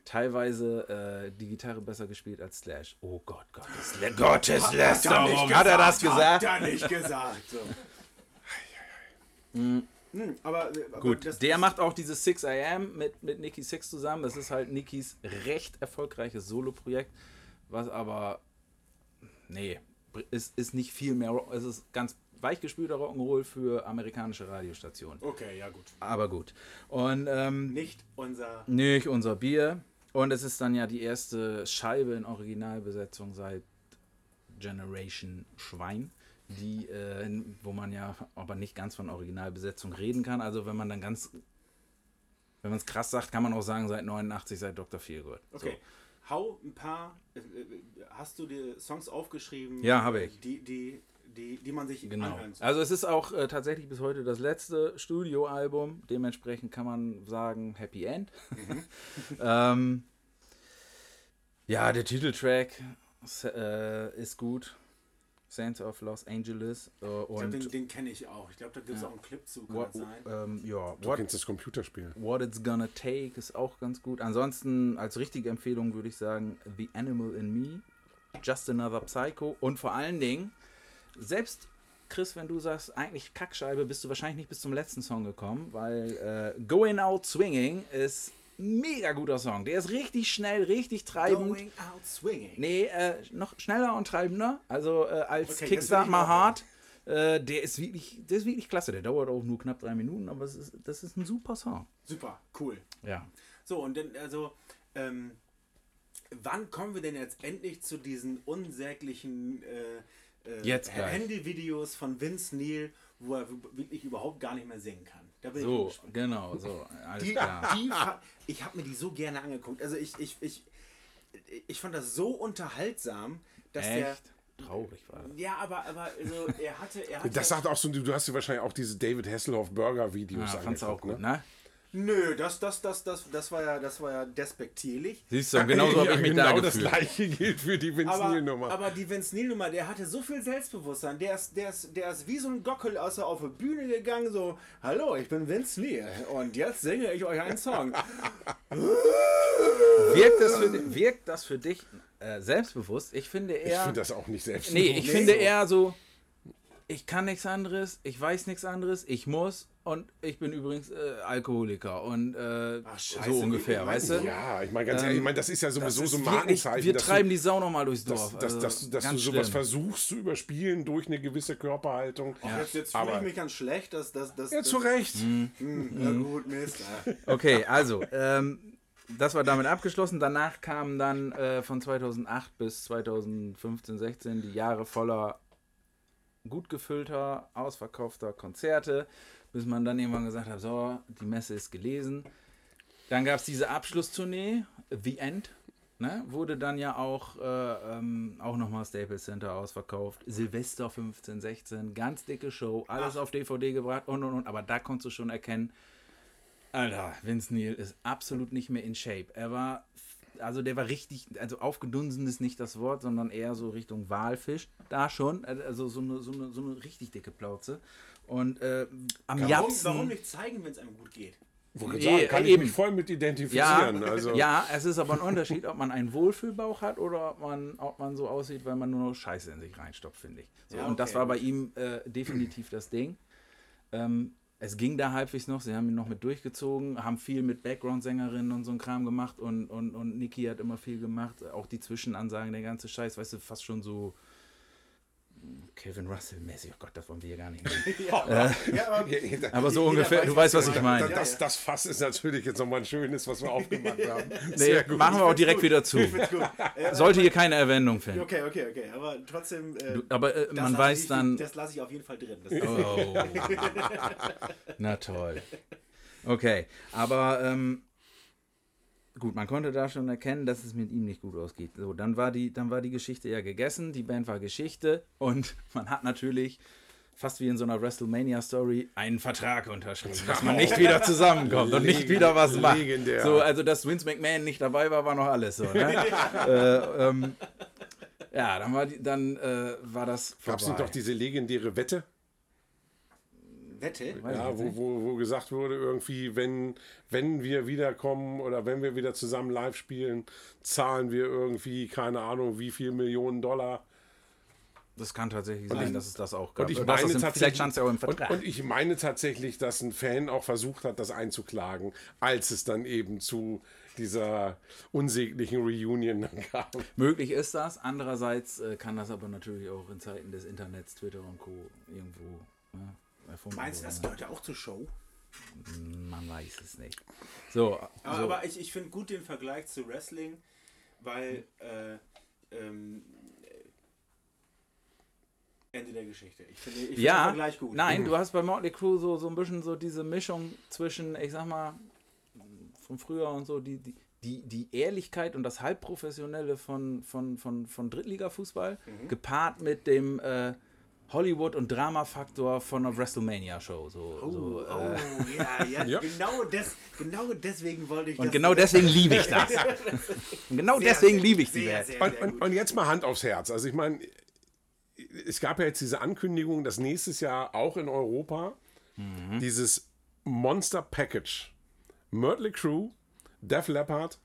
teilweise äh, die Gitarre besser gespielt als Slash. Oh Gott, Gottes, Le Gotteslästerung. Hat er das gesagt? Hat er nicht gesagt. So. Hm, aber, aber Gut, der macht auch dieses 6 AM mit, mit Nicky Six zusammen. Das ist halt Nickys recht erfolgreiches Solo-Projekt, was aber, nee, ist, ist nicht viel mehr, es ist ganz weichgespülter Rock'n'Roll für amerikanische Radiostationen. Okay, ja gut. Aber gut. Und ähm, Nicht unser. nicht unser Bier. Und es ist dann ja die erste Scheibe in Originalbesetzung seit Generation Schwein, die, äh, wo man ja aber nicht ganz von Originalbesetzung reden kann. Also wenn man dann ganz, wenn man es krass sagt, kann man auch sagen seit 89, seit Dr. Feelgood. Okay. Hau ein paar, äh, äh, hast du dir Songs aufgeschrieben? Ja, habe ich. Die, die, die, die man sich Genau. anhören soll. Also es ist auch äh, tatsächlich bis heute das letzte Studioalbum. Dementsprechend kann man sagen Happy End. ähm, ja, der Titeltrack äh, ist gut. Saints of Los Angeles. Äh, Ich glaub, und den, den kenne ich auch. Ich glaube, da gibt es Ja. auch einen Clip zu, kann what, ähm, ja, Du what, kennst das Computerspiel. what It's Gonna Take ist auch ganz gut. Ansonsten als richtige Empfehlung würde ich sagen The Animal in Me, Just Another Psycho und vor allen Dingen, selbst Chris, wenn du sagst, eigentlich Kackscheibe, bist du wahrscheinlich nicht bis zum letzten Song gekommen, weil äh, Going Out Swinging ist mega guter Song. Der ist richtig schnell, richtig treibend. Going out swinging. Nee, äh, noch schneller und treibender. Also äh, als Okay, Kickstart mal hart. Äh, der ist wirklich, der ist wirklich klasse. Der dauert auch nur knapp drei Minuten, aber ist, das ist ein super Song. Super, cool. Ja. So, und dann, also, ähm, wann kommen wir denn jetzt endlich zu diesen unsäglichen äh, äh. Handyvideos von Vince Neil, wo er wirklich überhaupt gar nicht mehr singen kann? Da bin ich So, genau, so. Alles Die, klar. die, ich habe mir die so gerne angeguckt. Also ich, ich, ich, ich fand das so unterhaltsam, dass Echt? Traurig war das. der. Ja, aber, aber also er hatte. Er hatte Das sagt auch so, du hast dir wahrscheinlich auch diese David Hasselhoff Burger Videos Ja, fand's auch angeguckt, gut, ne? ne? Nö, das, das, das, das, das war ja, das war ja despektierlich. Siehst du, genauso habe Ja, ich mich genau da das gefühlt. gleiche gilt für die Vince Aber, Neil-Nummer. aber die Vince Neil Nummer, der hatte so viel Selbstbewusstsein. Der ist, der ist, der ist wie so ein Gockel aus auf die Bühne gegangen, so, hallo, ich bin Vince Neil und jetzt singe ich euch einen Song. Wirkt das für, wirkt das für dich äh, selbstbewusst? Ich finde Ich eher. finde das auch nicht selbst. nee, ich Nee, finde so. eher so. Ich kann nichts anderes, ich weiß nichts anderes, ich muss und ich bin übrigens äh, Alkoholiker und äh, Ach, scheiße, so ungefähr, wie- weißt du? Ja, ich meine ganz ehrlich, ich meine, das ist ja sowieso Das so ist ein Markenzeichen. wir dass treiben du, die Sau nochmal durchs dass, Dorf. dass, also dass, dass du ganz sowas schlimm. versuchst zu überspielen durch eine gewisse Körperhaltung. Jetzt, jetzt fühle ich mich ganz schlecht, dass das. dass Ja, dass- zu Recht. Mhm. Hm, Na gut, Mist. Okay, also, ähm, das war damit abgeschlossen. Danach kamen dann äh, von 2008 bis 2015, 16 die Jahre voller gut gefüllter, ausverkaufter Konzerte, bis man dann irgendwann gesagt hat, so, die Messe ist gelesen. Dann gab es diese Abschlusstournee, The End, ne? wurde dann ja auch, äh, ähm, auch nochmal Staples Center ausverkauft. Silvester 15, 16, ganz dicke Show, alles auf DVD gebracht und und und. Aber da konntest du schon erkennen, Alter, Vince Neil ist absolut nicht mehr in Shape. Er war, also der war richtig, also aufgedunsen ist nicht das Wort, sondern eher so Richtung Walfisch. Da schon, also so eine, so eine, so eine richtig dicke Plauze. Und äh, am Warum, Japsen. warum nicht zeigen, wenn es einem gut geht? Wollte Nee, sagen, kann ich eben. mich voll mit Ja, identifizieren. also, ja, es ist aber ein Unterschied, ob man einen Wohlfühlbauch hat oder ob man, ob man so aussieht, weil man nur noch Scheiße in sich reinstopft, finde ich. So, Ja, und das okay, war bei ihm äh, definitiv das Ding. Ähm, es ging da halbwegs noch, sie haben ihn noch mit durchgezogen, haben viel mit Background-Sängerinnen und so ein Kram gemacht und, und, und Niki hat immer viel gemacht, auch die Zwischenansagen, der ganze Scheiß, weißt du, fast schon so Kevin Russell-mäßig, oh Gott, das wollen wir hier gar nicht. Nehmen. Ja, aber, Aber so ungefähr, weiß, du weißt, was ich meine. das, Ja, das, ja. das Fass ist natürlich jetzt nochmal ein schönes, was wir aufgemacht haben. Nee, gut. machen wir auch direkt wieder zu. Gut. Sollte hier keine Erwähnung finden. Okay, okay, okay. Aber trotzdem. Äh, Du, aber äh, man weiß ich, dann. Das lasse ich auf jeden Fall drin. Oh. Na toll. Okay, aber ähm, gut, man konnte da schon erkennen, dass es mit ihm nicht gut ausgeht. So, dann war die, dann war die Geschichte ja gegessen, die Band war Geschichte und man hat natürlich fast wie in so einer WrestleMania-Story einen Vertrag unterschrieben, dass man nicht wieder zusammenkommt und nicht wieder was macht. Legendär. So, also dass Vince McMahon nicht dabei war, war noch alles so. Ne? äh, ähm, ja, dann war, die, dann, äh, war das Gab es doch diese legendäre Wette? Wette? Ich Ja, wo, wo, wo gesagt wurde, irgendwie, wenn, wenn wir wiederkommen oder wenn wir wieder zusammen live spielen, zahlen wir irgendwie, keine Ahnung, wie viel Millionen Dollar. Das kann tatsächlich sein, dass es das auch gab. Und ich meine das im- tatsächlich, ja auch im und, und ich meine tatsächlich, dass ein Fan auch versucht hat, das einzuklagen, als es dann eben zu dieser unsäglichen Reunion dann kam. Möglich ist das. Andererseits äh, kann das aber natürlich auch in Zeiten des Internets, Twitter und Co. irgendwo ne, erfunden Meinst du, das gehört ja auch zur Show? Man weiß es nicht. So, Aber, so. aber ich, ich finde gut den Vergleich zu Wrestling, weil äh, ähm, äh, Ende der Geschichte. Ich finde ich find den ja, Vergleich gut. nein, du hast bei Motley Crue so, so ein bisschen so diese Mischung zwischen, ich sag mal, von früher und so, die, die, die, die Ehrlichkeit und das Halbprofessionelle von, von, von, von Drittliga-Fußball, gepaart mit dem äh, Hollywood- und Drama-Faktor von einer WrestleMania-Show. So, Oh, so, äh, oh ja, ja, Ja. Genau, des, genau deswegen wollte ich und das. genau deswegen liebe ich das. Und genau Sehr, deswegen liebe ich die Welt. Und, und, und jetzt mal Hand aufs Herz. Also ich meine, es gab ja jetzt diese Ankündigung, dass nächstes Jahr auch in Europa dieses Monster Package Mötley Crew, Def Leppard,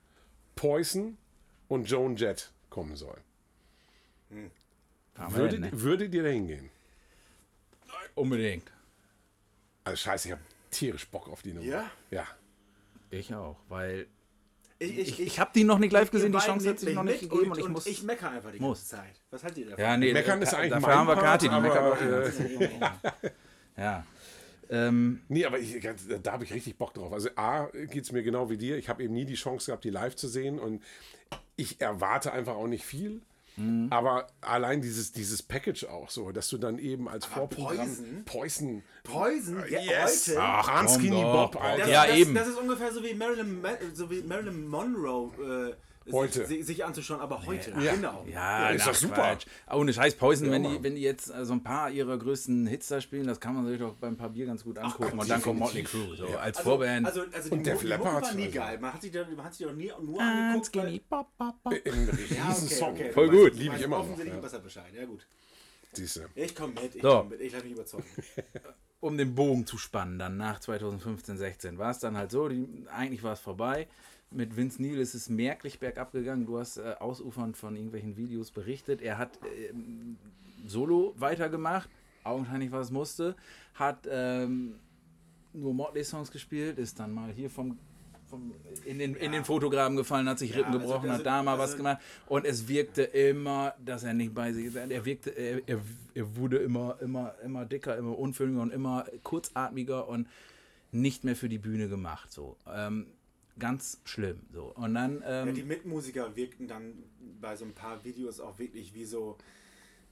Poison und Joan Jett kommen soll. Fahren wir Würdet, ne? würdet ihr da hingehen? Unbedingt. Also scheiße, ich habe tierisch Bock auf die Nummer. Ja? Ja. Ich auch, weil Ich, ich, ich habe die noch nicht live gesehen, die Chance hat sich noch nicht gegeben und, und ich muss. ich meckere einfach die muss. ganze Zeit. Was haltet ihr davon? ja, nee, Meckern ist eigentlich dafür mein haben wir Kati, die meckert äh. Ja. Ähm, Nee, aber ich, da habe ich richtig Bock drauf. Also A, geht es mir genau wie dir. Ich habe eben nie die Chance gehabt, die live zu sehen. Und ich erwarte einfach auch nicht viel. Mhm. Aber allein dieses, dieses Package auch so, dass du dann eben als Vorprogramm Poison? Poison. Poison? Ja, Yes! heute? Ach, Skinny Bob, Alter. Das, Ja, das, eben. Das ist ungefähr so wie Marilyn, Ma- so wie Marilyn Monroe äh, Heute. Sich, sich anzuschauen, aber heute. Ja. Genau. ja, ist na, doch super. Quatsch. Ohne Scheiß, Poison, wenn, Mann. die, wenn die jetzt äh, so ein paar ihrer größten Hits da spielen, das kann man sich doch beim paar Bier ganz gut angucken. und dann kommt Motley Crue, so als Also, Vorband. also, also Und Mucke Leppard, war nie also. geil. Man hat sich, man hat sich doch nie, nur Ah, angeguckt. skinny. Ein Ja, Riesensong. okay, okay. Voll gut. Liebe ich weißt immer noch, Offensichtlich ja. besser Bescheid. Ja, gut. Siehst du. Ich komme mit. Ich So. komm mit. Ich lasse mich überzeugen. um den Bogen zu spannen, dann nach 2015, 16, war es dann halt so, die, eigentlich war es vorbei. Mit Vince Neil ist es merklich bergab gegangen. Du hast äh, ausufernd von irgendwelchen Videos berichtet. Er hat ähm, solo weitergemacht, augenscheinlich was musste, hat ähm, nur Motley-Songs gespielt, ist dann mal hier vom, vom in, den, in den Fotograben gefallen, hat sich Rippen also- gebrochen, also- hat da mal was also- gemacht. Und es wirkte immer, dass er nicht bei sich ist. Er wirkte, er, er, er wurde immer, immer, immer dicker, immer unfülliger und immer kurzatmiger und nicht mehr für die Bühne gemacht. So. Ähm, ganz schlimm. So. Und dann. Ja, Ähm, die Mitmusiker wirkten dann bei so ein paar Videos auch wirklich wie so,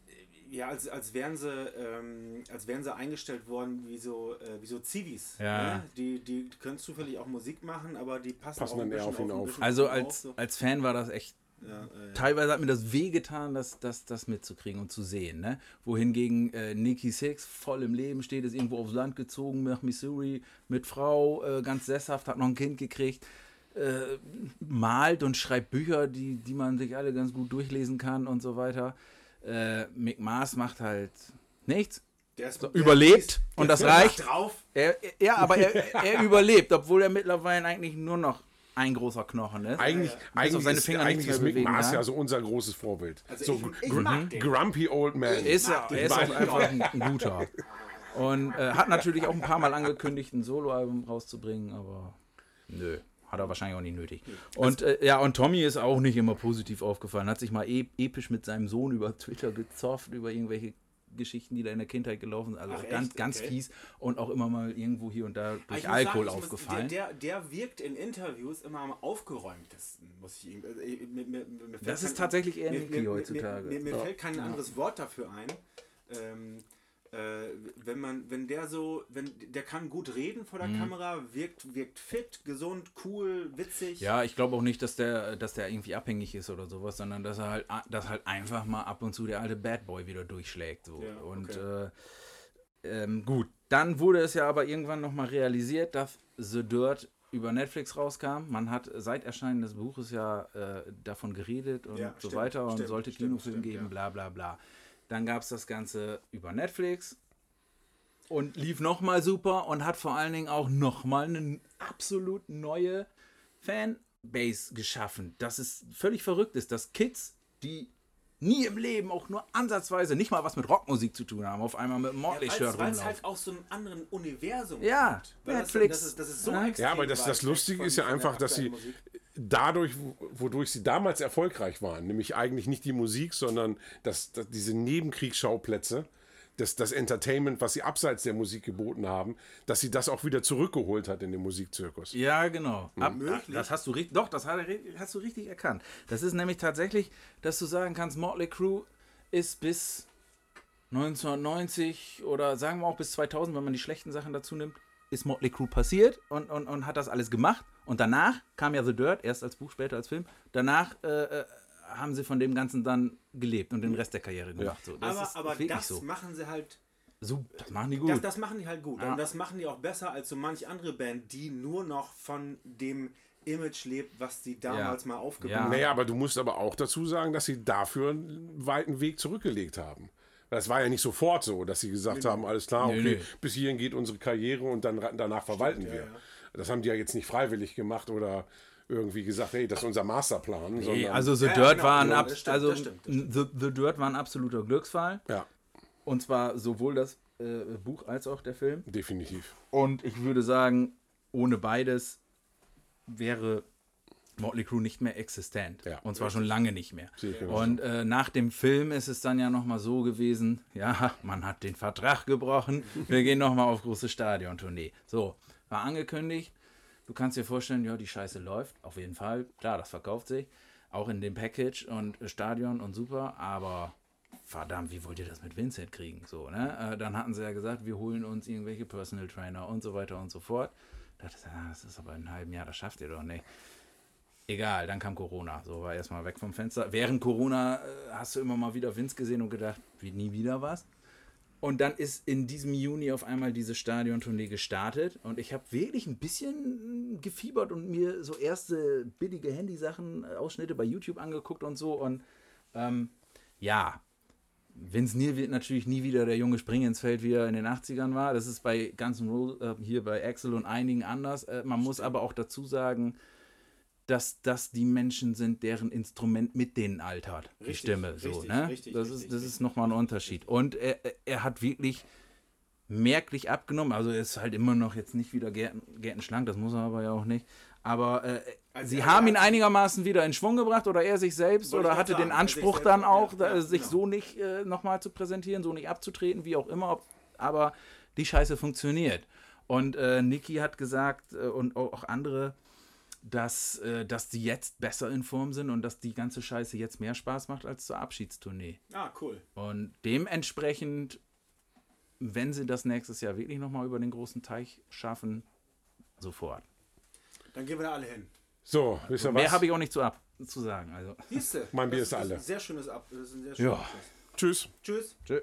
äh, ja, als, als, wären sie, ähm, als wären sie eingestellt worden wie so, äh, wie so Zivis. Ja. Ne? Die, die können zufällig auch Musik machen, aber die passen, Passen auch ein dann eher bisschen auf auf. bisschen also auf, als, so. als Fan war das echt ja, äh, teilweise hat mir das wehgetan, das, das, das mitzukriegen und zu sehen. Ne? Wohingegen äh, Nikki Six voll im Leben steht, ist irgendwo aufs Land gezogen nach Missouri mit Frau, äh, ganz sesshaft, hat noch ein Kind gekriegt, äh, malt und schreibt Bücher, die, die man sich alle ganz gut durchlesen kann und so weiter. Äh, Mick Mars macht halt nichts. der ist, So, überlebt ist- und das reicht. drauf. Er, ja, aber er, er überlebt, obwohl er mittlerweile eigentlich nur noch ein großer Knochen ist. Eigentlich, ja. eigentlich, auf seine ist, Finger eigentlich nichts ist Mick bewegen Mars kann. ja so unser großes Vorbild. Also so ich- ich gr- mag den. Grumpy Old Man. Ist er, er ist auch einfach ein, ein guter. Und äh, hat natürlich auch ein paar Mal angekündigt, ein Soloalbum rauszubringen, aber nö, hat er wahrscheinlich auch nicht nötig. Und äh, ja, und Tommy ist auch nicht immer positiv aufgefallen, hat sich mal e episch mit seinem Sohn über Twitter gezofft, über irgendwelche Geschichten, die da in der Kindheit gelaufen sind. Also Ach, echt? ganz, ganz Okay. fies und auch immer mal irgendwo hier und da Aber durch ich Alkohol sagen, ich muss- aufgefallen. Der, der, wirkt in Interviews immer am aufgeräumtesten, muss ich ihm. Also, mir, mir, mir Das ist kein- tatsächlich eher Niki heutzutage. Mir, fällt kein anderes Wort dafür ein. Ähm, äh, wenn man, wenn der so, wenn der kann gut reden vor der Kamera, wirkt, wirkt fit, gesund, cool, witzig. Ja, ich glaube auch nicht, dass der, dass der irgendwie abhängig ist oder sowas, sondern dass er halt, dass halt einfach mal ab und zu der alte Bad Boy wieder durchschlägt. So. Ja, und okay. äh, ähm, gut, dann wurde es ja aber irgendwann nochmal realisiert, dass The Dirt über Netflix rauskam. Man hat seit Erscheinen des Buches ja äh, davon geredet und Ja, so stimmt, weiter und stimmt, sollte Kinofilm geben, ja. bla bla bla. Dann gab es das Ganze über Netflix und lief nochmal super und hat vor allen Dingen auch nochmal eine absolut neue Fanbase geschaffen. Dass es völlig verrückt ist, dass Kids, die nie im Leben auch nur ansatzweise nicht mal was mit Rockmusik zu tun haben, auf einmal mit einem Weil Motley-Shirt es rumlaufen. halt aus so einem anderen Universum Ja, kommt. Weil Netflix. Das, das, ist, das ist so Ja. extrem Ja, aber das, das Lustige ist ja einfach, dass sie. Dadurch, wodurch sie damals erfolgreich waren, nämlich eigentlich nicht die Musik, sondern das, das, diese Nebenkriegsschauplätze, das, das Entertainment, was sie abseits der Musik geboten haben, dass sie das auch wieder zurückgeholt hat in den Musikzirkus. Ja, genau. Ab, Möglich. das hast du richtig, doch, das hast du richtig erkannt. Das ist nämlich tatsächlich, dass du sagen kannst, Motley Crue ist bis 1990 oder sagen wir auch bis 2000, wenn man die schlechten Sachen dazu nimmt, ist Motley Crue passiert und, und, und hat das alles gemacht. Und danach kam ja The Dirt, erst als Buch, später als Film. Danach äh, äh, haben sie von dem Ganzen dann gelebt und den Rest der Karriere gemacht. So, das aber ist aber das so. machen sie halt. so. Das machen die gut. Das, das machen die halt gut. Ja. Und das machen die auch besser als so manch andere Band, die nur noch von dem Image lebt, was sie damals Ja. mal aufgebaut Ja. haben. Naja, aber du musst aber auch dazu sagen, dass sie dafür einen weiten Weg zurückgelegt haben. Das war ja nicht sofort so, dass sie gesagt haben, alles klar, Nee, okay, nee. bis hierhin geht unsere Karriere und dann danach verwalten wir. Das haben die ja jetzt nicht freiwillig gemacht oder irgendwie gesagt, hey, das ist unser Masterplan. Nee, sondern, also The Ja, Dirt genau, war ein, genau, ab, das stimmt, also das stimmt, das The, The Dirt war ein absoluter Glücksfall. ja, Und zwar sowohl das äh, Buch als auch der Film. definitiv. Und ich würde sagen, ohne beides wäre Motley Crue nicht mehr existent. Ja, und zwar schon lange nicht mehr. Und äh, nach dem Film ist es dann ja nochmal so gewesen, ja, man hat den Vertrag gebrochen, wir gehen nochmal auf große Stadiontournee. So, war angekündigt. Du kannst dir vorstellen, ja, die Scheiße läuft, auf jeden Fall. Klar, das verkauft sich. Auch in dem Package und Stadion und super, aber verdammt, wie wollt ihr das mit Vincent kriegen? So, ne? Äh, dann hatten sie ja gesagt, wir holen uns irgendwelche Personal Trainer und so weiter und so fort. Da dachte ich, ah, das ist aber in einem halben Jahr, das schafft ihr doch nicht. Egal, dann kam Corona. So war erstmal weg vom Fenster. Während Corona äh, hast du immer mal wieder Vince gesehen und gedacht, wie nie wieder was. Und dann ist in diesem Juni auf einmal diese Stadiontournee gestartet und ich habe wirklich ein bisschen gefiebert und mir so erste billige Handysachen, äh, Ausschnitte bei YouTube angeguckt und so. Und ähm, ja, Vince Neil wird natürlich nie wieder der junge Spring ins Feld, wie er in den 80ern war. Das ist bei Guns N' Roses, äh, hier bei Axel und einigen anders. Äh, man muss aber auch dazu sagen, dass das die Menschen sind, deren Instrument mit denen altert. Die Richtig, Stimme. So, richtig, ne? richtig, das ist, das ist nochmal ein Unterschied. Und er, er hat wirklich merklich abgenommen. Also er ist halt immer noch jetzt nicht wieder gärten, gärtenschlank, das muss er aber ja auch nicht. Aber äh, Also sie haben ihn einigermaßen wieder in Schwung gebracht oder er sich selbst oder hatte sagen, den Anspruch dann ja, auch, ja, da, sich genau. so nicht äh, nochmal zu präsentieren, so nicht abzutreten, wie auch immer. Ob, aber die Scheiße funktioniert. Und äh, Niki hat gesagt äh, und auch andere, dass, äh, dass die jetzt besser in Form sind und dass die ganze Scheiße jetzt mehr Spaß macht als zur Abschiedstournee. Ah, cool. Und dementsprechend, wenn sie das nächstes Jahr wirklich nochmal über den großen Teich schaffen, sofort. Dann gehen wir da alle hin. So, wisst ihr was? Mehr habe ich auch nicht zu, ab, zu sagen. Also. Siehste, Mein Bier ist alle. Das ist ein sehr schönes Ab. Das ist ein sehr schönes Ja. Tschüss. Tschüss. Tschö.